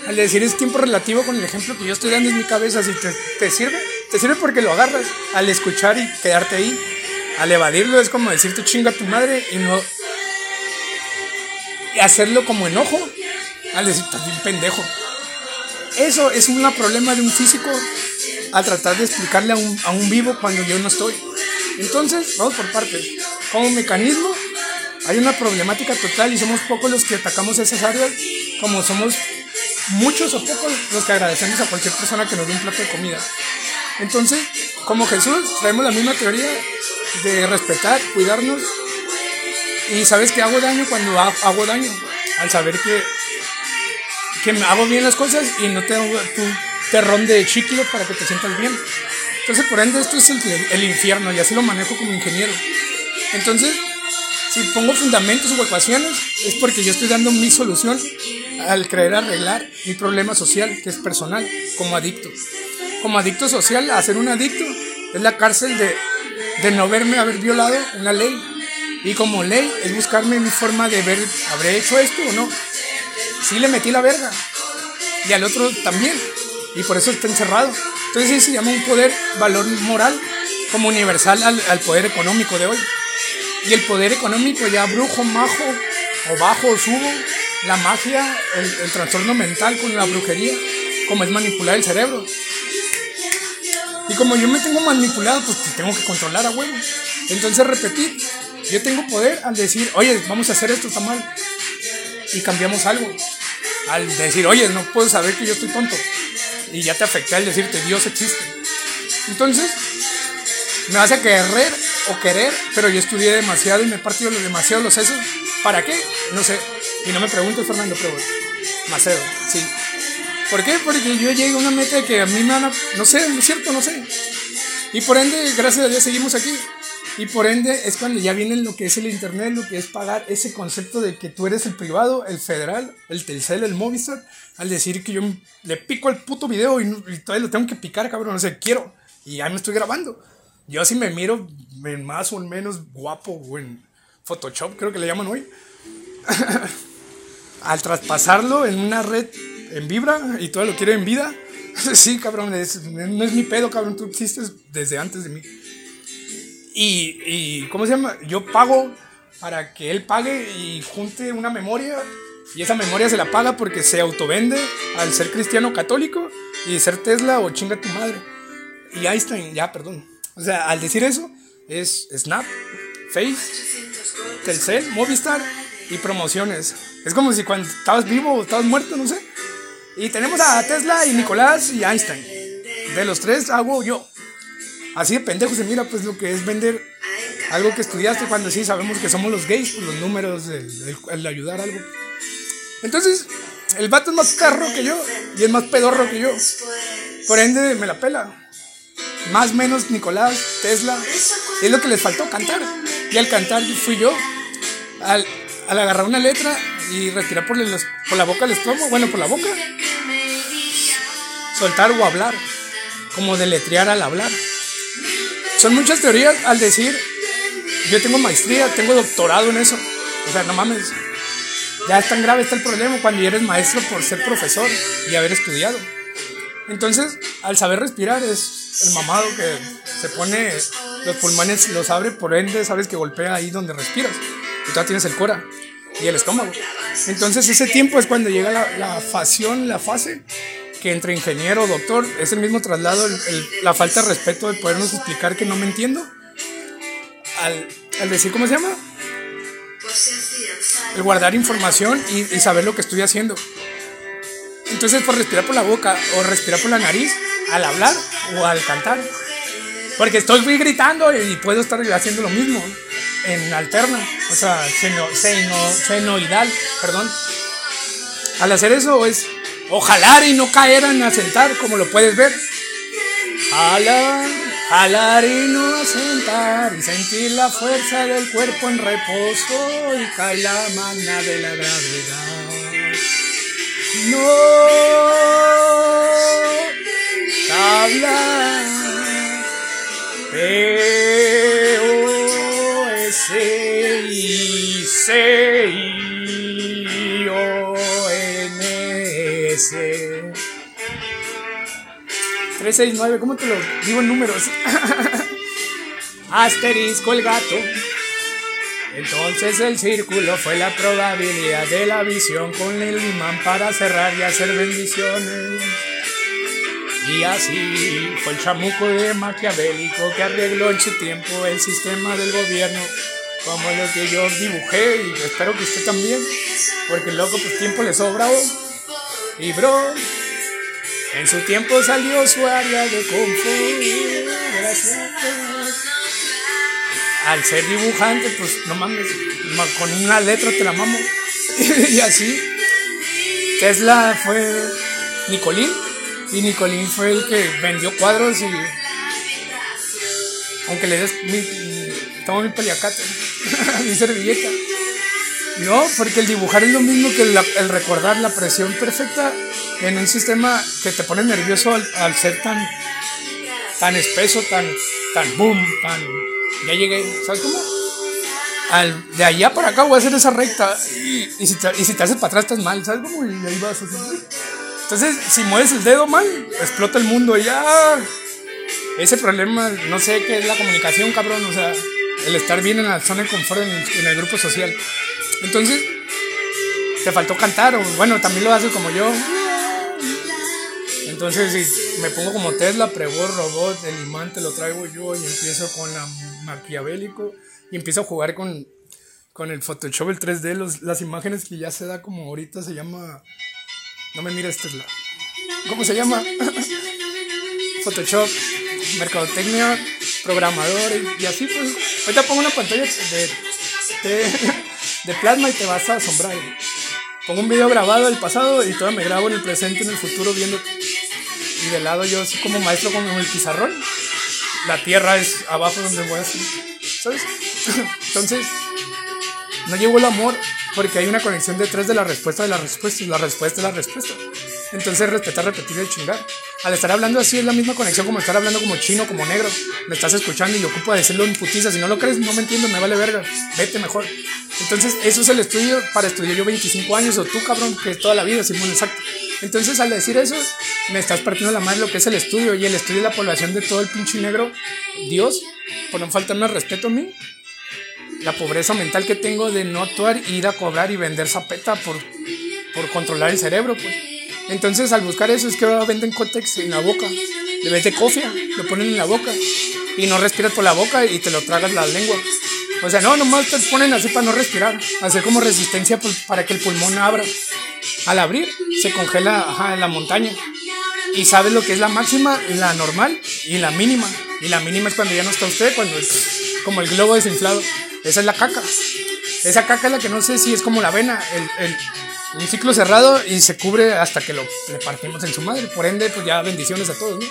Al decir es tiempo relativo con el ejemplo que yo estoy dando en mi cabeza, si te, te sirve, te sirve porque lo agarras al escuchar y quedarte ahí. Al evadirlo es como decirte chinga a tu madre y no. Y hacerlo como enojo. Al decir, también pendejo. Eso es un problema de un físico al tratar de explicarle a un, a un vivo cuando yo no estoy. Entonces, vamos por partes. Como mecanismo, hay una problemática total y somos pocos los que atacamos esas áreas, como somos muchos o pocos los que agradecemos a cualquier persona que nos dé un plato de comida. Entonces, como Jesús, traemos la misma teoría de respetar, cuidarnos. Y sabes que hago daño cuando hago daño, al saber que, que hago bien las cosas y no tengo tu terrón de chicle para que te sientas bien. Entonces, por ende, esto es el, el infierno y así lo manejo como ingeniero. Entonces, si pongo fundamentos o ecuaciones, es porque yo estoy dando mi solución al creer arreglar mi problema social, que es personal, como adicto. Como adicto social, hacer un adicto es la cárcel de, de no verme haber violado una ley. Y como ley es buscarme mi forma de ver, ¿habré hecho esto o no? Sí le metí la verga. Y al otro también. Y por eso está encerrado. Entonces eso se llama un poder, valor moral, como universal al, al poder económico de hoy. Y el poder económico ya brujo, majo, o bajo, o subo, la magia, el, el trastorno mental con la brujería, como es manipular el cerebro. Y como yo me tengo manipulado, pues tengo que controlar a huevo. Entonces repetir, yo tengo poder al decir, oye, vamos a hacer esto, está mal. Y cambiamos algo. Al decir, oye, no puedo saber que yo estoy tonto. Y ya te afecté al decirte, Dios existe. Entonces, me a querer o querer, pero yo estudié demasiado y me he partido demasiado los sesos. ¿Para qué? No sé. Y no me preguntes, Fernando, pero Macedo, sí. ¿Por qué? Porque yo llegué a una meta que a mí me van a... No sé, es cierto, no sé. Y por ende, gracias a Dios seguimos aquí. Y por ende es cuando ya viene lo que es el internet, lo que es pagar ese concepto de que tú eres el privado, el federal, el Telcel, el Movistar, al decir que yo le pico el puto video y, todavía lo tengo que picar, cabrón, no sé, quiero. Y ya me estoy grabando. Yo así me miro en más o menos guapo o en Photoshop, creo que le llaman hoy. al traspasarlo en una red en vibra y todo lo quiero en vida. sí, cabrón, no es mi pedo, cabrón, tú existes desde antes de mí. Y, y, ¿cómo se llama? Yo pago para que él pague y junte una memoria y esa memoria se la paga porque se autovende al ser cristiano católico y ser Tesla o chinga tu madre. Y Einstein, ya, perdón. O sea, al decir eso, es Snap, Face, Telcel, Movistar y promociones. Es como si cuando estabas vivo o estabas muerto, no sé. Y tenemos a Tesla y Nicolás y Einstein. De los tres hago yo. Así de pendejo se mira pues lo que es vender algo que estudiaste cuando sí sabemos que somos los gays, pues, los números, el, el, ayudar algo. Entonces, el vato es más carro que yo y es más pedorro que yo. Por ende, me la pela. Más menos Nicolás, Tesla. Es lo que les faltó cantar. Y al cantar fui yo. Al, al agarrar una letra y respirar por, por la boca el estómago, bueno, por la boca. Soltar o hablar, como deletrear al hablar. Son muchas teorías al decir, yo tengo maestría, tengo doctorado en eso. O sea, no mames. Ya es tan grave está el problema cuando eres maestro por ser profesor y haber estudiado. Entonces, al saber respirar es el mamado que se pone los pulmones, los abre, por ende sabes que golpea ahí donde respiras. Y tú tienes el cora y el estómago. Entonces ese tiempo es cuando llega la, la la fase, que entre ingeniero, doctor, es el mismo traslado, la falta de respeto de podernos explicar que no me entiendo. Al, al decir, ¿cómo se llama? El guardar información y, y saber lo que estoy haciendo. Entonces, por respirar por la boca o respirar por la nariz, al hablar o al cantar. Porque estoy gritando y puedo estar haciendo lo mismo en alterna, o sea, seno, seno, senoidal, perdón. Al hacer eso es o jalar y no caer en asentar, como lo puedes ver. Jalar, jalar y no asentar y sentir la fuerza del cuerpo en reposo y cae la mano de la gravedad. No hablar, C-I-C-I-O-N-S 369, ¿cómo te lo digo en números? Asterisco el gato. Entonces el círculo fue la probabilidad de la visión con el imán para cerrar y hacer bendiciones. Y así fue el chamuco de Maquiavélico que arregló en su tiempo el sistema del gobierno, como lo que yo dibujé y espero que usted también, porque loco pues tiempo le sobra. Y bro, en su tiempo salió su área de confort. Gracias. Al ser dibujante, pues no mames, con una letra te la mamo. y así. Tesla fue Nicolín y Nicolín fue el que vendió cuadros y. Aunque le des mi. Tomo mi paliacate, mi servilleta. No, porque el dibujar es lo mismo que el, recordar la presión perfecta en un sistema que te pone nervioso al, ser tan, tan espeso, tan, tan boom, tan. Ya llegué, ¿sabes cómo? Al, de allá para acá voy a hacer esa recta y, si, te, haces para atrás estás mal, ¿sabes cómo? Y ahí vas así. Entonces, si mueves el dedo mal, explota el mundo y ya. ese problema, no sé qué es la comunicación, cabrón, o sea, el estar bien en la zona de confort en el, en el grupo social. Entonces, te faltó cantar, o bueno, también lo haces como yo. Entonces, si me pongo como Tesla, pregó robot, el imán te lo traigo yo y empiezo con la maquiavélico y empiezo a jugar con, con el Photoshop, el 3D, los, las imágenes que ya se da como ahorita se llama. No me mires, Tesla. ¿Cómo se llama? Photoshop, mercadotecnia, programador y, así pues. Ahorita pongo una pantalla de, de, plasma y te vas a asombrar. Pongo un video grabado del pasado y todo me grabo en el presente, en el futuro, viendo. Y de lado yo así como maestro con el pizarrón. La tierra es abajo donde voy a hacer. ¿Sabes? Entonces, no llevo el amor porque hay una conexión detrás de la respuesta de la respuesta y la respuesta de la respuesta. Entonces respetar, repetir y chingar. Al estar hablando así es la misma conexión como estar hablando como chino, como negro. Me estás escuchando y yo ocupo decirlo en putiza. Si no lo crees, no me entiendo, me vale verga. Vete mejor. Entonces, eso es el estudio para estudiar yo 25 años, o tú, cabrón, que es toda la vida, Simón, exacto. Entonces, al decir eso, me estás partiendo la madre lo que es el estudio, y el estudio de la población de todo el pinche negro. Dios, por no faltarme respeto a mí, la pobreza mental que tengo de no actuar, ir a cobrar y vender zapeta por, por controlar el cerebro, pues. Entonces, al buscar eso, es que ahora venden cótex en la boca. Le vende cofia, lo ponen en la boca. Y no respiras por la boca y te lo tragas la lengua. O sea, no, nomás te ponen así para no respirar. Hacer como resistencia para que el pulmón abra. Al abrir, se congela la montaña. Y sabes lo que es la máxima, la normal y la mínima. Y la mínima es cuando ya no está usted, cuando es como el globo desinflado. Esa es la caca. Esa caca es la que no sé si es como la vena. El, el, un ciclo cerrado y se cubre hasta que lo, le partimos en su madre. Por ende, pues ya bendiciones a todos.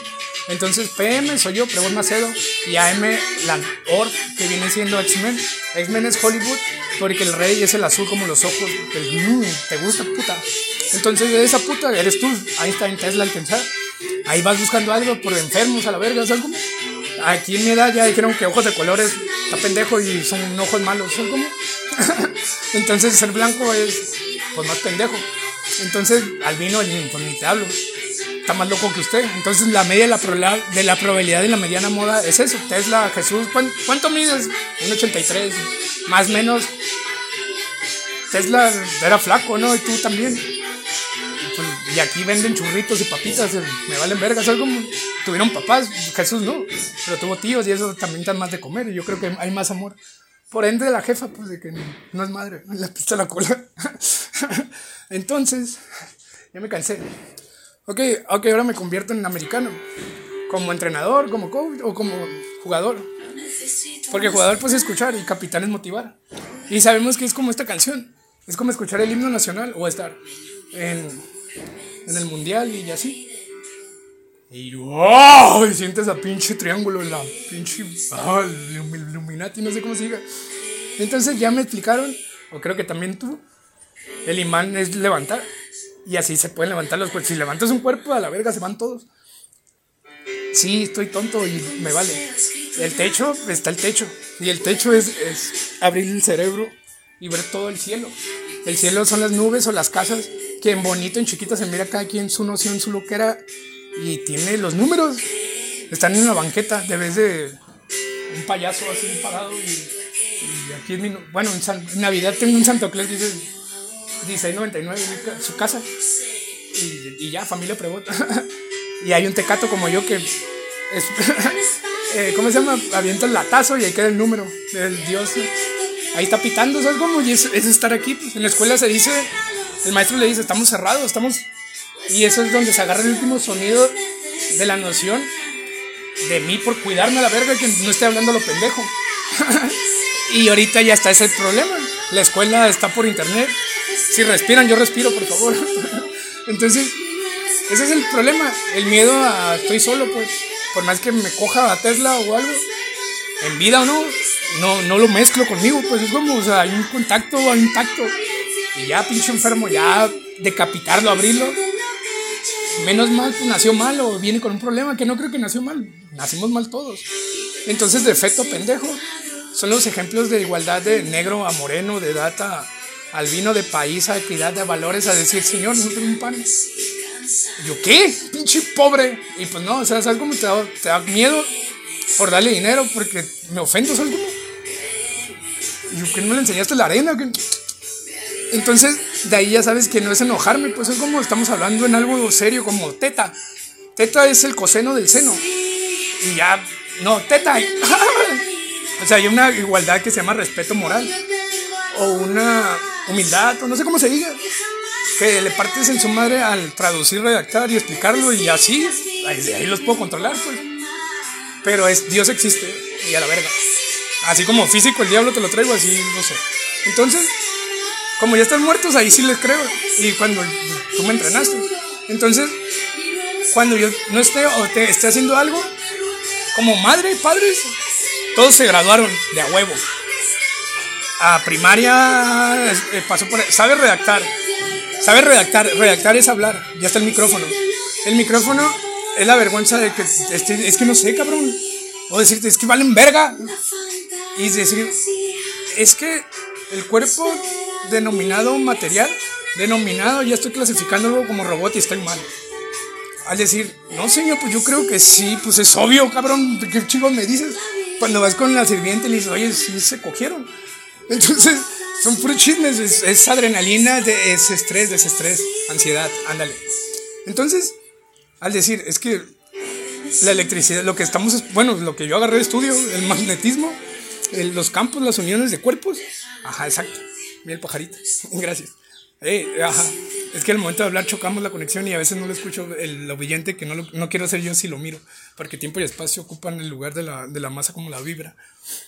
Entonces, PM soy yo, Prebón Macedo, y AM, la OR, que viene siendo X-Men. X-Men es Hollywood, porque el rey es el azul como los ojos. El, mm, te gusta, puta. Entonces, esa puta eres tú. Ahí está en Tesla alcanzar. Ahí vas buscando algo por enfermos a la verga, ¿sabes cómo? Aquí en mi edad ya dijeron que ojos de colores está pendejo y son ojos malos, ¿sabes cómo? Entonces, ser blanco es pues más pendejo. Entonces, albino, pues ni te hablo. Está más loco que usted. Entonces, la media de la, de la probabilidad de la mediana moda es eso. Tesla, Jesús, ¿cuánto, cuánto mides? 1,83. Más o menos. Tesla era flaco, ¿no? Y tú también. Pues, y aquí venden churritos y papitas, me valen vergas, algo. Tuvieron papás, Jesús no, pero tuvo tíos y eso también dan más de comer. Y yo creo que hay más amor. Por ende, la jefa, pues de que no es madre, le pista la cola. Entonces, ya me cansé. Ok, ok, ahora me convierto en americano. Como entrenador, como coach o como jugador. Porque jugador pues escuchar y capitán es motivar. Y sabemos que es como esta canción. Es como escuchar el himno nacional o estar en, en el mundial y así. Y wow, y sientes a pinche triángulo en la pinche oh, Illuminati, no sé cómo se diga. Entonces ya me explicaron, o creo que también tú, el imán es levantar. Y así se pueden levantar los cuerpos. Si levantas un cuerpo, a la verga se van todos. Sí, estoy tonto y me vale. El techo, está el techo. Y el techo es, es abrir el cerebro y ver todo el cielo. El cielo son las nubes o las casas que en bonito, en chiquita se mira cada quien su noción, su loquera y tiene los números. Están en una banqueta, debes de un payaso así parado y, aquí es mi... Bueno, en, Navidad tengo un Santo Claus, dice 1699 su casa. Y, ya, familia pregunta. y hay un tecato como yo que eh, ¿cómo se llama? Avienta el latazo y ahí queda el número del dios. Ahí está pitando, ¿sabes cómo? Y es, es estar aquí. En la escuela se dice, el maestro le dice, estamos cerrados, estamos... Y eso es donde se agarra el último sonido de la noción de mí por cuidarme a la verga que no esté hablando lo pendejo. y ahorita ya está ese problema. La escuela está por internet. Si respiran, yo respiro, por favor. Entonces, ese es el problema. El miedo a estoy solo, pues. Por más que me coja a Tesla o algo, en vida o no, no, no lo mezclo conmigo, pues es como, o sea, hay un contacto, hay un tacto. Y ya, pinche enfermo, ya decapitarlo, abrirlo. Menos mal, pues nació mal o viene con un problema, que no creo que nació mal. Nacimos mal todos. Entonces, defecto pendejo. Son los ejemplos de igualdad de negro a moreno, de data al vino, de país, a equidad, de valores, a decir, Señor, no tengo un pan. yo, ¿qué? Pinche pobre. Y pues no, o sea, ¿sabes cómo te da, te da miedo por darle dinero? Porque me ofendo, ¿sabes cómo? Y yo, ¿qué no le enseñaste la arena? Entonces, de ahí ya sabes que no es enojarme, pues es como estamos hablando en algo serio, como teta. Teta es el coseno del seno. Y ya, no, teta. o sea, hay una igualdad que se llama respeto moral. O una humildad, o no sé cómo se diga. Que le partes en su madre al traducir, redactar y explicarlo y así, ahí, ahí los puedo controlar, pues. Pero es, Dios existe y a la verga. Así como físico el diablo te lo traigo, así, no sé. Entonces, como ya están muertos, ahí sí les creo. Y cuando tú me entrenaste. Entonces, cuando yo no esté o te esté haciendo algo, como madre, padres, todos se graduaron de a huevo. A primaria eh, pasó por. Sabe redactar. Sabe redactar. Redactar es hablar. Ya está el micrófono. El micrófono es la vergüenza de que. Es que no sé, cabrón. O decirte, es que valen verga. Y decir, es que el cuerpo denominado material, denominado, ya estoy clasificándolo como robot y estoy mal. Al decir, no señor, pues yo creo que sí, pues es obvio, cabrón, ¿qué chico me dices? Cuando vas con la sirviente y le dices, oye, sí se cogieron. Entonces, son puros chismes, es, adrenalina, es estrés, desestrés, ansiedad, ándale. Entonces, al decir, es que la electricidad, lo que estamos, bueno, lo que yo agarré de estudio, el magnetismo, los campos, las uniones de cuerpos, ajá, exacto. Mira el pajarito. Gracias. Eh, ajá. Es que al momento de hablar chocamos la conexión y a veces no lo escucho el, lo brillante que no, no quiero hacer yo si lo miro, porque tiempo y espacio ocupan el lugar de la, de la masa como la vibra.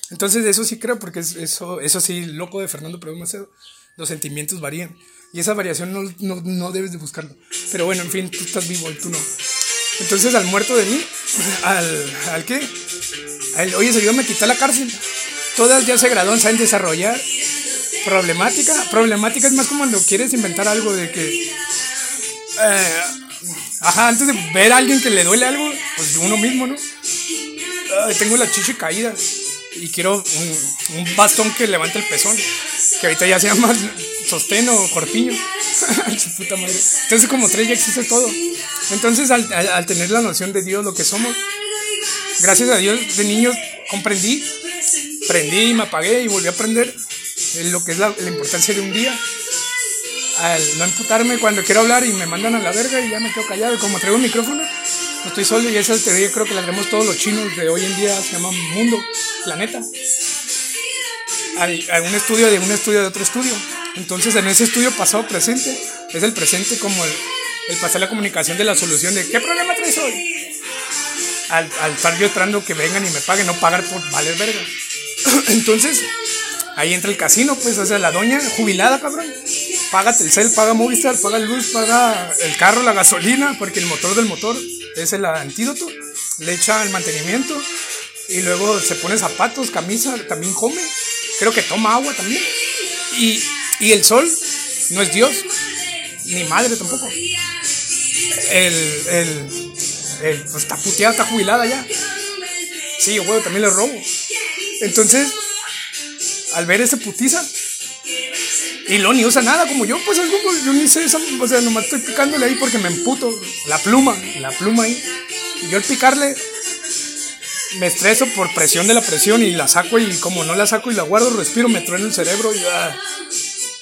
Entonces eso sí creo, porque eso, eso sí, loco de Fernando Pedro Macedo, los sentimientos varían. Y esa variación no, no, no debes de buscarlo. Pero bueno, en fin, tú estás vivo y tú no. Entonces al muerto de mí, al, al qué, oye, se ayudó a quitar la cárcel. Todas ya se graduan, saben desarrollar problemática. Problemática es más como cuando quieres inventar algo de que. Eh, ajá, antes de ver a alguien que le duele algo, pues uno mismo, ¿no? tengo la chicha caída y quiero un, bastón que levante el pezón, que ahorita ya se llama sostén o corpiño. Entonces, como tres ya existe todo. Entonces, al, al tener la noción de Dios, lo que somos, gracias a Dios de niño comprendí, prendí y me apagué y volví a aprender lo que es la, importancia de un día. Al no emputarme cuando quiero hablar y me mandan a la verga y ya me quedo callado. Y como traigo un micrófono, no estoy solo y esa teoría creo que la haremos todos los chinos de hoy en día, se llama mundo, planeta. Hay, un estudio de un estudio de otro estudio. Entonces en ese estudio pasado presente, es el presente como el, pasar la comunicación de la solución de ¿qué problema traes hoy? Al, al estar yo esperando que vengan y me paguen, no pagar por valer verga. Entonces, Ahí entra el casino, pues, o sea, la doña jubilada, cabrón. Paga Telcel, paga Movistar, paga luz, paga el carro, la gasolina, porque el motor del motor es el antídoto. Le echa el mantenimiento y luego se pone zapatos, camisa, también come. Creo que toma agua también. Y, y el sol no es Dios, ni madre tampoco. El, el, el pues está puteada, está jubilada ya. Sí, güey, también le robo. Entonces, al ver ese putiza. Y lo ni usa nada como yo, pues algo, yo ni sé o sea, nomás estoy picándole ahí porque me emputo. La pluma, la pluma ahí. Y yo al picarle me estreso por presión de la presión y la saco y como no la saco y la guardo, respiro, me trueno el cerebro y ya.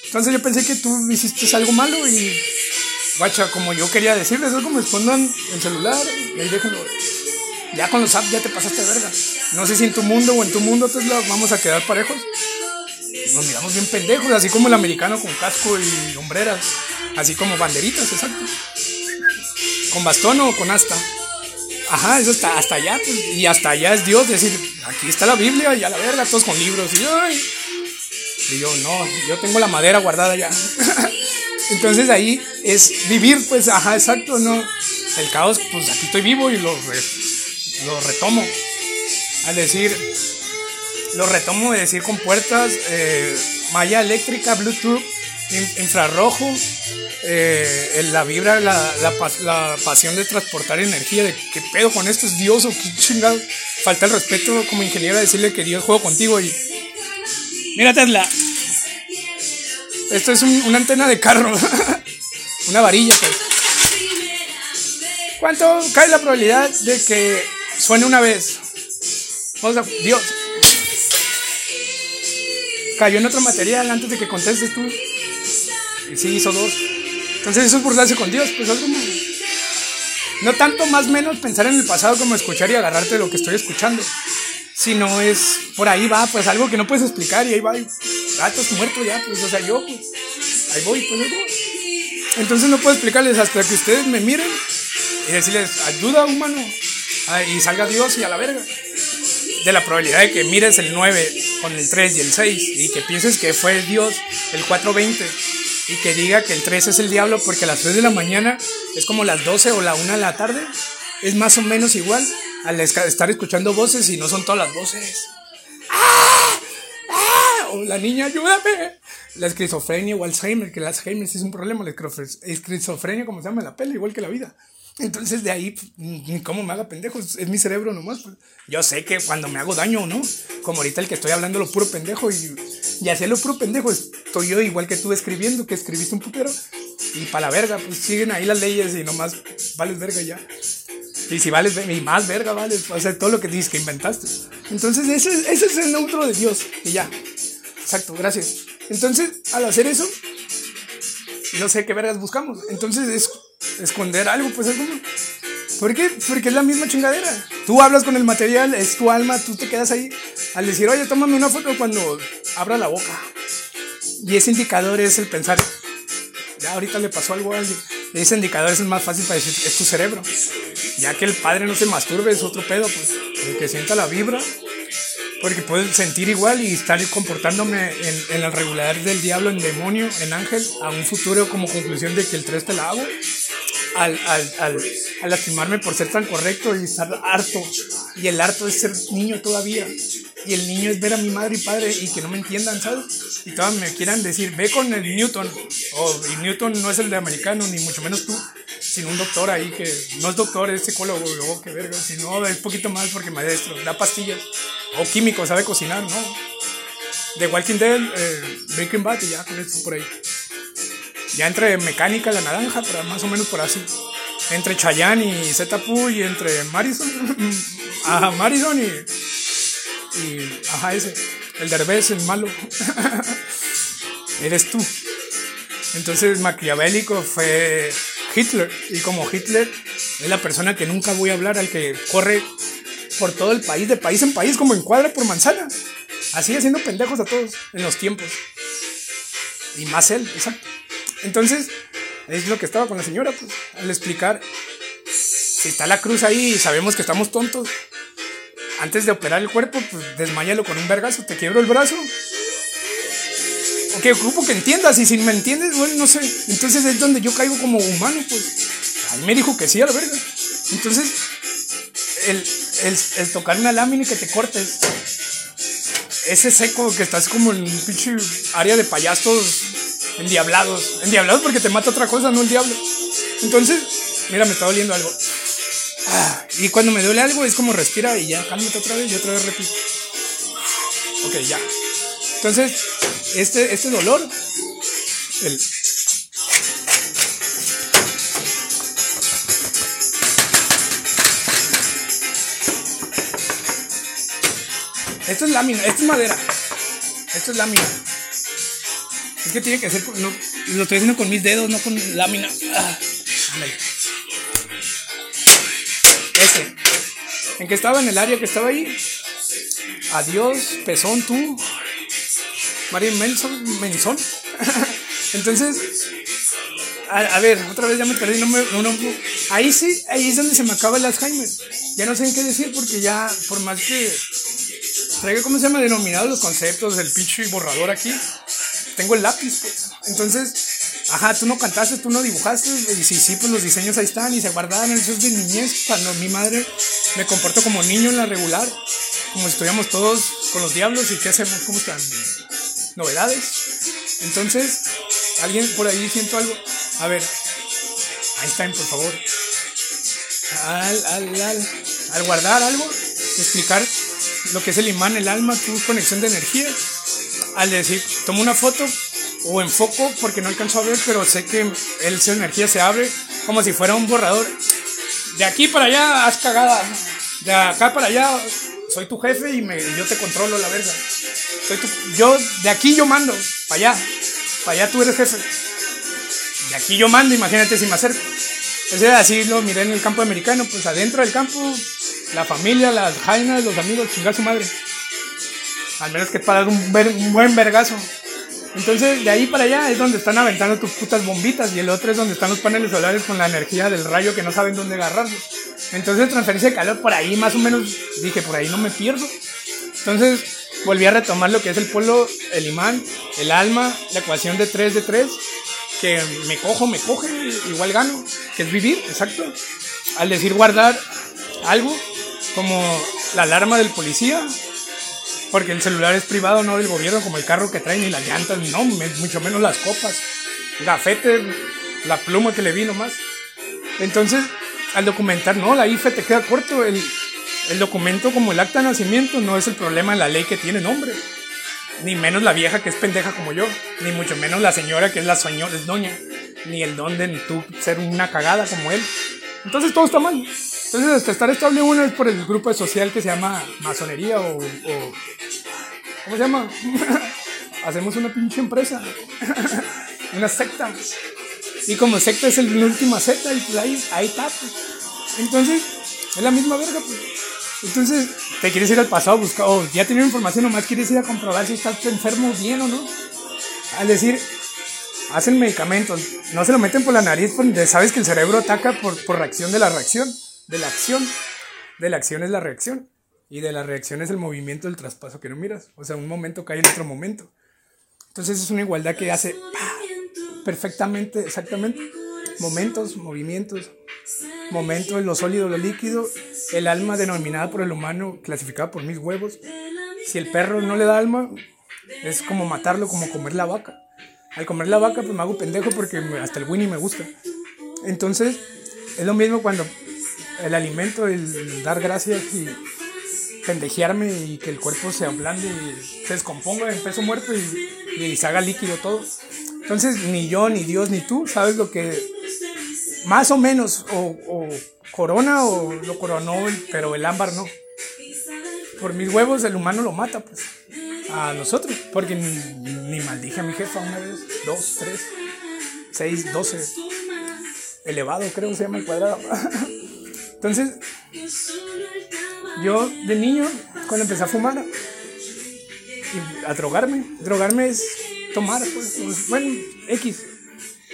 Entonces yo pensé que tú hiciste algo malo y guacha, como yo quería decirles, es como escondan el celular y ahí déjenlo. Ya con los apps ya te pasaste verga. No sé si en tu mundo o en tu mundo Tesla vamos a quedar parejos nos miramos bien pendejos, así como el americano con casco y hombreras, así como banderitas, exacto. Con bastón o con asta. Ajá, eso está hasta allá, pues, y hasta allá es Dios, decir, aquí está la Biblia y la verga, todos con libros, y, ay. y yo, no, yo tengo la madera guardada ya. Entonces ahí es vivir, pues, ajá, exacto, no. El caos, pues aquí estoy vivo y lo, lo retomo. Al decir, lo retomo de decir con puertas, eh, malla eléctrica, Bluetooth, infrarrojo, eh, la vibra, la, la, pasión de transportar energía, de qué pedo con esto, es Dios o qué chingado. Falta el respeto como ingeniero a decirle que Dios juega contigo y... Mira Tesla, esto es una antena de carro, una varilla pues. ¿Cuánto cae la probabilidad de que suene una vez? Dios. Cayó en otro material antes de que contestes tú. Y sí, hizo dos. Entonces eso es burlarse con Dios, pues algo No tanto más menos pensar en el pasado como escuchar y agarrarte de lo que estoy escuchando. Sino es, por ahí va, pues algo que no puedes explicar y ahí va, gatos muertos ya, pues, o sea, yo, pues, ahí voy, pues ahí voy. Entonces no puedo explicarles hasta que ustedes me miren y decirles, ayuda humano, y salga Dios y a la verga. De la probabilidad de que mires el 9 con el 3 y el 6 y que pienses que fue Dios el 420 y que diga que el 3 es el diablo porque a las 3 de la mañana es como las 12 o la 1 de la tarde, es más o menos igual al estar escuchando voces y no son todas las voces. ¡Ah! ¡Ah! O la niña, ayúdame. La esquizofrenia o Alzheimer, que el Alzheimer sí es un problema, la esquizofrenia como se llama la pela, igual que la vida. Entonces de ahí, pues, ¿cómo me haga pendejo? Es mi cerebro nomás. Pues. Yo sé que cuando me hago daño, ¿no? Como ahorita el que estoy hablando lo puro pendejo y, y lo puro pendejo estoy yo igual que tú escribiendo, que escribiste un putero. Y para la verga, pues siguen ahí las leyes y nomás vales verga ya. Y si vales y más verga, vales. O sea, todo lo que dices que inventaste. Entonces ese, ese es el neutro de Dios. Y ya. Exacto, gracias. Entonces, al hacer eso, no sé qué vergas buscamos. Entonces es esconder algo, pues es como... ¿Por qué? Porque es la misma chingadera. Tú hablas con el material, es tu alma, tú te quedas ahí al decir, oye, tómame una foto cuando abra la boca. Y ese indicador es el pensar, ya ahorita le pasó algo a alguien. Ese indicador es el más fácil para decir, es tu cerebro. Ya que el padre no se masturbe, es otro pedo, pues. El que sienta la vibra porque puedo sentir igual y estar comportándome en, en el regular del diablo, en demonio, en ángel, a un futuro como conclusión de que el 3 te la hago. Al, al, al, al, lastimarme por ser tan correcto y estar harto. Y el harto es ser niño todavía. Y el niño es ver a mi madre y padre y que no me entiendan, ¿sabes? Y todas me quieran decir, ve con el Newton. O y Newton no es el de americano, ni mucho menos tú, sino un doctor ahí que no es doctor, es psicólogo, luego que verga, sino es poquito más porque maestro, da pastillas. O químico, sabe cocinar, ¿no? De Walking Dead, eh, Breaking Bad y ya con esto por ahí. Ya entre mecánica, la naranja, pero más o menos por así. Entre Chayanne y Zetapu y entre Marison. ajá, Marison y. Y. Ajá, ese. El Derbez, el malo. Eres tú. Entonces, maquiavélico fue Hitler. Y como Hitler es la persona que nunca voy a hablar, al que corre por todo el país, de país en país, como en cuadra por manzana. Así haciendo pendejos a todos en los tiempos. Y más él, exacto. Entonces, es lo que estaba con la señora, pues, al explicar. Si está la cruz ahí y sabemos que estamos tontos, antes de operar el cuerpo, pues desmayalo con un vergazo, te quiebro el brazo. Ok, ocupo que entiendas, y si me entiendes, bueno, no sé. Entonces es donde yo caigo como humano, pues. A mí me dijo que sí a la verga. Entonces, el, el, tocar una lámina y que te cortes. Ese seco que estás como en un pinche área de payasos endiablados. Endiablados porque te mata otra cosa, no el diablo. Entonces, mira, me está doliendo algo. Ah, y cuando me duele algo es como respira y ya, cálmate otra vez y otra vez repito. Ok, ya. Entonces, este, este dolor, el, Esto es lámina, esto es madera. Esto es lámina. Es que tiene que ser. lo estoy haciendo con mis dedos, no con lámina. Ah, Este. ¿En qué estaba? En el área que estaba ahí. Adiós, pezón, tú. Marín Menson. Menzón. Entonces. A, ver, otra vez ya me perdí. No me, ahí sí, ahí es donde se me acaba el Alzheimer. Ya no sé en qué decir porque ya, por más que ¿cómo se llama? Denominados los conceptos del pinche borrador aquí. Tengo el lápiz, pues. Entonces, ajá, tú no cantaste, tú no dibujaste. Y sí, sí, pues los diseños ahí están y se guardaban. Eso es de niñez. Cuando mi madre me comportó como niño en la regular. Como si estuviéramos todos con los diablos y qué hacemos, cómo están. Novedades. Entonces, alguien por ahí siento algo. A ver, Einstein, por favor. Al, al, al, al guardar algo, explicar lo que es el imán, el alma, tu conexión de energía. Al decir, tomo una foto o enfoco porque no alcanzo a ver, pero sé que el, su energía se abre como si fuera un borrador. de aquí para allá haz cagada. De acá para allá soy tu jefe y me, yo te controlo la verga. Soy tu, yo, de aquí yo mando, para allá. Para allá tú eres jefe. De aquí yo mando, imagínate si me acerco. Así lo miré en el campo americano, pues adentro del campo, la familia, las jainas, los amigos, chingar su madre. Al menos que para un, un buen vergazo. Entonces, de ahí para allá es donde están aventando tus putas bombitas y el otro es donde están los paneles solares con la energía del rayo que no saben dónde agarrar. Entonces, transferencia de calor por ahí más o menos dije, por ahí no me pierdo. Entonces, volví a retomar lo que es el polo, el imán, el alma, la ecuación de 3 de 3, que me cojo, me coge, igual gano, que es vivir, exacto. Al decir guardar algo, como la alarma del policía, porque el celular es privado, no del gobierno, como el carro que trae, ni las llantas, no, mucho menos las copas, gafete, la pluma que le vi nomás. Entonces, al documentar, no, la IFE te queda corto. El, el documento como el acta de nacimiento no es el problema en la ley que tiene nombre. Ni menos la vieja que es pendeja como yo. Ni mucho menos la señora que es la señora, es doña. Ni el don de tú ser una cagada como él. Entonces todo está mal. Entonces hasta estar estable uno es por el grupo social que se llama masonería o ¿Cómo se llama? Hacemos una pinche empresa. una secta. Y como secta es el última secta, y pues ahí, ahí está. Pues. Entonces, es la misma verga, pues. Entonces, te quieres ir al pasado a buscar, o ya tenido información, nomás quieres ir a comprobar si estás enfermo bien o no. Al decir, hacen medicamentos, no se lo meten por la nariz, porque sabes que el cerebro ataca por, por reacción de la reacción, de la acción. De la acción es la reacción. Y de la reacción es el movimiento del traspaso que no miras. O sea, un momento cae en otro momento. Entonces es una igualdad que hace perfectamente, exactamente. Momentos, movimientos, momento en lo sólido, lo líquido, el alma denominada por el humano, clasificada por mis huevos. Si el perro no le da alma, es como matarlo, como comer la vaca. Al comer la vaca, pues me hago pendejo porque hasta el Winnie me gusta. Entonces, es lo mismo cuando el alimento, el dar gracias y pendejearme y que el cuerpo se ablande y se descomponga en peso muerto y, y se haga líquido todo. Entonces, ni yo, ni Dios, ni tú sabes lo que más o menos, o, corona o lo coronó, pero el ámbar no. Por mis huevos el humano lo mata, pues, a nosotros. Porque ni, ni maldije a mi jefa una vez, dos, tres, seis, doce. Elevado, creo que se llama el cuadrado. Entonces, yo de niño, cuando empecé a fumar y a drogarme, drogarme es tomar, pues, pues bueno, X.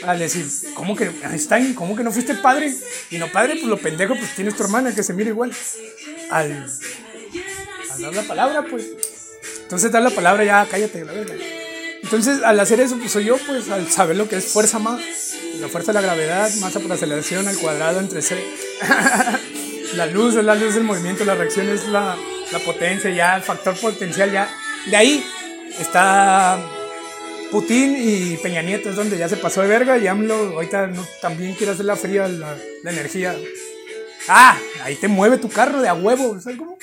Al decir, ¿cómo que, Einstein, cómo que no fuiste padre? Y no padre, pues lo pendejo, pues tienes tu hermana que se mira igual. Al, al dar la palabra, pues. Entonces dar la palabra, ya cállate, la verdad. Entonces, al hacer eso, pues soy yo, pues, al saber lo que es fuerza más, la fuerza de la gravedad, masa por aceleración al cuadrado entre C. la luz es la luz del movimiento, la reacción es la, la potencia, ya el factor potencial, ya. De ahí está Putin y Peña Nieto, es donde ya se pasó de verga y AMLO ahorita también quiere hacer la fría, la, la, energía. Ah, ahí te mueve tu carro de a huevo, ¿sabes cómo?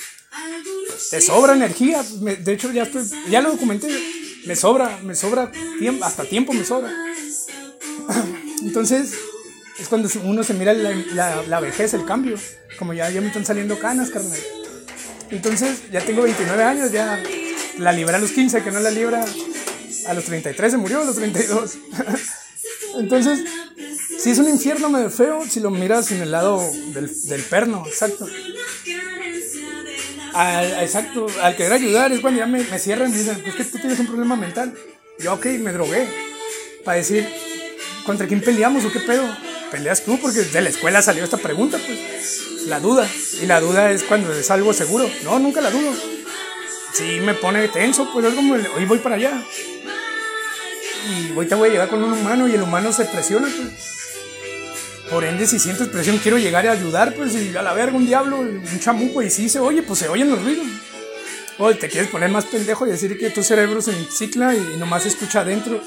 Te sobra energía, de hecho ya estoy, ya lo documenté, me sobra, me sobra hasta tiempo me sobra. Entonces, es cuando uno se mira la, vejez, el cambio. Como ya, ya me están saliendo canas, carnal. Entonces, ya tengo 29 años, ya la libré a los 15, que no la libra a los 33, se murió a los 32. Entonces, si es un infierno medio feo, si lo miras en el lado del perno, exacto. Al, exacto, al querer ayudar es cuando ya me, me cierran y dicen, pues que tú tienes un problema mental. Yo, ok, me drogué. Para decir, ¿contra quién peleamos o qué pedo? peleas tú porque de la escuela salió esta pregunta, pues. La duda. Y la duda es cuando es algo seguro. No, nunca la dudo. Si me pone tenso, pues es como hoy voy para allá. Y ahorita voy a llegar con un humano y el humano se presiona, pues. Por ende, si sientes presión, quiero llegar a ayudar, pues, y a la verga, un diablo, un chamuco, y si se oye, pues se oyen los ruidos. O te quieres poner más pendejo y decir que tu cerebro se encicla y nomás escucha adentro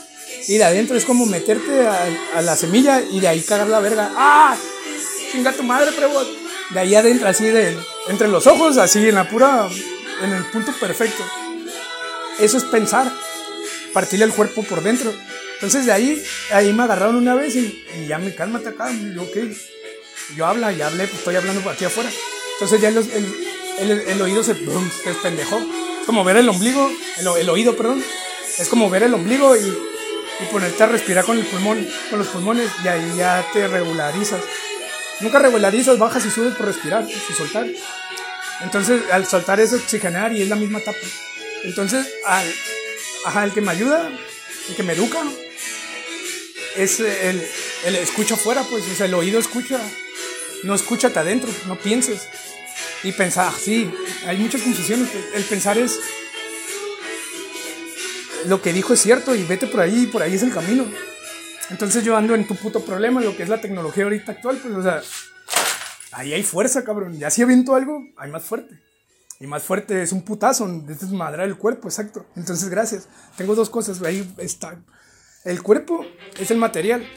y de adentro es como meterte a, la semilla y de ahí cagar la verga. ¡Ah! Chinga tu madre, prebot. De ahí adentro, así de. Entre los ojos, así en la pura. En el punto perfecto. Eso es pensar. Partirle el cuerpo por dentro. Entonces de ahí, ahí me agarraron una vez y, ya me cálmate acá. Y ok. yo habla y hablé, pues estoy hablando aquí afuera. Entonces ya el, el, el, oído se, se despendejó. Es como ver el ombligo, el, oído, perdón. Es como ver el ombligo y, y ponerte a respirar con el pulmón, con los pulmones y ahí ya te regularizas. Nunca regularizas, bajas y subes por respirar y soltar. Entonces, al soltar eso, oxigenar y es la misma etapa. Entonces, al, ajá, el que me ayuda, el que me educa, es el, el escucha afuera, pues, o sea, el oído escucha. No escúchate adentro, no pienses. Y pensar, sí, hay muchas confusiones. El pensar es. Lo que dijo es cierto y vete por ahí, por ahí es el camino. Entonces yo ando en tu puto problema, lo que es la tecnología ahorita actual, pues, o sea, ahí hay fuerza, cabrón. Ya si aviento algo, hay más fuerte. Y más fuerte es un putazo, es madre del cuerpo, exacto. Entonces, gracias. Tengo dos cosas, ahí está. El cuerpo es el material.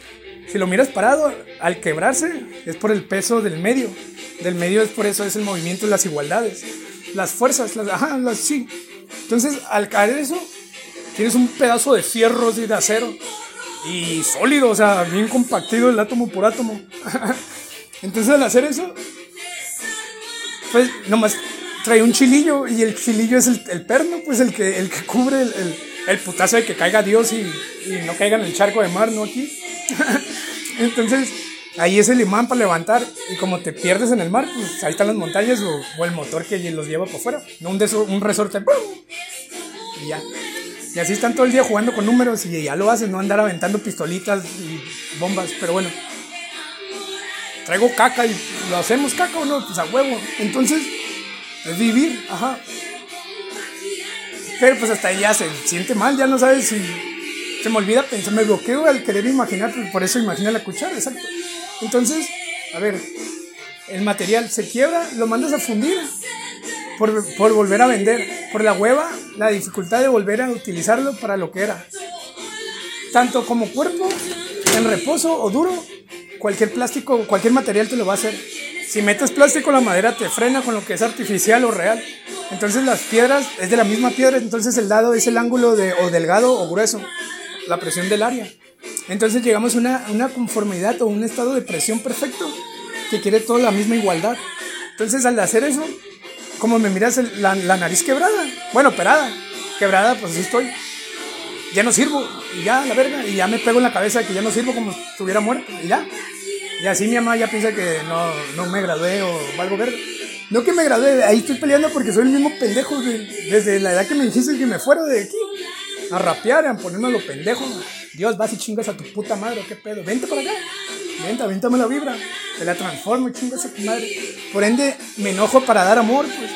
Si lo miras parado, al quebrarse, es por el peso del medio. Del medio es por eso, es el movimiento, las igualdades. Las fuerzas, las, ajá, las, sí. Entonces, al caer eso, tienes un pedazo de fierro y de acero y sólido, o sea, bien compactido el átomo por átomo. Entonces al hacer eso, pues nomás trae un chilillo y el chilillo es el, perno, pues el que, el que cubre el, el, putazo de que caiga Dios y, y, no caiga en el charco de mar, ¿no? Aquí. Entonces ahí es el imán para levantar y como te pierdes en el mar, pues ahí están las montañas o, o el motor que los lleva para afuera, no un, un resorte. Y ya. Y así están todo el día jugando con números y ya lo hacen, no andar aventando pistolitas y bombas, pero bueno. Traigo caca y lo hacemos caca o no, pues a huevo. Entonces, es vivir, ajá. Pero pues hasta ya se siente mal, ya no sabes si. Se me olvida pensar, me bloqueo al querer imaginar, pues por eso imagina la cuchara, exacto. Entonces, a ver, el material se quiebra, lo mandas a fundir por, por, volver a vender, por la hueva, la dificultad de volver a utilizarlo para lo que era. Tanto como cuerpo, en reposo o duro, cualquier plástico, cualquier material te lo va a hacer. Si metes plástico, la madera te frena con lo que es artificial o real. Entonces las piedras es de la misma piedra, entonces el lado es el ángulo de o delgado o grueso, la presión del área. Entonces llegamos a una, una conformidad o un estado de presión perfecto que quiere toda la misma igualdad. Entonces al hacer eso, como me miras la, la, nariz quebrada. Bueno, operada. Quebrada, pues así estoy. Ya no sirvo. Y ya, la verga. Y ya me pego en la cabeza que ya no sirvo como estuviera muerto. Y ya. Y así mi mamá ya piensa que no, no me gradué o algo verga. No que me gradué, ahí estoy peleando porque soy el mismo pendejo desde la edad que me dijiste que me fuera de aquí. A rapear, a ponerme lo pendejo. Dios, vas y chingas a tu puta madre, ¿qué pedo? Vente para acá. Vente, avéntame la vibra. Te la transformo chingas a tu madre. Por ende, me enojo para dar amor, pues.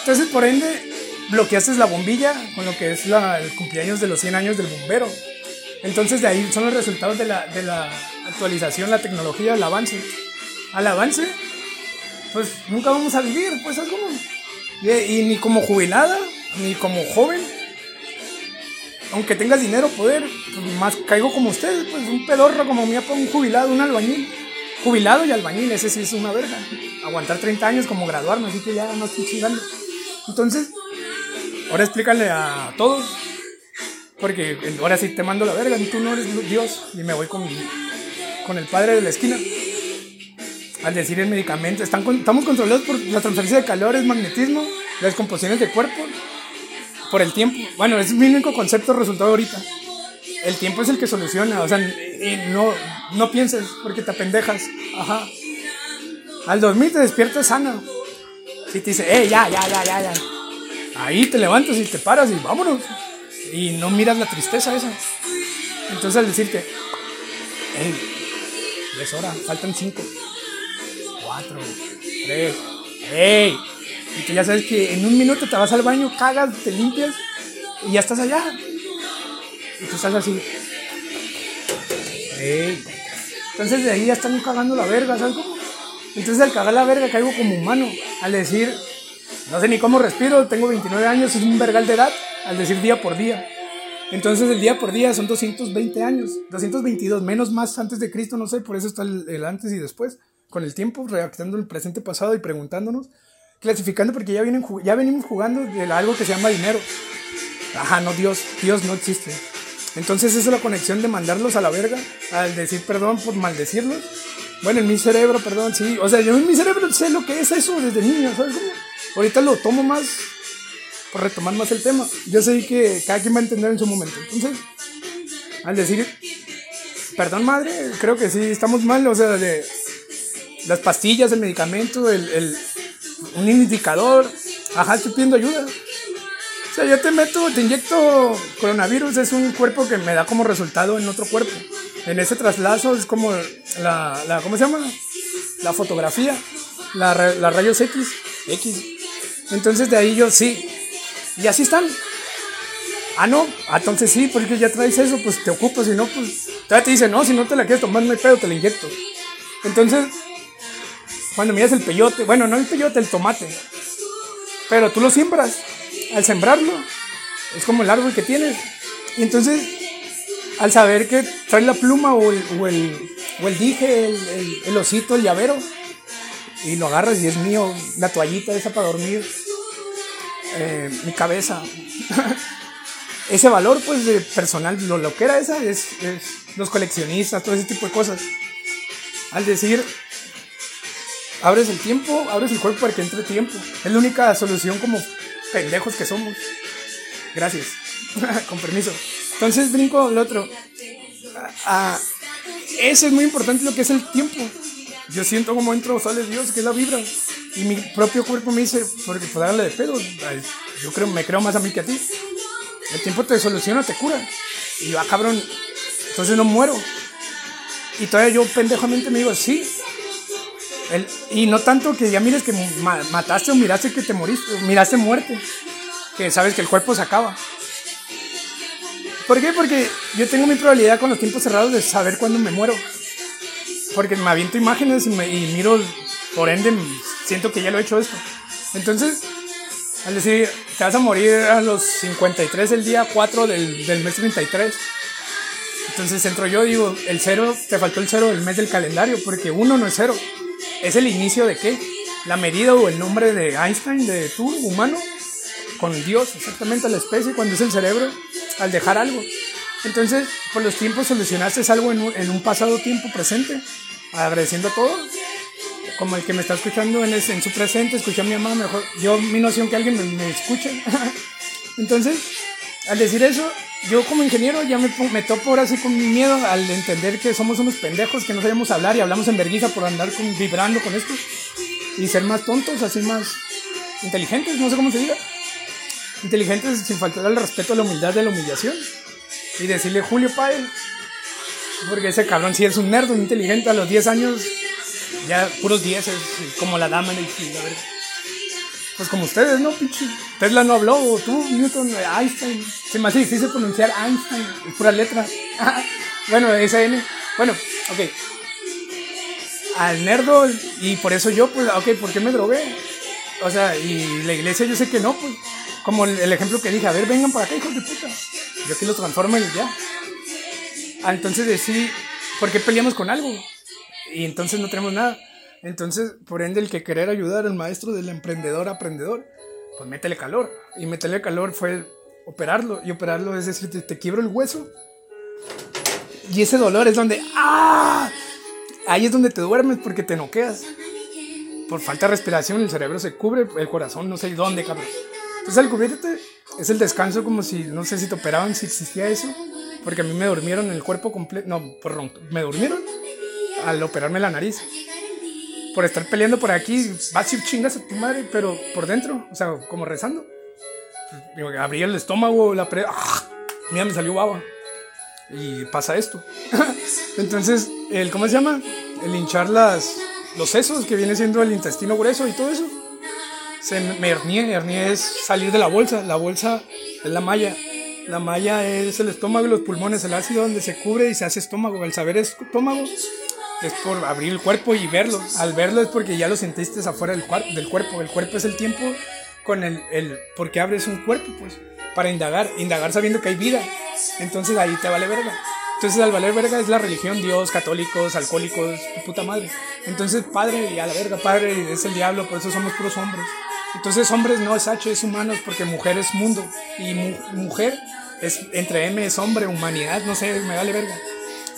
Entonces, por ende, bloqueaste la bombilla con lo que es la, el cumpleaños de los 100 años del bombero. Entonces, de ahí son los resultados de la, de la actualización, la tecnología, el avance. Al avance, pues nunca vamos a vivir, pues es como. Y, ni como jubilada, ni como joven, aunque tengas dinero, poder, pues más caigo como ustedes, pues un pedorro como mi papá, un jubilado, un albañil. Jubilado y albañil, ese sí es una verga. Aguantar 30 años como graduarme, así que ya no estoy chingando. Entonces, ahora explícale a todos, porque ahora sí te mando la verga, tú no eres Dios, y me voy con, con el padre de la esquina. Al decir el medicamento, están, estamos controlados por la transferencia de calores, magnetismo, las composiciones de cuerpo, por el tiempo. Bueno, es mi único concepto resultado ahorita. El tiempo es el que soluciona, o sea, no, no pienses porque te apendejas. Ajá. Al dormir te despiertas sano. Si te dice, eh, ya, ya, ya, ya, ya. Ahí te levantas y te paras y vámonos. Y no miras la tristeza esa. Entonces al decirte, hey, es hora, faltan cinco, cuatro, tres, hey, y tú ya sabes que en un minuto te vas al baño, cagas, te limpias y ya estás allá. Y tú estás así. Entonces de ahí ya están cagando la verga, ¿sabes? Entonces al cagar la verga caigo como humano. Al decir, no sé ni cómo respiro, tengo 29 años, es un vergal de edad. Al decir día por día. Entonces el día por día son 220 años, 222, menos más antes de Cristo, no sé, por eso está el, antes y después, con el tiempo, reaccionando el presente pasado y preguntándonos clasificando porque ya, vienen, ya venimos jugando de algo que se llama dinero. Ajá, no Dios, Dios no existe. Entonces esa es la conexión de mandarlos a la verga, al decir perdón por maldecirlos Bueno, en mi cerebro, perdón, sí. O sea, yo en mi cerebro sé lo que es eso desde niño, ¿sabes cómo? Ahorita lo tomo más, por retomar más el tema. Yo sé que cada quien va a entender en su momento. Entonces, al decir, perdón madre, creo que sí, estamos mal, o sea, de las pastillas, el medicamento, el, un indicador, ajá, estoy pidiendo ayuda. O sea, yo te meto, te inyecto coronavirus, es un cuerpo que me da como resultado en otro cuerpo. En ese traslazo es como la, la ¿cómo se llama? La fotografía, la, la rayos X, X. Entonces de ahí yo sí. Y así están. Ah, no, ah, entonces sí, porque ya traes eso, pues te ocupas, si no, pues todavía te dice, no, si no te la quieres tomar, no hay pedo, te la inyecto. Entonces, cuando miras el peyote, bueno, no el peyote, el tomate, pero tú lo siembras, al sembrarlo, es como el árbol que tienes. Y entonces, al saber que trae la pluma o el, o el, o el dije, el, el, osito, el llavero, y lo agarras y es mío, la toallita esa para dormir, eh, mi cabeza. ese valor pues de personal, lo, lo que era esa es, es, los coleccionistas, todo ese tipo de cosas. Al decir, abres el tiempo, abres el cuerpo para que entre tiempo. Es la única solución como pendejos que somos. Gracias. Con permiso. Entonces brinco el otro. Ah, eso es muy importante lo que es el tiempo. Yo siento como entro, sale Dios, que es la vibra. Y mi propio cuerpo me dice, porque pues darle de pedo. Yo creo, me creo más a mí que a ti. El tiempo te soluciona, te cura. Y yo, ah, cabrón, entonces no muero. Y todavía yo pendejamente me digo, sí. El, y no tanto que ya mires que mataste o miraste que te moriste, miraste muerte. Que sabes que el cuerpo se acaba. ¿Por qué? Porque yo tengo mi probabilidad con los tiempos cerrados de saber cuándo me muero. Porque me aviento imágenes y, me, y miro, por ende, siento que ya lo he hecho esto. Entonces, al decir, te vas a morir a los 53 el día 4 del, del mes 33. Entonces entro yo, digo, el cero, te faltó el cero del mes del calendario, porque uno no es cero. ¿Es el inicio de qué? La medida o el nombre de Einstein, de tú, humano, con Dios, exactamente la especie, cuando es el cerebro, al dejar algo. Entonces, por los tiempos solucionaste algo en un, en un pasado tiempo presente, agradeciendo todo como el que me está escuchando en, en su presente, escuché a mi mamá, mejor yo mi noción que alguien me, me escuche. Entonces, al decir eso, yo como ingeniero ya me, me topo ahora sí con mi miedo al entender que somos unos pendejos que no sabemos hablar y hablamos en vergüenza por andar con, vibrando con esto y ser más tontos, así más inteligentes, no sé cómo se diga. Inteligentes sin faltar al respeto a la humildad de la humillación. Y decirle Julio Pael, porque ese cabrón sí es un nerd, un inteligente a los 10 años ya puros dieces, como la dama en el a ver. Pues como ustedes, ¿no, pinche? Tesla no habló, tú, Newton, Einstein. Se me hace difícil pronunciar Einstein, es pura letra. bueno, esa N. Bueno, ok. Al nerdo, y por eso yo, pues, ok, ¿por qué me drogué? O sea, y la iglesia yo sé que no, pues. Como el, ejemplo que dije, a ver, vengan para acá, hijos de puta. Yo aquí lo transformo y ya. Ah, entonces decidí, ¿por qué peleamos con algo? Y entonces no tenemos nada. Entonces, por ende, el que querer ayudar al maestro del emprendedor aprendedor, pues métele calor. Y métele calor fue operarlo. Y operarlo es decir, te, quiebro el hueso. Y ese dolor es donde, ¡ah! Ahí es donde te duermes porque te noqueas. Por falta de respiración, el cerebro se cubre, el corazón no sé dónde, cabrón. Entonces, al cubrirte es el descanso como si, no sé si te operaban, si existía eso. Porque a mí me durmieron el cuerpo completo. No, perdón, me durmieron al operarme la nariz. Por estar peleando por aquí, vas y chingas a tu madre, pero por dentro, o sea, como rezando. abrí el estómago, la pre... ¡Ah! Mira, me salió baba. Y pasa esto. Entonces, el, ¿cómo se llama? El hinchar las, los sesos, que viene siendo el intestino grueso y todo eso. Se me hernié, hernié es salir de la bolsa. La bolsa es la malla. La malla es el estómago y los pulmones, el ácido donde se cubre y se hace estómago. El saber estómago es por abrir el cuerpo y verlo. Al verlo es porque ya lo sentiste afuera del, del cuerpo. El cuerpo es el tiempo con el, el, porque abres un cuerpo, pues, para indagar, indagar sabiendo que hay vida. Entonces ahí te vale verga. Entonces al valer verga es la religión, Dios, católicos, alcohólicos, tu puta madre. Entonces padre y a la verga, padre es el diablo, por eso somos puros hombres. Entonces hombres no es H, es humanos, porque mujer es mundo. Y mujer es entre M es hombre, humanidad, no sé, me vale verga.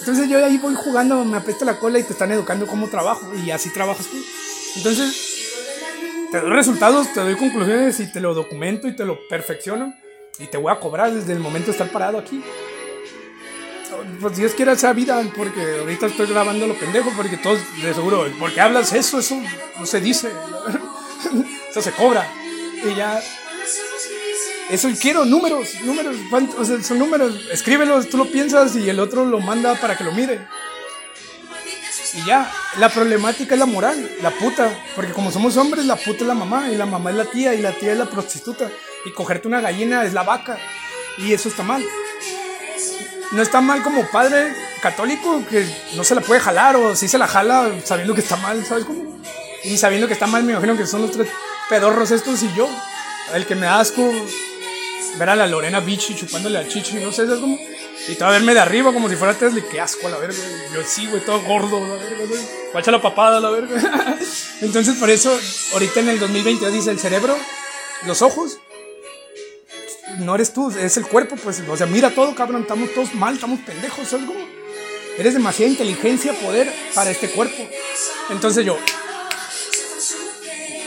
Entonces yo ahí voy jugando, me apesta la cola y te están educando cómo trabajo y así trabajas tú. Entonces, te doy resultados, te doy conclusiones y te lo documento y te lo perfecciono y te voy a cobrar desde el momento de estar parado aquí. Pues Dios quiera esa vida, porque ahorita estoy grabando lo pendejo, porque todos de seguro, ¿por qué hablas eso? Eso no se dice, eso se cobra. Y ya eso quiero, números, números, o sea, son números, escríbelos, tú lo piensas y el otro lo manda para que lo mire. Y ya, la problemática es la moral, la puta, porque como somos hombres, la puta es la mamá, y la mamá es la tía, y la tía es la prostituta, y cogerte una gallina es la vaca, y eso está mal. No está mal como padre católico que no se la puede jalar, o si se la jala sabiendo que está mal, ¿sabes cómo? Y sabiendo que está mal, me imagino que son los tres pedorros estos y yo, el que me da asco ver a la Lorena Bichi chupándole al chichi, no sé, es como. Y te va a verme de arriba como si fuera Tesla, qué asco a la verga. Yo sí, güey, todo gordo, la verga, güey. La papada, la verga. Entonces, por eso, ahorita en el 2022 dice el cerebro, los ojos. No eres tú, es el cuerpo, pues. O sea, mira todo, cabrón, estamos todos mal, estamos pendejos, ¿sabes cómo? Eres demasiada inteligencia, poder para este cuerpo. Entonces yo.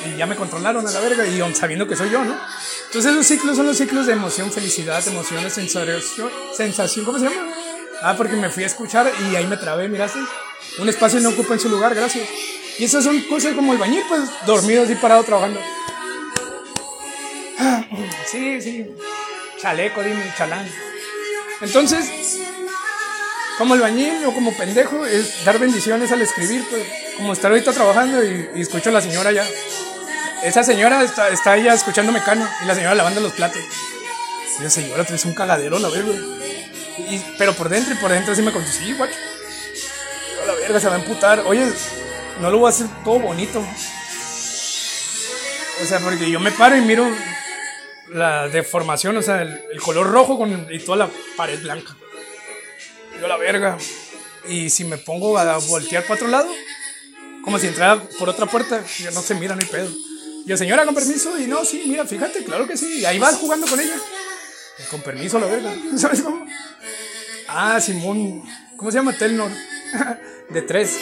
Y ya me controlaron a la verga, y sabiendo que soy yo, ¿no? Entonces esos ciclos son los ciclos de emoción, felicidad, emociones, sensación, sensación, ¿cómo se llama? Ah, porque me fui a escuchar y ahí me trabé, miraste. Un espacio no ocupa en su lugar, gracias. Y esas son cosas como el bañil, pues dormido así parado trabajando. Sí, sí. Chaleco, dime, chalán. Entonces, como el bañil o como pendejo, es dar bendiciones al escribir, pues. Como estar ahorita trabajando y, y escucho a la señora ya esa señora está, está ella escuchando Mecano y la señora lavando los platos. Y la señora trae un cagadero, la verga. Y, pero por dentro y por dentro así me contó, sí, guacho. La verga se va a emputar. Oye, no lo voy a hacer todo bonito. O sea, porque yo me paro y miro la deformación, o sea, el, color rojo con, y toda la pared blanca. Yo la verga. Y si me pongo a voltear para otro lado, como si entrara por otra puerta, no se mira, ni pedo. Y el señora, con permiso, y no, sí, mira, fíjate, claro que sí. Y ahí vas jugando con ella. con permiso, la verga. ¿Sabes cómo? Ah, Simón, ¿cómo se llama? Telnor. de tres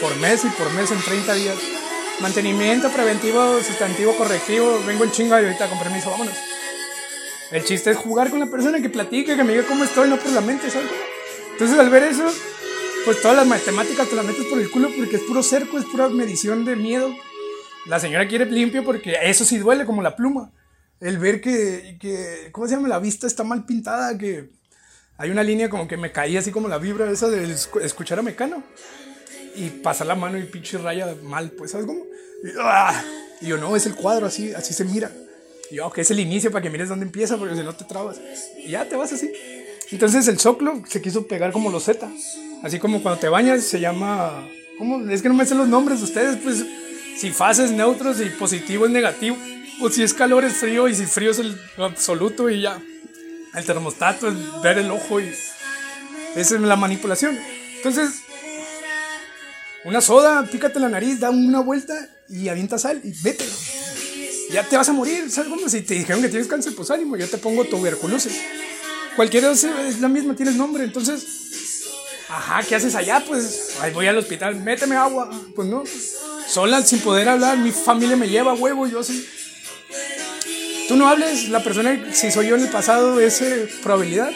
por mes y por mes en 30 días. Mantenimiento preventivo, sustantivo, correctivo. Vengo en chinga y ahorita con permiso, vámonos. El chiste es jugar con la persona que platique, que me diga cómo estoy, no por la mente, ¿sabes? Entonces al ver eso, pues todas las matemáticas te las metes por el culo porque es puro cerco, es pura medición de miedo. La señora quiere limpio porque eso sí duele como la pluma. El ver que, que, ¿cómo se llama? La vista está mal pintada, que hay una línea como que me caía así como la vibra esa de escuchar a Mecano. Y pasa la mano y pinche raya mal, pues, ¿sabes cómo? Y, ¡ah! yo, no, es el cuadro, así, así se mira. Y yo, que es el inicio para que mires dónde empieza, porque si no te trabas. Y ya te vas así. Entonces el soclo se quiso pegar como los Z. Así como cuando te bañas se llama... ¿Cómo? Es que no me sé los nombres de ustedes, pues si fases neutros y positivo es negativo, o si es calor es frío y si frío es el absoluto y ya. El termostato es ver el ojo y esa es la manipulación. Entonces, una soda, pícate la nariz, da una vuelta y avienta sal y vete. Ya te vas a morir, ¿sabes cómo? Si te dijeron que tienes cáncer, pues ánimo, yo te pongo tuberculosis. Cualquiera es la misma, tienes nombre, entonces, ajá, ¿qué haces allá? Pues ahí voy al hospital, méteme agua. Pues no, sola, sin poder hablar, mi familia me lleva huevo, yo sí. Tú no hables, la persona, si soy yo en el pasado, es probabilidad.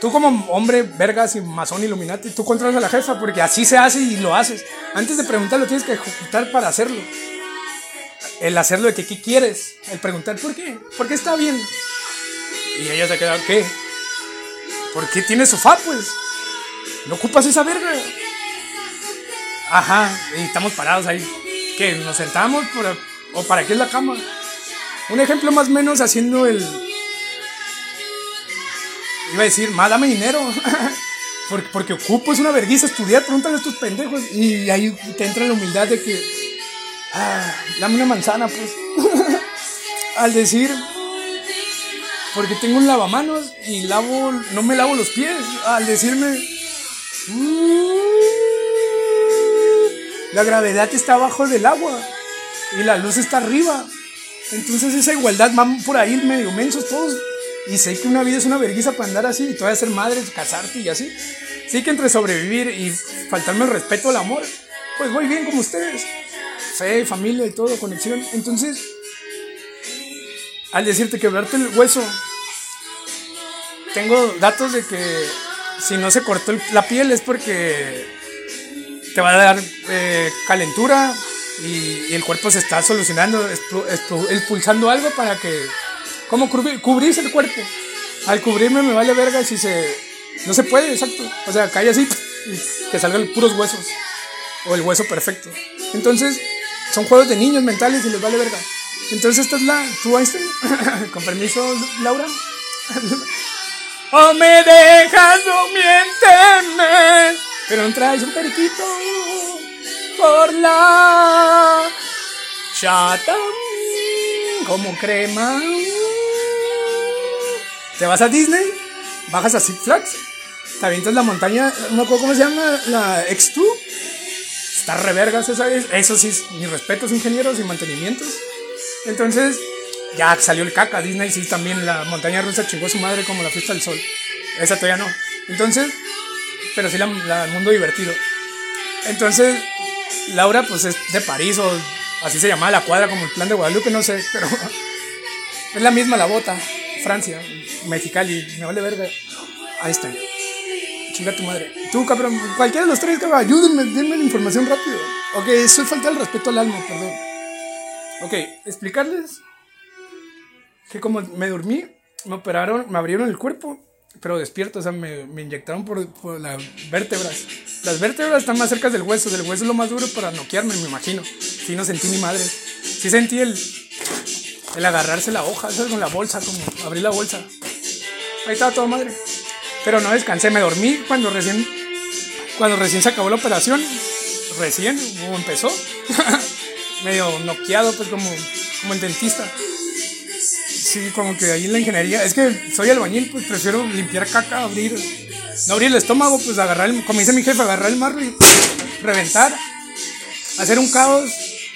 Tú como hombre, vergas y masón iluminati, tú controlas a la jefa porque así se hace y lo haces. Antes de preguntar lo tienes que ejecutar para hacerlo. El hacerlo de que qué quieres, el preguntar por qué, por qué está bien. Y ella se queda, ¿qué? ¿Por qué tienes sofá, pues? No ocupas esa verga. Ajá, y estamos parados ahí. ¿Qué? ¿Nos sentamos? ¿O para qué es la cama? Un ejemplo más o menos haciendo el... Iba a decir, más dame dinero. porque, porque ocupo, es una vergüenza estudiar, pregúntale a estos pendejos. Y ahí te entra la humildad de que... Ah, dame una manzana, pues. Al decir... Porque tengo un lavamanos y lavo, no me lavo los pies. Al decirme... La gravedad está abajo del agua y la luz está arriba. Entonces esa igualdad van por ahí medio mensos todos. y sé que una vida es una vergüenza para andar así y todavía ser madre, casarte y así. Sí que entre sobrevivir y faltarme el respeto al amor, pues voy bien como ustedes. Fe, familia y todo, conexión. Entonces, al decirte quebrarte el hueso, tengo datos de que si no se cortó la piel es porque te va a dar eh, calentura y, el cuerpo se está solucionando, expulsando algo para que, como cubrir, cubrirse el cuerpo. Al cubrirme me vale verga si se, no se puede, exacto. O sea, cae así y que salgan puros huesos o el hueso perfecto. Entonces, son juegos de niños mentales y les vale verga. Entonces, esta es la, tú Einstein, con permiso, Laura. O me dejas o miénteme. Pero no traes un periquito por la chata como crema. Te vas a Disney, bajas a Six Flags, te avientas la montaña, no cómo se llama, la X2. Está revergas esa vez. Eso sí, mis respetos, ingenieros y mantenimientos. Entonces, ya salió el caca. Disney sí también la montaña rusa chingó a su madre como la fiesta del sol. Esa todavía no. Entonces, pero sí la, mundo divertido. Entonces, Laura pues es de París o así se llamaba la cuadra como el plan de Guadalupe, no sé, pero es la misma la bota. Francia, Mexicali, me vale verga. Ahí está. Chinga tu madre. Tú, cabrón, cualquiera de los tres, cabrón, ayúdenme, denme la información rápido. Ok, eso es falta el respeto al alma, perdón. Ok, explicarles que como me dormí, me operaron, me abrieron el cuerpo, pero despierto, o sea, me, me inyectaron por, por, las vértebras. Las vértebras están más cerca del hueso, del hueso es lo más duro para noquearme, me imagino. Sí, no sentí ni madre. Sí sentí el, el agarrarse la hoja, eso con la bolsa, como abrir la bolsa. Ahí estaba todo madre. Pero no descansé, me dormí cuando recién, cuando recién se acabó la operación. Recién, como empezó. Medio noqueado, pues como, como el dentista. Sí, como que ahí en la ingeniería. Es que soy albañil, pues prefiero limpiar caca, abrir. No abrir el estómago, pues agarrar, el, como dice mi jefe, agarrar el marro y reventar. Hacer un caos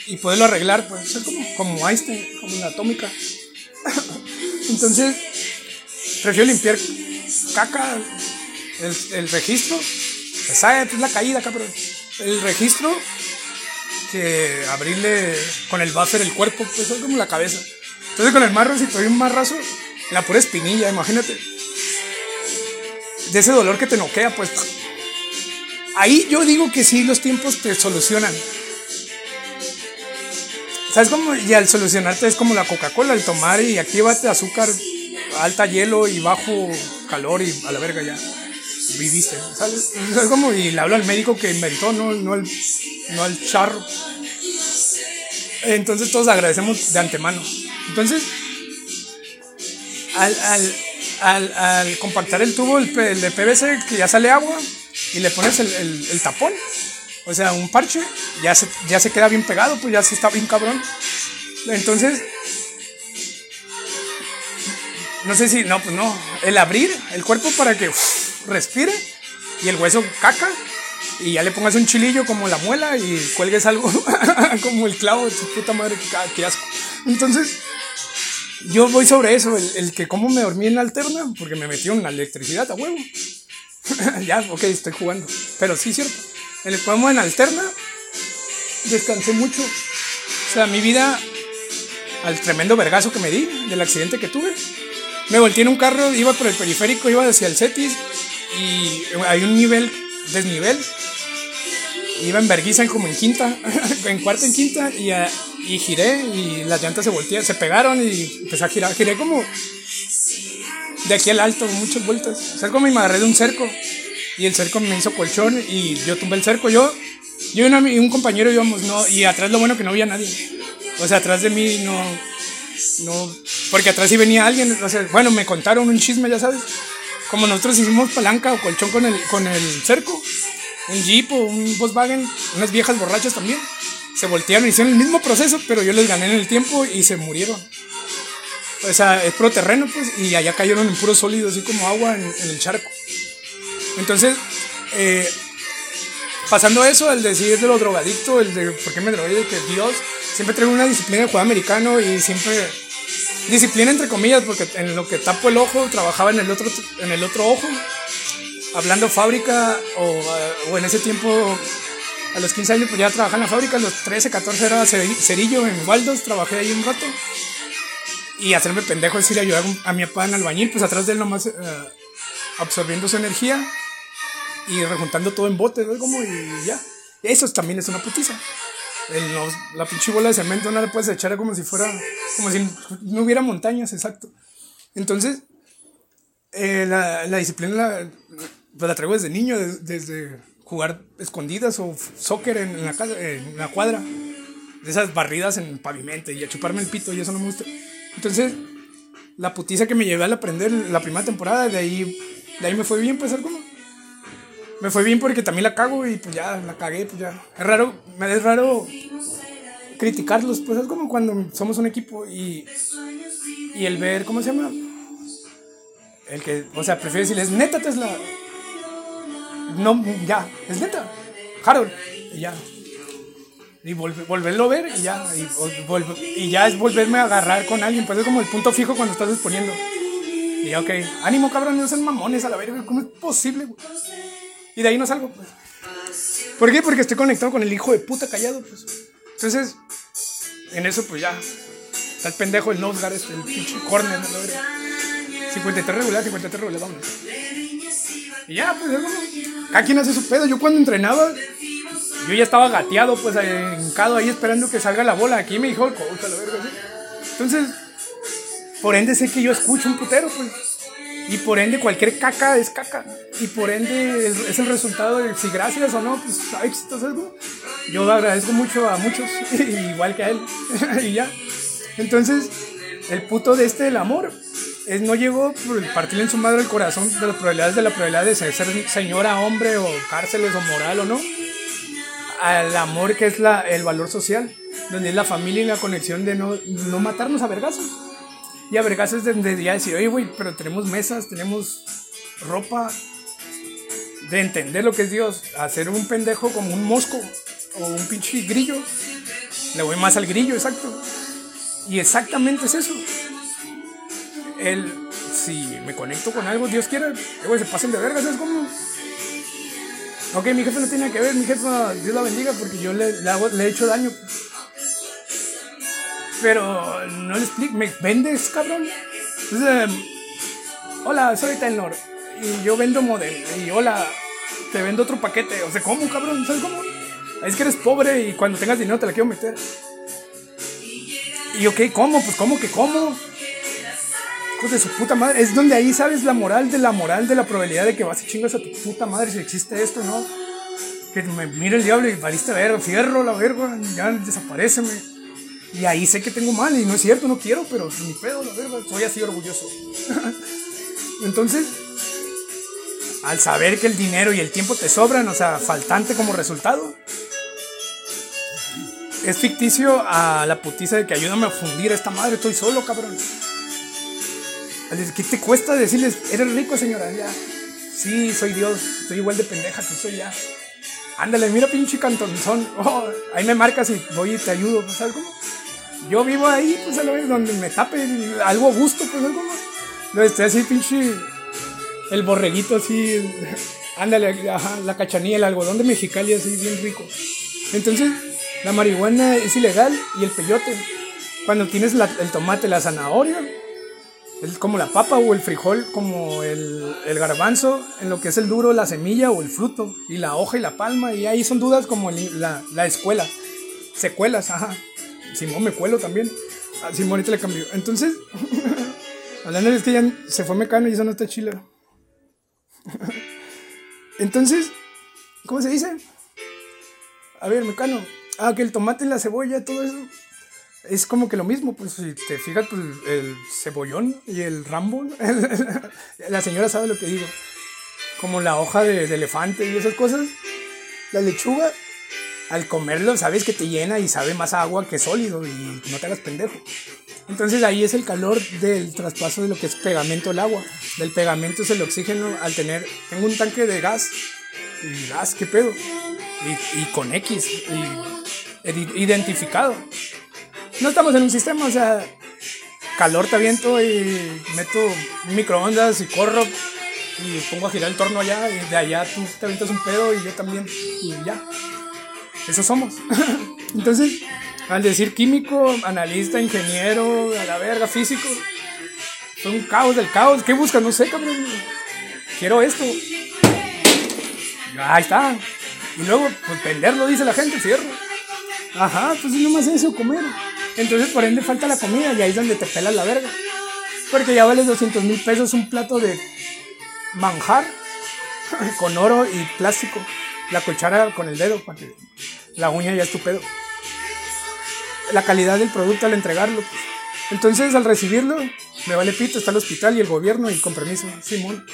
y poderlo arreglar, pues ser como, como Einstein, como la atómica. Entonces, prefiero limpiar caca, el, el registro. Esa es la caída pero el registro que abrirle con el buffer el cuerpo, pues es como la cabeza. Entonces con el marro, si te doy un marrazo, la pura espinilla, imagínate. De ese dolor que te noquea, pues. Ahí yo digo que sí, los tiempos te solucionan. ¿Sabes cómo? Y al solucionarte es como la Coca-Cola, el tomar y aquí va azúcar, alta hielo y bajo calor y a la verga ya. Viviste, ¿sabes? Es como, y le hablo al médico que inventó, no, no, al, no al charro. Entonces todos agradecemos de antemano. Entonces, al, al, al, al compactar el tubo, el, de PVC, que ya sale agua, y le pones el, el, tapón, o sea, un parche, ya se, ya se queda bien pegado, pues ya se está bien cabrón. Entonces, no sé si, no, pues no, el abrir el cuerpo para que respire y el hueso caca y ya le pongas un chilillo como la muela y cuelgues algo como el clavo de su puta madre, que asco. Entonces, yo voy sobre eso, el, el, que cómo me dormí en la alterna, porque me metió en la electricidad a huevo. ya, ok, estoy jugando. Pero sí, cierto. En el cómo en alterna, descansé mucho. O sea, mi vida, al tremendo vergazo que me di, del accidente que tuve, me volteé en un carro, iba por el periférico, iba hacia el Cetis, y hay un nivel, desnivel. Iba en verguiza como en quinta, en cuarta en quinta, y a, y giré y las llantas se voltearon, se pegaron y empecé a girar. Giré como de aquí al alto, muchas vueltas. O sea, como me agarré de un cerco y el cerco me hizo colchón y yo tumbé el cerco. Yo, yo y, una, y un compañero íbamos, no, y atrás lo bueno que no había nadie. O sea, atrás de mí no, no, porque atrás sí venía alguien. O sea, bueno, me contaron un chisme, ya sabes. Como nosotros hicimos palanca o colchón con el, con el cerco, un Jeep o un Volkswagen, unas viejas borrachas también se voltearon, hicieron el mismo proceso, pero yo les gané en el tiempo y se murieron. O sea, es puro terreno, pues, y allá cayeron en puro sólido, así como agua en, el charco. Entonces, eh, pasando eso, el decir de lo drogadicto, el de por qué me drogué, que Dios siempre trae una disciplina de juego americano y siempre disciplina entre comillas, porque en lo que tapo el ojo, trabajaba en el otro, en el otro ojo, hablando fábrica, o, o en ese tiempo, a los 15 años, pues ya trabajaba en la fábrica, a los 13, 14 era cerillo en Waldos, trabajé ahí un rato. Y hacerme pendejo, es ayudar a mi papá en albañil, pues atrás de él nomás eh, absorbiendo su energía y rejuntando todo en botes. Como y ya. Eso también es una putiza. La pinche bola de cemento no la puedes echar como si fuera, como si no hubiera montañas, exacto. Entonces, eh, la, la, disciplina la, pues la traigo desde niño, desde jugar escondidas o soccer en, la, casa, en la cuadra. De esas barridas en el pavimento y a chuparme el pito y eso no me gusta. Entonces, la putiza que me llevé al aprender la primera temporada, de ahí, de ahí me fue bien, pues algo. Me fue bien porque también la cago y pues ya la cagué, pues ya. Es raro, me es raro criticarlos, pues es como cuando somos un equipo y, y el ver, ¿cómo se llama? El que, o sea, prefiero decirles, neta Tesla. No, ya, es neta. Harold, y ya. Y volverlo a ver y ya. Y, y, ya es volverme a agarrar con alguien. Pues es como el punto fijo cuando estás exponiendo. Y ok, ánimo cabrón, no sean mamones a la verga. ¿Cómo es posible, Y de ahí no salgo, pues. ¿Por qué? Porque estoy conectado con el hijo de puta callado, pues. Entonces, en eso, pues ya. Está el pendejo, el Nosgar, este, el pinche corner, ¿no? 53 regular, 53 regular, vamos. Y ya, pues, es como. Cada quien hace su pedo. Yo cuando entrenaba, yo ya estaba gateado, pues, hincado ahí esperando que salga la bola. Aquí me dijo el coach, verga, Entonces, por ende sé que yo escucho un putero, pues. Y por ende cualquier caca es caca. Y por ende es, el resultado de si gracias o no, pues éxito, algo. Yo agradezco mucho a muchos, igual que a él. y ya. Entonces, el puto de este del amor es, no llegó por partirle en su madre el corazón de las probabilidades de la probabilidad de ser señora, hombre o cárceles o moral o no. Al amor que es la, el valor social, donde es la familia y la conexión de no, no matarnos a vergazos. Y a donde ya decir, oye, güey, pero tenemos mesas, tenemos ropa. De entender lo que es Dios. Hacer un pendejo como un mosco o un pinche grillo. Le voy más al grillo, exacto. Y exactamente es eso. El, si me conecto con algo, Dios quiera, güey, se pasen de vergas, es como. Ok, mi jefe no tiene que ver, mi jefe, Dios la bendiga, porque yo le, le, hago, le he hecho daño. Pero no le explico, ¿me vendes, cabrón? Entonces, hola, soy Taylor y yo vendo model. Y hola, te vendo otro paquete. O sea, ¿cómo, cabrón? ¿Sabes cómo? Es que eres pobre y cuando tengas dinero te la quiero meter. Y ¿qué? ¿Cómo? Pues, ¿cómo que cómo? Hijo su puta madre. Es donde ahí sabes la moral de la moral de la probabilidad de que vas y chingas a tu puta madre si existe esto, ¿no? Que me mire el diablo y valiste ver, fierro la verga, ya desapareceme. Y ahí sé que tengo mal, y no es cierto, no quiero, pero ni pedo, la verdad, soy así orgulloso. Entonces, al saber que el dinero y el tiempo te sobran, o sea, faltante como resultado, es ficticio a la putiza de que ayúdame a fundir a esta madre, estoy solo, cabrón. ¿Qué te cuesta decirles, eres rico, señora? Ya. Sí, soy Dios, soy igual de pendeja que soy ya. Ándale, mira pinche cantonzón. Oh, ahí me marcas y voy y te ayudo, ¿sabes cómo? Yo vivo ahí, pues, a donde me tape algo a gusto, pues, algo más. No, estoy así, pinche, el borreguito así, ándale, ajá, la cachanilla, el algodón de Mexicali, así, bien rico. Entonces, la marihuana es ilegal y el peyote. Cuando tienes el tomate, la zanahoria, es como la papa o el frijol, como el, el, garbanzo, en lo que es el duro, la semilla o el fruto, y la hoja y la palma, y ahí son dudas como la, la escuela, secuelas, ajá. Simón me cuelo también. A Simón ahorita le cambió. Entonces, hablando de que ya se fue Mecano y eso no está chila. Entonces, ¿cómo se dice? A ver, Mecano. Ah, que el tomate, la cebolla, todo eso. Es como que lo mismo, pues si te fijas, pues el cebollón y el rambo. la señora sabe lo que digo. Como la hoja de elefante y esas cosas. La lechuga al comerlo sabes que te llena y sabe más agua que sólido y no te hagas pendejo. Entonces ahí es el calor del traspaso de lo que es pegamento al agua. Del pegamento es el oxígeno al tener... Tengo un tanque de gas. Y gas, ¿qué pedo? Y, con X. Identificado. No estamos en un sistema, o sea... calor te aviento y meto microondas y corro y pongo a girar el torno allá y de allá tú te avientas un pedo y yo también y ya. Eso somos. Entonces, al decir químico, analista, ingeniero, a la verga, físico, son un caos del caos. ¿Qué buscas? No sé, cabrón. Quiero esto. Ahí está. Y luego, pues venderlo, dice la gente, cierro. Ajá, pues es nomás eso, comer. Entonces, por ende, falta la comida y ahí es donde te pelas la verga. Porque ya vale 200 mil pesos un plato de manjar con oro y plástico. La cuchara con el dedo, para que la uña ya es tu pedo. La calidad del producto al entregarlo. Pues. Entonces, al recibirlo, me vale pito, está el hospital y el gobierno y con permiso, Simón.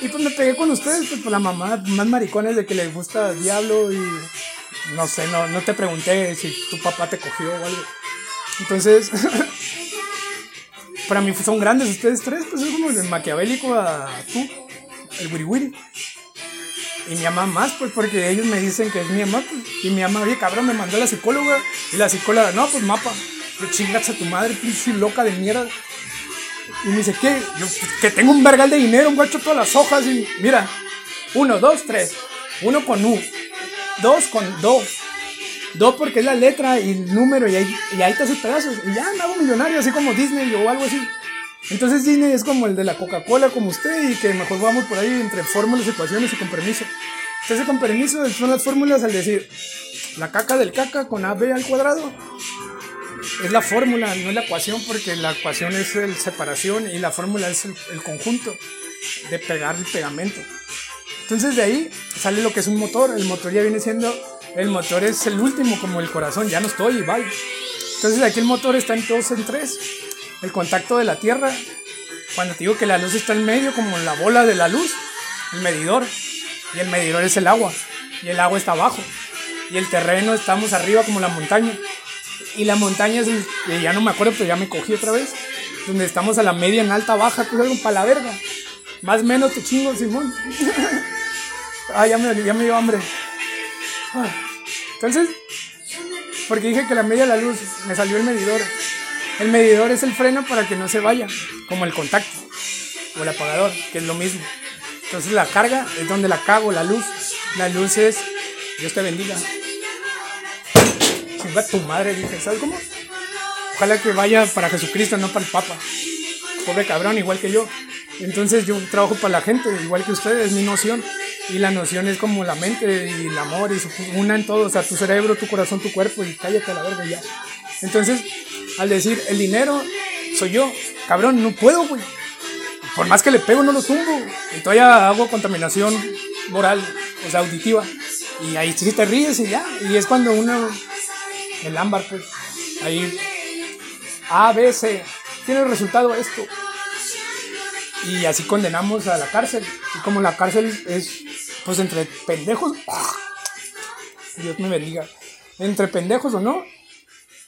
Y pues me pegué con ustedes, pues por la mamá, más maricones de que les gusta Diablo y no sé, no, no te pregunté si tu papá te cogió o algo. Entonces, para mí son grandes ustedes tres, pues es como el maquiavélico a tú, el wiri. Y mi mamá más, pues porque ellos me dicen que es mi mamá, pues, y mi mamá, oye cabrón, me mandó la psicóloga, y la psicóloga, no, pues mapa, que chingas a tu madre, pinche loca de mierda. Y me dice, ¿qué? Yo, que tengo un vergal de dinero, un guacho todas las hojas y mira, uno, dos, tres. Uno con U. Dos con do. Do porque es la letra y el número y ahí, y ahí te haces pedazos. Y ya me hago millonario, así como Disney o algo así. Entonces Disney es como el de la Coca-Cola, como usted, y que mejor vamos por ahí entre fórmulas, ecuaciones y con permiso. Entonces con permiso son las fórmulas al decir la caca del caca con AB al cuadrado es la fórmula, no es la ecuación, porque la ecuación es el separación y la fórmula es el, conjunto de pegar el pegamento. Entonces de ahí sale lo que es un motor. El motor ya viene siendo, el motor es el último, como el corazón, ya no estoy y bye. Entonces aquí el motor está en dos en tres. El contacto de la tierra, cuando te digo que la luz está en medio, como la bola de la luz, el medidor. Y el medidor es el agua. Y el agua está abajo. Y el terreno estamos arriba como la montaña. Y la montaña es el, ya no me acuerdo, pero ya me cogí otra vez. Donde estamos a la media, en alta, baja, que es algo para la verga. Más menos te chingo, Simón. ah, ya me, ya me dio hambre. Ah. Entonces, porque dije que la media de la luz me salió el medidor. El medidor es el freno para que no se vaya, como el contacto o el apagador, que es lo mismo. Entonces la carga es donde la cago, la luz. La luz es Dios te bendiga chinga tu madre, dije, ¿sabes cómo? Ojalá que vaya para Jesucristo, no para el Papa. Pobre cabrón, igual que yo. Entonces yo trabajo para la gente, igual que ustedes, es mi noción. Y la noción es como la mente y el amor y una en todo, o sea, tu cerebro, tu corazón, tu cuerpo y cállate a la verga ya. Entonces, al decir el dinero soy yo, cabrón, no puedo, güey. Por más que le pego, no lo tumbo. Y todavía hago contaminación moral, o sea, auditiva. Y ahí sí te ríes y ya. Y es cuando uno el ámbar, pues, ahí, A, B, C, tiene resultado esto. Y así condenamos a la cárcel. Y como la cárcel es, pues, entre pendejos, Dios me bendiga, entre pendejos o no,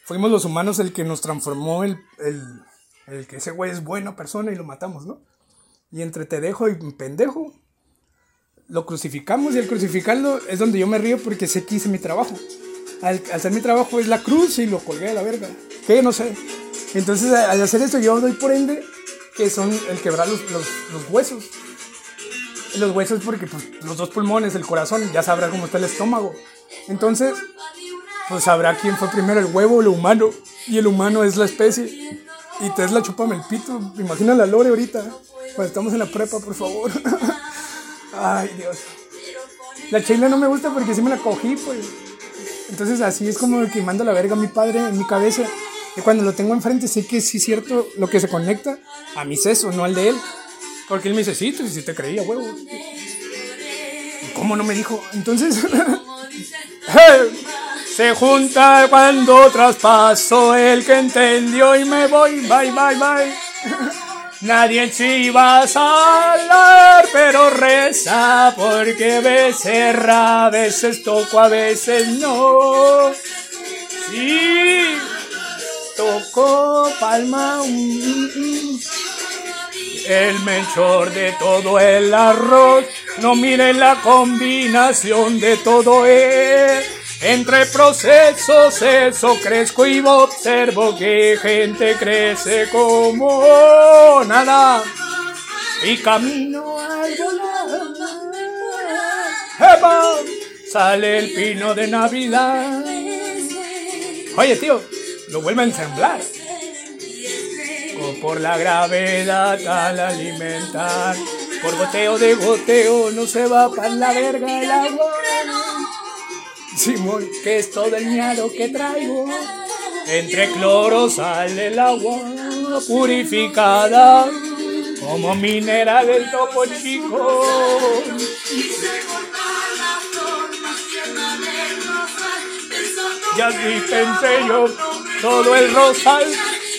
fuimos los humanos el que nos transformó el, el, el que ese güey es buena persona y lo matamos, ¿no? Y entre te dejo y pendejo, lo crucificamos y al crucificarlo es donde yo me río porque sé que hice mi trabajo al, hacer mi trabajo es la cruz y lo colgué a la verga. Que no sé. Entonces, al hacer esto, yo doy por ende que son el quebrar los, los, los huesos. Los huesos, porque pues, los dos pulmones, el corazón, ya sabrá cómo está el estómago. Entonces, pues sabrá quién fue primero, el huevo o el humano. Y el humano es la especie. Y Tesla chupame el pito. Imagina la Lore ahorita. Cuando estamos en la prepa, por favor. Ay, Dios. La chela no me gusta porque sí me la cogí, pues. Entonces así es como quemando la verga a mi padre en mi cabeza. Y cuando lo tengo enfrente sé que sí es cierto lo que se conecta a mi seso, no al de él. Porque él me dice, sí, tú sí te creía, huevo. ¿Cómo no me dijo? Entonces... se junta cuando traspaso el que entendió y me voy, bye, bye, bye. Nadie va a salar, pero reza porque a veces a veces toco, a veces no. Sí, toco palma. El mejor de todo el arroz, no miren la combinación de todo él. Entre procesos eso crezco y observo que gente crece como nada y camino al volar. Sale el pino de Navidad. Oye, tío, lo vuelve a ensamblar. O por la gravedad al alimentar. Por goteo de goteo no se va para la verga el agua. Simón, que es todo el miedo que traigo. Entre cloro sale el agua purificada como mineral del topo chico. Ya sí pensé yo todo el rosal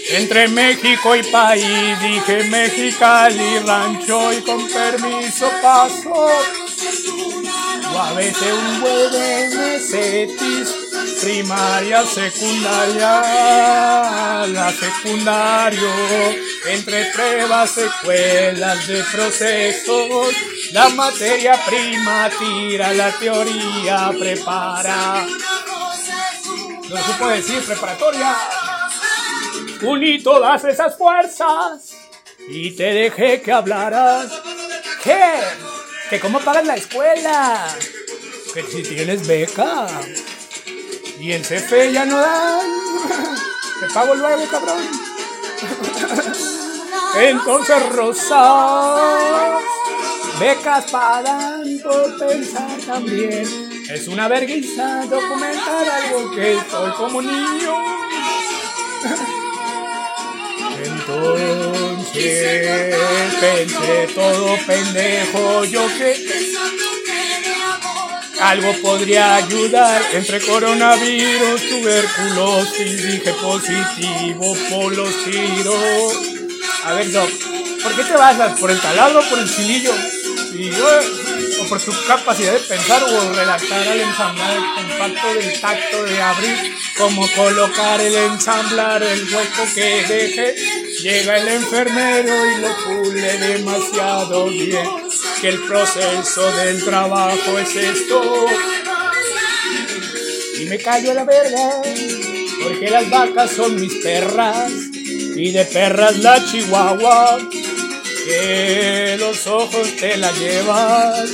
entre México y país. Dije Mexicali, rancho y con permiso paso. Veces un buen cetis, primaria, secundaria, la secundario, entre pruebas, secuelas de procesos, la materia prima tira, la teoría prepara. No supo decir preparatoria. Uní todas esas fuerzas y te dejé que hablaras. ¿Qué? ¿Que cómo pagas la escuela? Que si tienes beca. Y en CFE ya no dan. Te pago luego, cabrón. Entonces, Rosa, becas pagan por pensar también. Es una vergüenza documentar algo que soy como niño. Entonces pensé todo pendejo yo que algo podría ayudar entre coronavirus, tuberculosis, dije positivo por los tiros. A ver, Doc, ¿por qué te basas? ¿Por el taladro o por el chilillo? Y yo, por tu capacidad de pensar o redactar al ensamblar el compacto del tacto de abrir, como colocar el ensamblar el hueco que deje. Llega el enfermero y lo pule demasiado bien, que el proceso del trabajo es esto. Y me callo la verga, porque las vacas son mis perras, y de perras la chihuahua que los ojos te la llevas.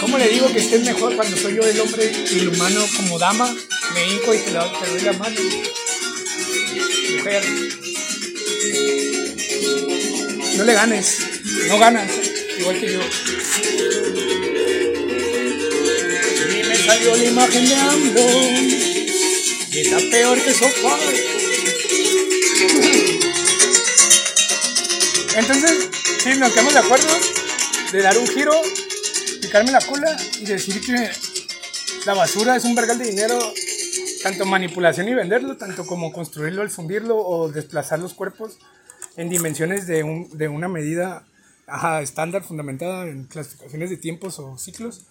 ¿Cómo le digo que estés mejor cuando soy yo el hombre y el humano como dama? Me hinco y te, la, te doy la mano. Mujer. No le ganes, no ganas, igual que yo. Y me salió la imagen de AMLO. Y está peor que sofá. Entonces, sí, nos quedamos de acuerdo de dar un giro, picarme la cola y decir que la basura es un vergal de dinero, tanto manipulación y venderlo, tanto como construirlo al fundirlo o desplazar los cuerpos en dimensiones de, un, de una medida ajá, estándar fundamentada en clasificaciones de tiempos o ciclos.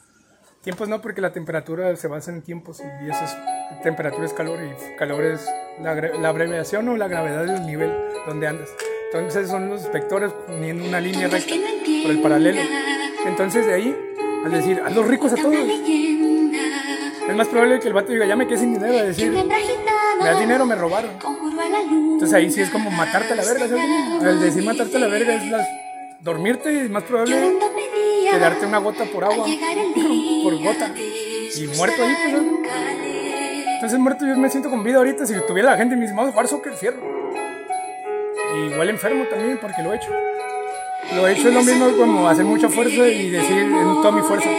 Tiempos no, porque la temperatura se basa en tiempos y eso es, temperatura es calor y calor es la, la abreviación o la gravedad del nivel donde andas. Entonces son los vectores uniendo una línea recta por el paralelo. Entonces de ahí, al decir, a los ricos a todos, es más probable que el vato diga, ya me quedé sin dinero, a decir, me das dinero, me robaron. Entonces ahí sí es como matarte a la verga, ¿sabes? Al decir matarte a la verga es dormirte y es más probable que darte una gota por agua, por gota, y muerto ahí, pues. Entonces muerto yo me siento con vida ahorita, si tuviera la gente en mis manos, jugar soccer, fierro igual enfermo también porque lo he hecho. Lo he hecho es lo mismo como hacer mucha fuerza y decir en toda mi fuerza.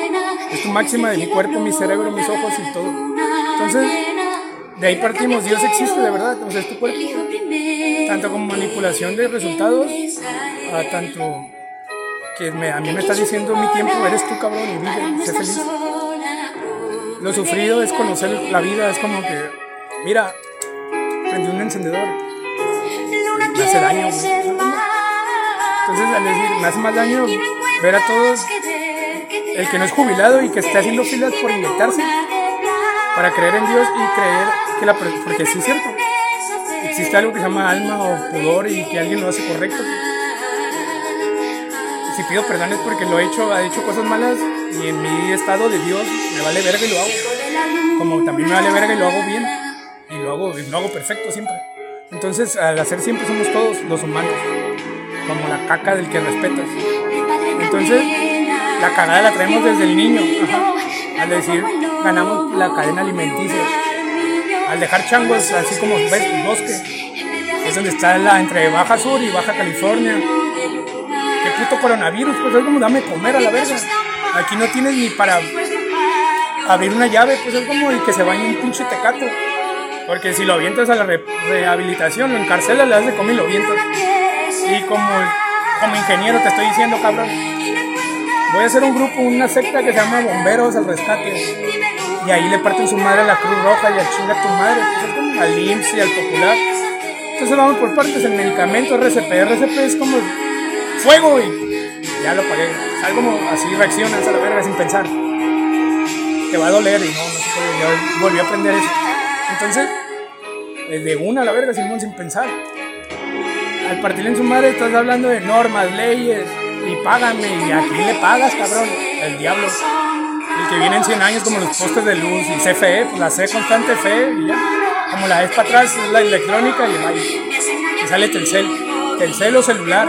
Es tu máxima de mi cuerpo, mi cerebro, mis ojos y todo. Entonces, de ahí partimos. Dios existe de verdad, o sea, es tu cuerpo. Tanto como manipulación de resultados, a tanto que a mí me estás diciendo mi tiempo, eres tú cabrón y vive, sé feliz. Lo sufrido es conocer la vida, es como que, mira, prendí un encendedor me hace daño. Entonces, al decir, me hace más daño ver a todos, el que no es jubilado y que está haciendo filas por inyectarse, para creer en Dios y creer que la. Porque sí es cierto, existe algo que se llama alma o pudor y que alguien lo hace correcto. Si pido perdón es porque lo he hecho, ha hecho cosas malas y en mi estado de Dios me vale verga y lo hago. Como también me vale verga y lo hago bien. Y lo hago, y lo hago perfecto siempre. Entonces, al hacer siempre somos todos los humanos. Como la caca del que respetas. Entonces, la cagada la traemos desde el niño. Al decir, ganamos la cadena alimenticia. Al dejar changos así como ves, bosque. Es donde está la entre Baja Sur y Baja California. Qué puto coronavirus, pues es como dame comer a la verga. Aquí no tienes ni para abrir una llave, pues es como el que se baña un pinche tecato. Porque si lo avientas a la rehabilitación, lo encarcelas, le das de comer y lo avientas. Y como, como ingeniero te estoy diciendo, cabrón, voy a hacer un grupo, una secta que se llama Bomberos al Rescate. Y ahí le parten su madre a la Cruz Roja y a chinga tu madre, al IMSS y al Popular. Entonces vamos por partes, el medicamento RCP. RCP es como fuego y ya lo pagué. Es como así reaccionas a la verga sin pensar. Te va a doler y no, no puede. Ya volví a aprender eso. Entonces, de una a la verga, Simón, sin pensar. Al partir en su madre estás hablando de normas, leyes, y págame. ¿Y a quién le pagas, cabrón? El diablo. El que viene en 100 años como los postes de luz y CFE, pues la C constante fe y ya. Como la es para atrás, es la electrónica y el Y sale Telcel. Telcel o celular.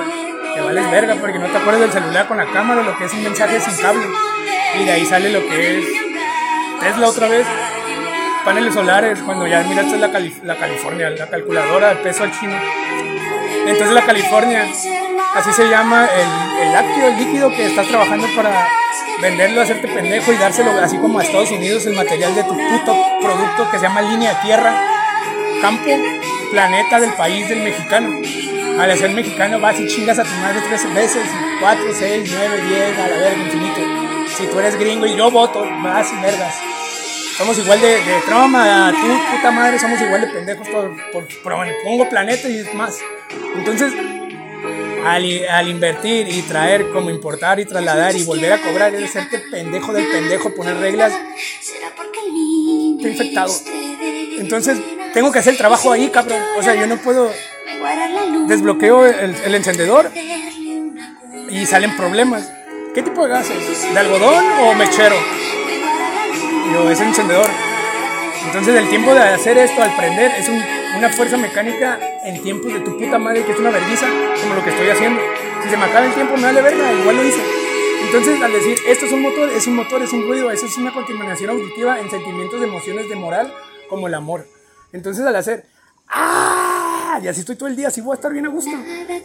Que vales verga porque no te acuerdas del celular con la cámara, lo que es un mensaje sin cable. Y de ahí sale lo que es Tesla otra vez paneles solares, cuando ya miraste la, la California, la calculadora de peso al chino. Entonces la California, así se llama el, el lácteo, el líquido que estás trabajando para venderlo, hacerte pendejo y dárselo así como a Estados Unidos el material de tu puto producto que se llama línea tierra, campo, planeta del país del mexicano. Al ser mexicano vas y chingas a tu madre tres veces, cuatro, seis, nueve, diez, a la verga, infinito. Si tú eres gringo y yo voto, vas y vergas somos igual de, de trauma, tú, puta madre, somos igual de pendejos por, por, pongo planeta y más. Entonces, al, al, invertir y traer, como importar y trasladar y volver a cobrar, es serte pendejo del pendejo, poner reglas, estoy infectado. Entonces, tengo que hacer el trabajo ahí, cabrón. O sea, yo no puedo. Desbloqueo el, el encendedor y salen problemas. ¿Qué tipo de gases? ¿De algodón o mechero? Yo, es encendedor. Entonces el tiempo de hacer esto, al prender, es una fuerza mecánica en tiempos de tu puta madre, que es una vergüenza, como lo que estoy haciendo. Si se me acaba el tiempo, me vale verga, igual lo hice. Entonces, al decir, esto es un motor, es un motor, es un ruido, eso es una contaminación auditiva en sentimientos, de emociones de moral, como el amor. Entonces, al hacer, ¡ah! Y así estoy todo el día, así voy a estar bien a gusto.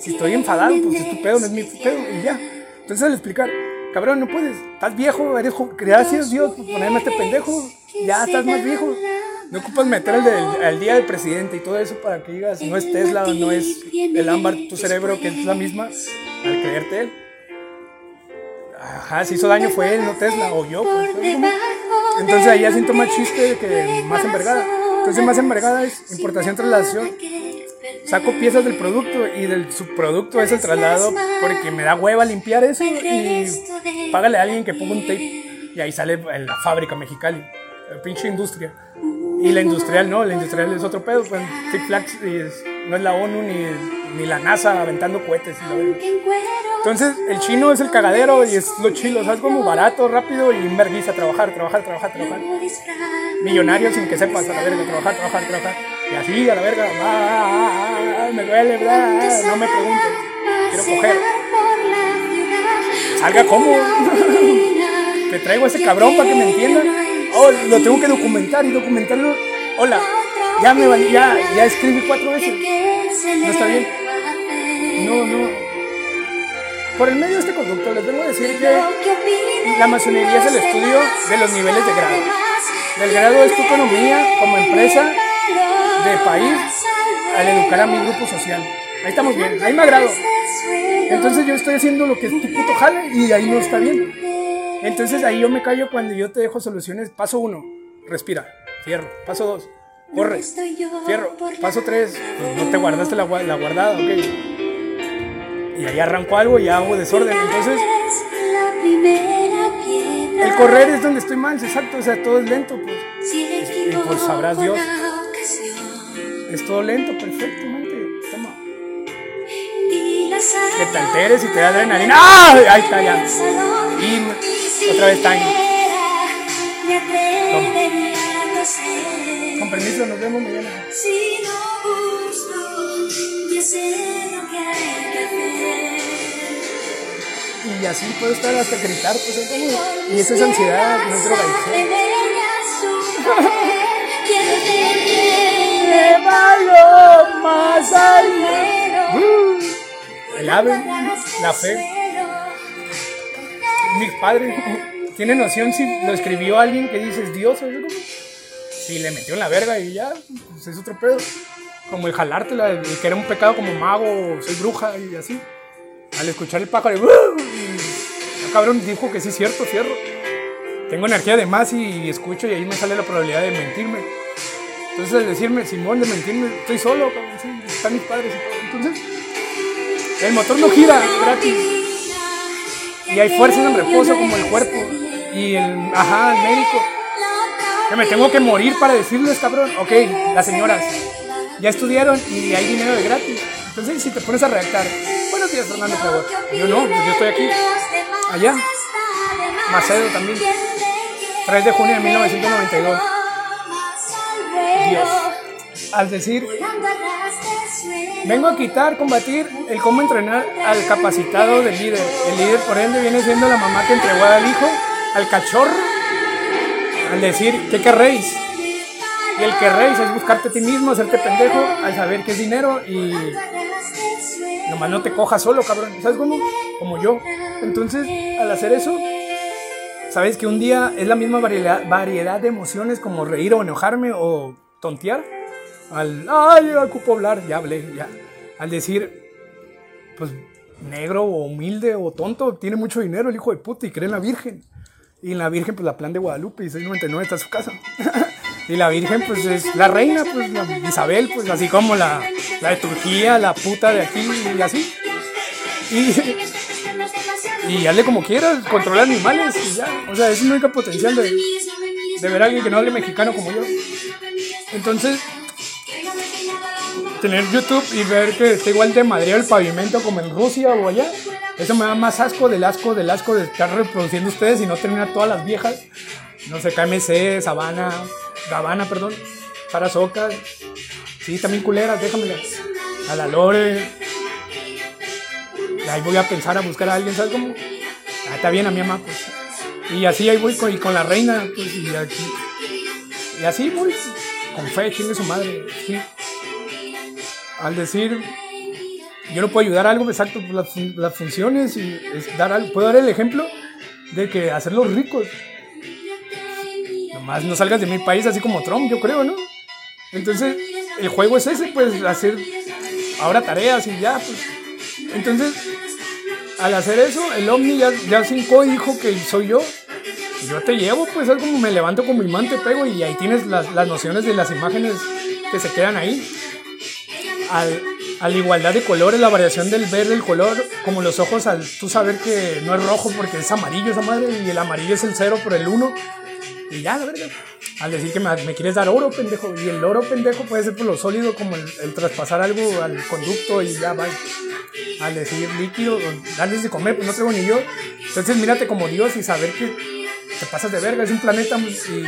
Si estoy enfadado, pues es tu pedo, no es mi pedo, y ya. Entonces, al explicar, cabrón, no puedes, estás viejo, eres gracias Dios por ponerme a este pendejo, ya estás más viejo. No ocupas meter el, día del presidente y todo eso para que digas, no es Tesla, no es el ámbar, tu cerebro, que es la misma, al creerte él. Ajá, si hizo daño fue él, no Tesla, o yo. Pues, Entonces ahí ya siento más chiste que más envergada. Entonces más envergada es importación, traslación saco piezas del producto y del subproducto es el traslado porque me da hueva limpiar eso y págale a alguien que ponga un tape y ahí sale la fábrica mexicana, la pinche industria. Y la industrial no, la industrial es otro pedo, pues Six Flags no es la ONU ni, ni la NASA aventando cohetes. Entonces el chino es el cagadero y es lo chilo, es algo como barato, rápido y inverguiza, trabajar, trabajar, trabajar, trabajar. Millonario sin que sepas a la verga, trabajar, trabajar, trabajar. Y así a la verga, va, me duele, no me preguntes, quiero coger. Salga como. Te traigo a ese cabrón para que me entiendan. Oh, lo tengo que documentar y documentarlo. Hola, ya me ya, ya escribí cuatro veces. No está bien. No, no. Por el medio de este conducto les vengo a decir que la masonería es el estudio de los niveles de grado. Del grado es tu economía como empresa de país al educar a mi grupo social. Ahí estamos bien, ahí me agrado. Entonces yo estoy haciendo lo que es tu puto jale y ahí no está bien. Entonces ahí yo me callo cuando yo te dejo soluciones. Paso uno, respira, fierro. Paso dos, corre, fierro. Paso tres, pues no te guardaste la, la guardada, ok. Y ahí arranco algo y hago desorden. Entonces, el correr es donde estoy mal, exacto. O sea, todo es lento, pues. Y pues sabrás Dios. Es todo lento, perfectamente. Toma. Que te alteres y te da adrenalina. ¡Ah! Ahí está ya. Y Otra vez Tiny. Con permiso, nos vemos mañana. Si no gusto, ya sé lo que hacer. Y así puedo estar hasta gritar, pues es como. Y eso es ansiedad, no es drogadicción. Más El ave, la fe. Mi padre tiene noción si lo escribió alguien que dices Dios, si le metió en la verga y ya, pues es otro pedo. Como el jalártela, el que era un pecado como mago, soy bruja y así. Al escuchar el pájaro, y, el cabrón dijo que sí, cierto, cierro. Tengo energía de más y escucho y ahí me sale la probabilidad de mentirme. Entonces, al decirme, Simón, de mentirme, estoy solo, cabrón, están mis padres y todo. Entonces, el motor no gira gratis. Y hay fuerzas en reposo como el cuerpo. Y el, ajá, el médico que me tengo que morir para decirles, cabrón. Ok, las señoras ya estudiaron y hay dinero de gratis. Entonces, si te pones a redactar, buenos días, Fernando. Yo no, yo estoy aquí. Allá. Macedo también. 3 de junio de 1992. Dios. Al decir, vengo a quitar, combatir el cómo entrenar al capacitado del líder. El líder, por ende, viene siendo la mamá que entregó al hijo, al cachorro al decir, ¿qué querréis? Y el querréis es buscarte a ti mismo, hacerte pendejo, al saber que es dinero y nomás no te cojas solo, cabrón. ¿Sabes cómo? Como yo. Entonces, al hacer eso, sabes que un día es la misma variedad, variedad de emociones como reír o enojarme o tontear. Al, ay, ocupo hablar, ya hablé, ya. Al decir, pues, negro o humilde o tonto, tiene mucho dinero el hijo de puta y cree en la Virgen. Y la Virgen, pues la plan de Guadalupe, y 699 está en su casa. y la Virgen, pues es la reina, pues la Isabel, pues así como la, la de Turquía, la puta de aquí y así. Y, y hazle como quieras, controla animales y ya. O sea, es el único potencial de, de ver a alguien que no hable mexicano como yo. Entonces, tener YouTube y ver que está igual de Madrid el pavimento como en Rusia o allá eso me da más asco del asco del asco de estar reproduciendo ustedes y no terminar todas las viejas. No sé, KMC, Sabana, Gavana, perdón, Soca. Sí, también culeras, déjamelas. A la Lore. Ahí voy a pensar a buscar a alguien, ¿sabes cómo? Ah, está bien a mi mamá, pues. Y así ahí voy con, y con la reina, pues, y aquí. Y así voy, con fe, chingue su madre, sí. Al decir yo no puedo ayudar a algo exacto las, las funciones y dar puedo dar el ejemplo de que hacerlos ricos. Nomás no salgas de mi país así como Trump, yo creo, ¿no? Entonces, el juego es ese, pues hacer ahora tareas y ya, pues. Entonces, al hacer eso, el Omni ya, ya cinco dijo que soy yo. Yo te llevo, pues es como me levanto con mi imán, te pego y ahí tienes las, las nociones de las imágenes que se quedan ahí. Al, a la igualdad de colores, la variación del verde, el color, como los ojos, al tú saber que no es rojo porque es amarillo esa madre, y el amarillo es el cero por el uno, y ya, la verdad. Al decir que me, quieres dar oro, pendejo, y el oro, pendejo, puede ser por lo sólido, como el, traspasar algo al conducto y ya va. Al decir líquido, darles de comer, pues no tengo ni yo. Entonces, mírate como Dios y saber que te pasas de verga, es un planeta y,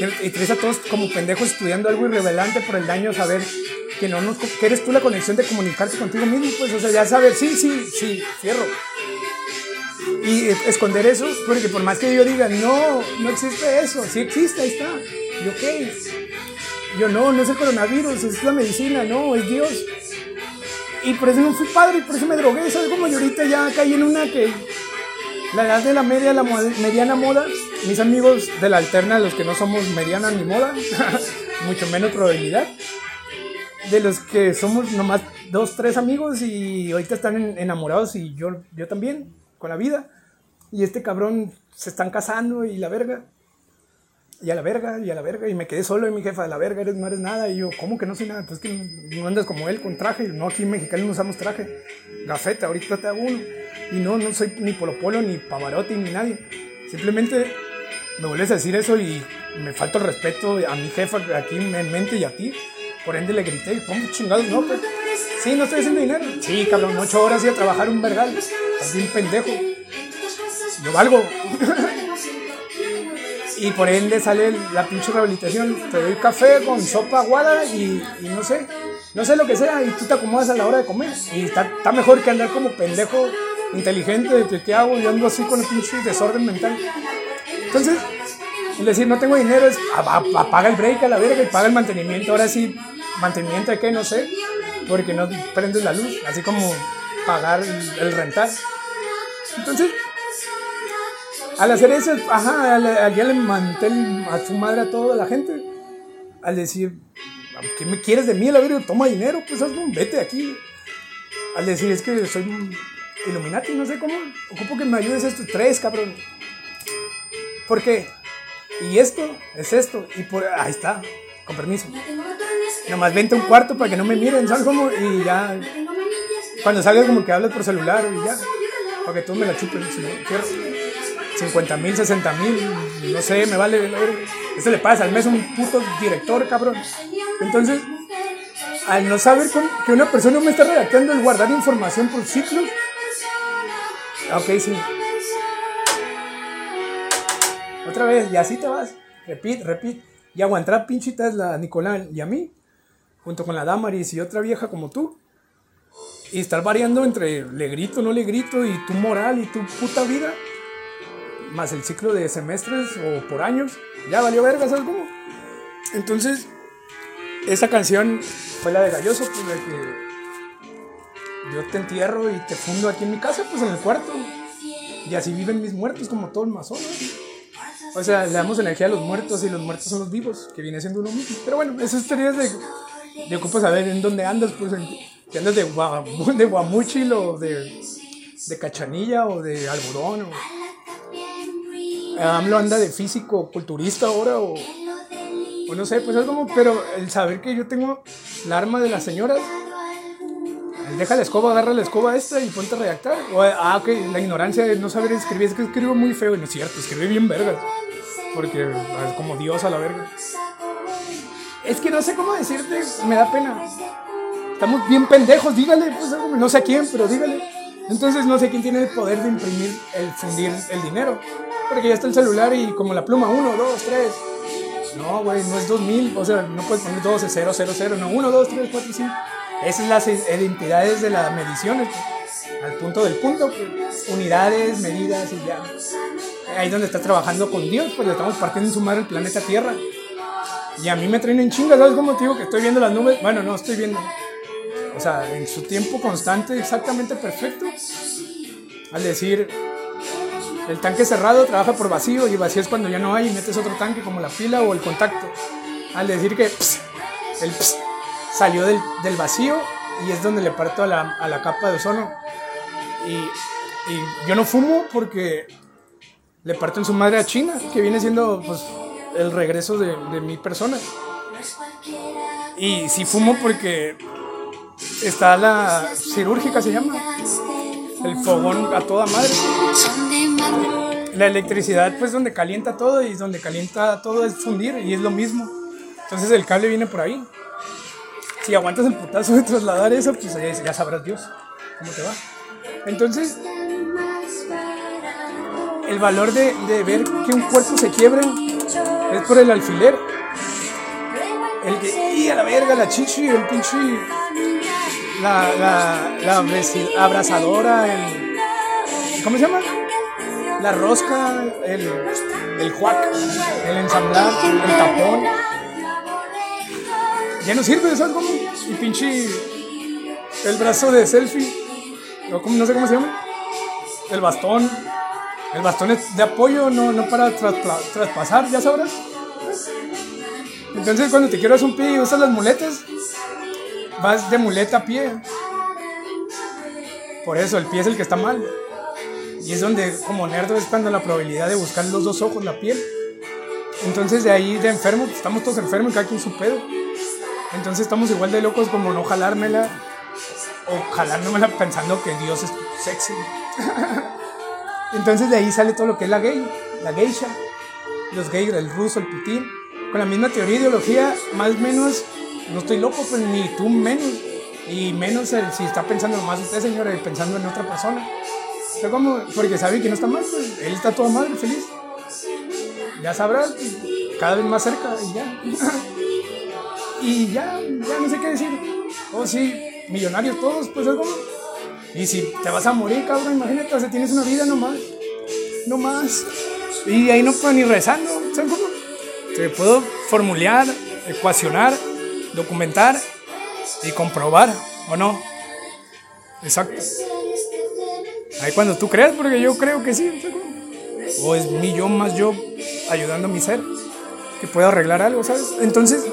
y, y a todos como pendejos estudiando algo irrevelante por el daño, saber que no nos, que eres tú la conexión de comunicarte contigo mismo, pues, o sea, ya saber, sí, sí, sí, cierro. Y esconder eso, porque por más que yo diga, no, no existe eso, sí existe, ahí está. Y ok. Yo no, no es el coronavirus, es la medicina, no, es Dios. Y por eso no fui padre, y por eso me drogué, ¿sabes? Como yo ahorita ya caí en una que la edad de la media, la mediana moda, mis amigos de la alterna, los que no somos mediana ni moda, mucho menos probabilidad, de los que somos nomás dos, tres amigos y ahorita están enamorados y yo, yo también, con la vida. Y este cabrón se están casando y la verga. Y a la verga, y a la verga. Y me quedé solo y mi jefa, de la verga, eres, no eres nada. Y yo, ¿cómo que no soy nada? Pues que no, andas como él con traje. No, aquí en Mexicali no usamos traje. Gafeta, ahorita te hago uno. Y no, no soy ni Polo Polo, ni Pavarotti, ni nadie. Simplemente me vuelves a decir eso y me falta el respeto a mi jefa aquí en mente y a ti. Por ende le grité, ¿cómo chingados no? Pues, sí, no estoy haciendo dinero. Sí, cabrón, ocho horas y a trabajar un vergal. Así un pendejo. yo valgo. y por ende sale la pinche rehabilitación. Te doy café con sopa aguada y, no sé, no sé lo que sea, y tú te acomodas a la hora de comer. Y está, mejor que andar como pendejo inteligente de que qué hago, yo ando así con el pinche desorden mental. Entonces, es decir, no tengo dinero, es apaga el break a la verga y paga el mantenimiento. Ahora sí, mantenimiento de qué, no sé, porque no prendes la luz, así como pagar el, rentar. Entonces, al hacer eso, ajá, ya le manté a su madre a toda la gente. Al decir, ¿qué me quieres de mí? La verga, toma dinero, pues hazlo, vete aquí. Al decir, es que soy Illuminati, no sé cómo. Ocupo que me ayudes estos tres, cabrón. ¿Por qué? Y esto es esto. Y por ahí está, con permiso. Nomás vente un cuarto para que no me miren, ¿sabes cómo? Y ya. Cuando salgas, como que hablas por celular y ya. Para que tú me la chupes. Si no, 50 mil, 60 mil, no sé, me vale. Eso le pasa al mes a un puto director, cabrón. Entonces, al no saber que una persona me está redactando el guardar información por ciclos, Ok, sí. Otra vez, y así te vas. Repite, repite. Y aguantar pinchitas la Nicolás y a mí, junto con la Damaris y otra vieja como tú. Y estar variando entre le grito, no le grito, y tu moral y tu puta vida. Más el ciclo de semestres o por años. Ya valió verga, ¿sabes cómo? Entonces, esa canción fue la de Galloso, pues de que yo te entierro y te fundo aquí en mi casa, pues en el cuarto. Y así viven mis muertos como todo el masón. O sea, le damos energía a los muertos y los muertos son los vivos, que viene siendo uno mismo. Pero bueno, esas teorías de, de ocupo saber en dónde andas, pues en, si andas de, de guamuchil o de, de cachanilla o de algodón. O, AMLO anda de físico culturista ahora o, o no sé, pues es como, pero el saber que yo tengo la arma de las señoras deja la escoba, agarra la escoba esta y ponte a redactar. O, ah, ok, la ignorancia de no saber escribir. Es que escribo muy feo y no es cierto, escribe bien vergas. Porque es como Dios a la verga. Es que no sé cómo decirte, me da pena. Estamos bien pendejos, dígale, pues no sé a quién, pero dígale. Entonces no sé quién tiene el poder de imprimir, el fundir el dinero. Porque ya está el celular y como la pluma, uno, dos, tres. No, güey, no es 2000, o sea, no puedes poner 12, 0, 0, 0, no, 1, 2, 3, 4, 5. Esas las identidades de las mediciones, al punto del punto, unidades, medidas y ya. Ahí donde estás trabajando con Dios, pues le estamos partiendo en su madre el planeta Tierra. Y a mí me traen en chinga, ¿sabes cómo te digo que estoy viendo las nubes? Bueno, no estoy viendo. O sea, en su tiempo constante, exactamente perfecto. Al decir, el tanque cerrado trabaja por vacío y vacío es cuando ya no hay y metes otro tanque como la pila o el contacto. Al decir que el salió del, del, vacío y es donde le parto a la, a la capa de ozono. Y, y, yo no fumo porque le parto en su madre a China, que viene siendo pues, el regreso de, de mi persona. Y sí fumo porque está la cirúrgica, se llama. El fogón a toda madre. La electricidad, pues donde calienta todo y donde calienta todo es fundir y es lo mismo. Entonces el cable viene por ahí si aguantas el putazo de trasladar eso, pues ya, sabrás Dios cómo te va. Entonces, el valor de, ver que un cuerpo se quiebre es por el alfiler. El que, y a la verga, la chichi, el pinche, la, la, la abrazadora, el, ¿cómo se llama? La rosca, el, el juac, el ensamblar, el tapón ya no sirve, ¿sabes cómo? Y pinche el brazo de selfie, no sé cómo se llama, el bastón, el bastón es de apoyo, no, no para traspasar, ya sabrás. Entonces cuando te quieres un pie y usas las muletas, vas de muleta a pie. Por eso el pie es el que está mal. Y es donde como nerd es cuando la probabilidad de buscar los dos ojos, la piel. Entonces de ahí de enfermo, estamos todos enfermos, cada quien su pedo. Entonces estamos igual de locos como no jalármela o jalármela pensando que Dios es sexy. Entonces de ahí sale todo lo que es la gay, la geisha, los gays, el ruso, el putín, con la misma teoría, ideología, más o menos, no estoy loco, pues ni tú menos, y menos el, si está pensando más usted, señora, pensando en otra persona. sea, como, porque sabe que no está mal, pues, él está toda madre, feliz. Ya sabrás, pues, cada vez más cerca y ya. y ya, ya no sé qué decir. Oh, sí, millonarios todos, pues es como. Y si te vas a morir, cabrón, imagínate, o tienes una vida nomás. No más. Y ahí no puedo ni rezando, ¿sabes cómo? Te puedo formular, ecuacionar, documentar y comprobar, ¿o no? Exacto. Ahí cuando tú creas, porque yo creo que sí. O es mi yo más yo ayudando a mi ser, que puedo arreglar algo, ¿sabes? Entonces,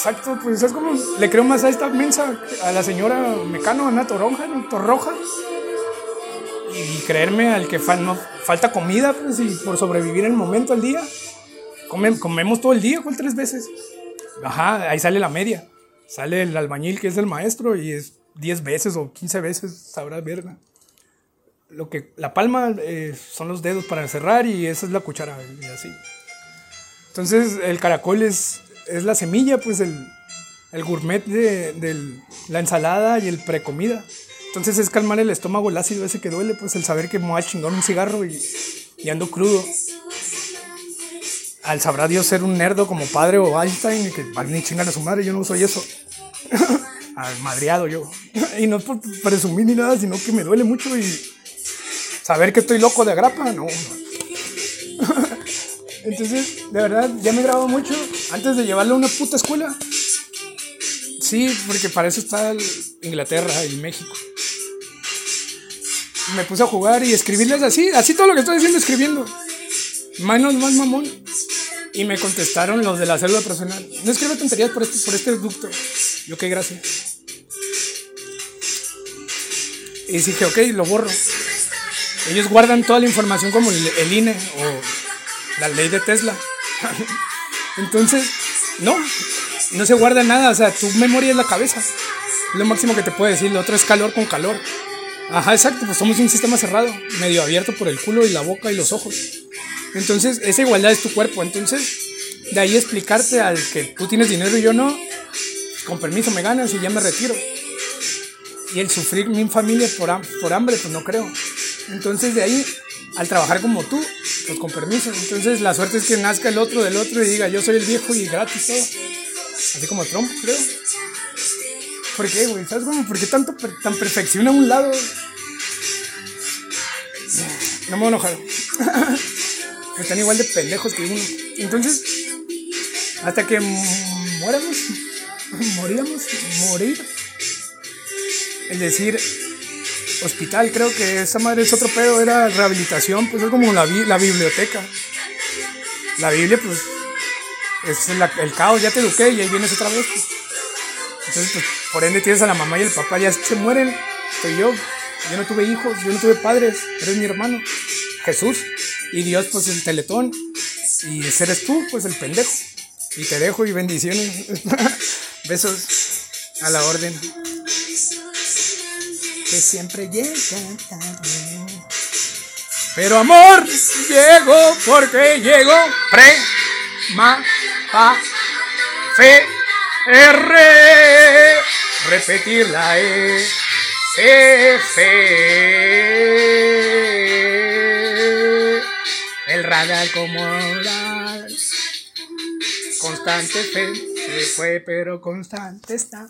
exacto, pues es como, le creo más a esta mensa, a la señora Mecano, Ana Toronja, Torroja, y creerme al que no, falta comida, pues, y por sobrevivir el momento al día. comemos todo el día, ¿cuál tres veces? Ajá, ahí sale la media. Sale el albañil que es el maestro y es 10 veces o 15 veces, sabrás verga. Lo que, la palma eh, son los dedos para cerrar y esa es la cuchara y así. Entonces el caracol es, es la semilla, pues el, el gourmet de, la ensalada y el precomida. Entonces es calmar el estómago, el ácido ese que duele, pues el saber que me voy a un cigarro y, y ando crudo al sabrá Dios ser un nerdo como padre o Einstein y que ni chingar a su madre, yo no soy eso. al madreado yo. y no es por presumir ni nada, sino que me duele mucho y saber que estoy loco de agrapa, no. Entonces, de verdad, ya me grabado mucho antes de llevarlo a una puta escuela. Sí, porque para eso está Inglaterra y México. Me puse a jugar y escribirles así, así todo lo que estoy diciendo escribiendo. Manos más mamón. Y me contestaron los de la célula personal. No escribe tonterías por este, por este ducto. Yo, qué gracias. Y dije, ok, lo borro. Ellos guardan toda la información como el, INE o la ley de Tesla. Entonces, no, no se guarda nada. O sea, tu memoria es la cabeza. Lo máximo que te puede decir. Lo otro es calor con calor. Ajá, exacto. Pues somos un sistema cerrado, medio abierto por el culo y la boca y los ojos. Entonces, esa igualdad es tu cuerpo. Entonces, de ahí explicarte al que tú tienes dinero y yo no, con permiso me ganas y ya me retiro. Y el sufrir mi familia por, por hambre, pues no creo. Entonces, de ahí, al trabajar como tú, pues con permiso. Entonces, la suerte es que nazca el otro del otro y diga, yo soy el viejo y gratis todo. Así como Trump, creo. ¿Por qué, güey? ¿Sabes cómo? ¿Por qué tanto, tan perfecciona un lado? No me voy a enojar. están igual de pendejos que uno. Entonces, hasta que muéramos, moríamos, morir, es decir, hospital, creo que esa madre es otro pedo, era rehabilitación, pues es como la, la biblioteca. La Biblia, pues, es el caos, ya te eduqué y ahí vienes otra vez. Pues. Entonces, pues, por ende tienes a la mamá y el papá, ya se mueren, soy yo. Yo no tuve hijos, yo no tuve padres, eres mi hermano, Jesús. Y Dios, pues el teletón. Y ese eres tú, pues el pendejo. Y te dejo y bendiciones. Besos a la orden. Que siempre llega Pero amor, llego porque llego. Pre, ma, pa, fe, r. Repetir la e, c, fe el radar como la constante fe se fue pero constante está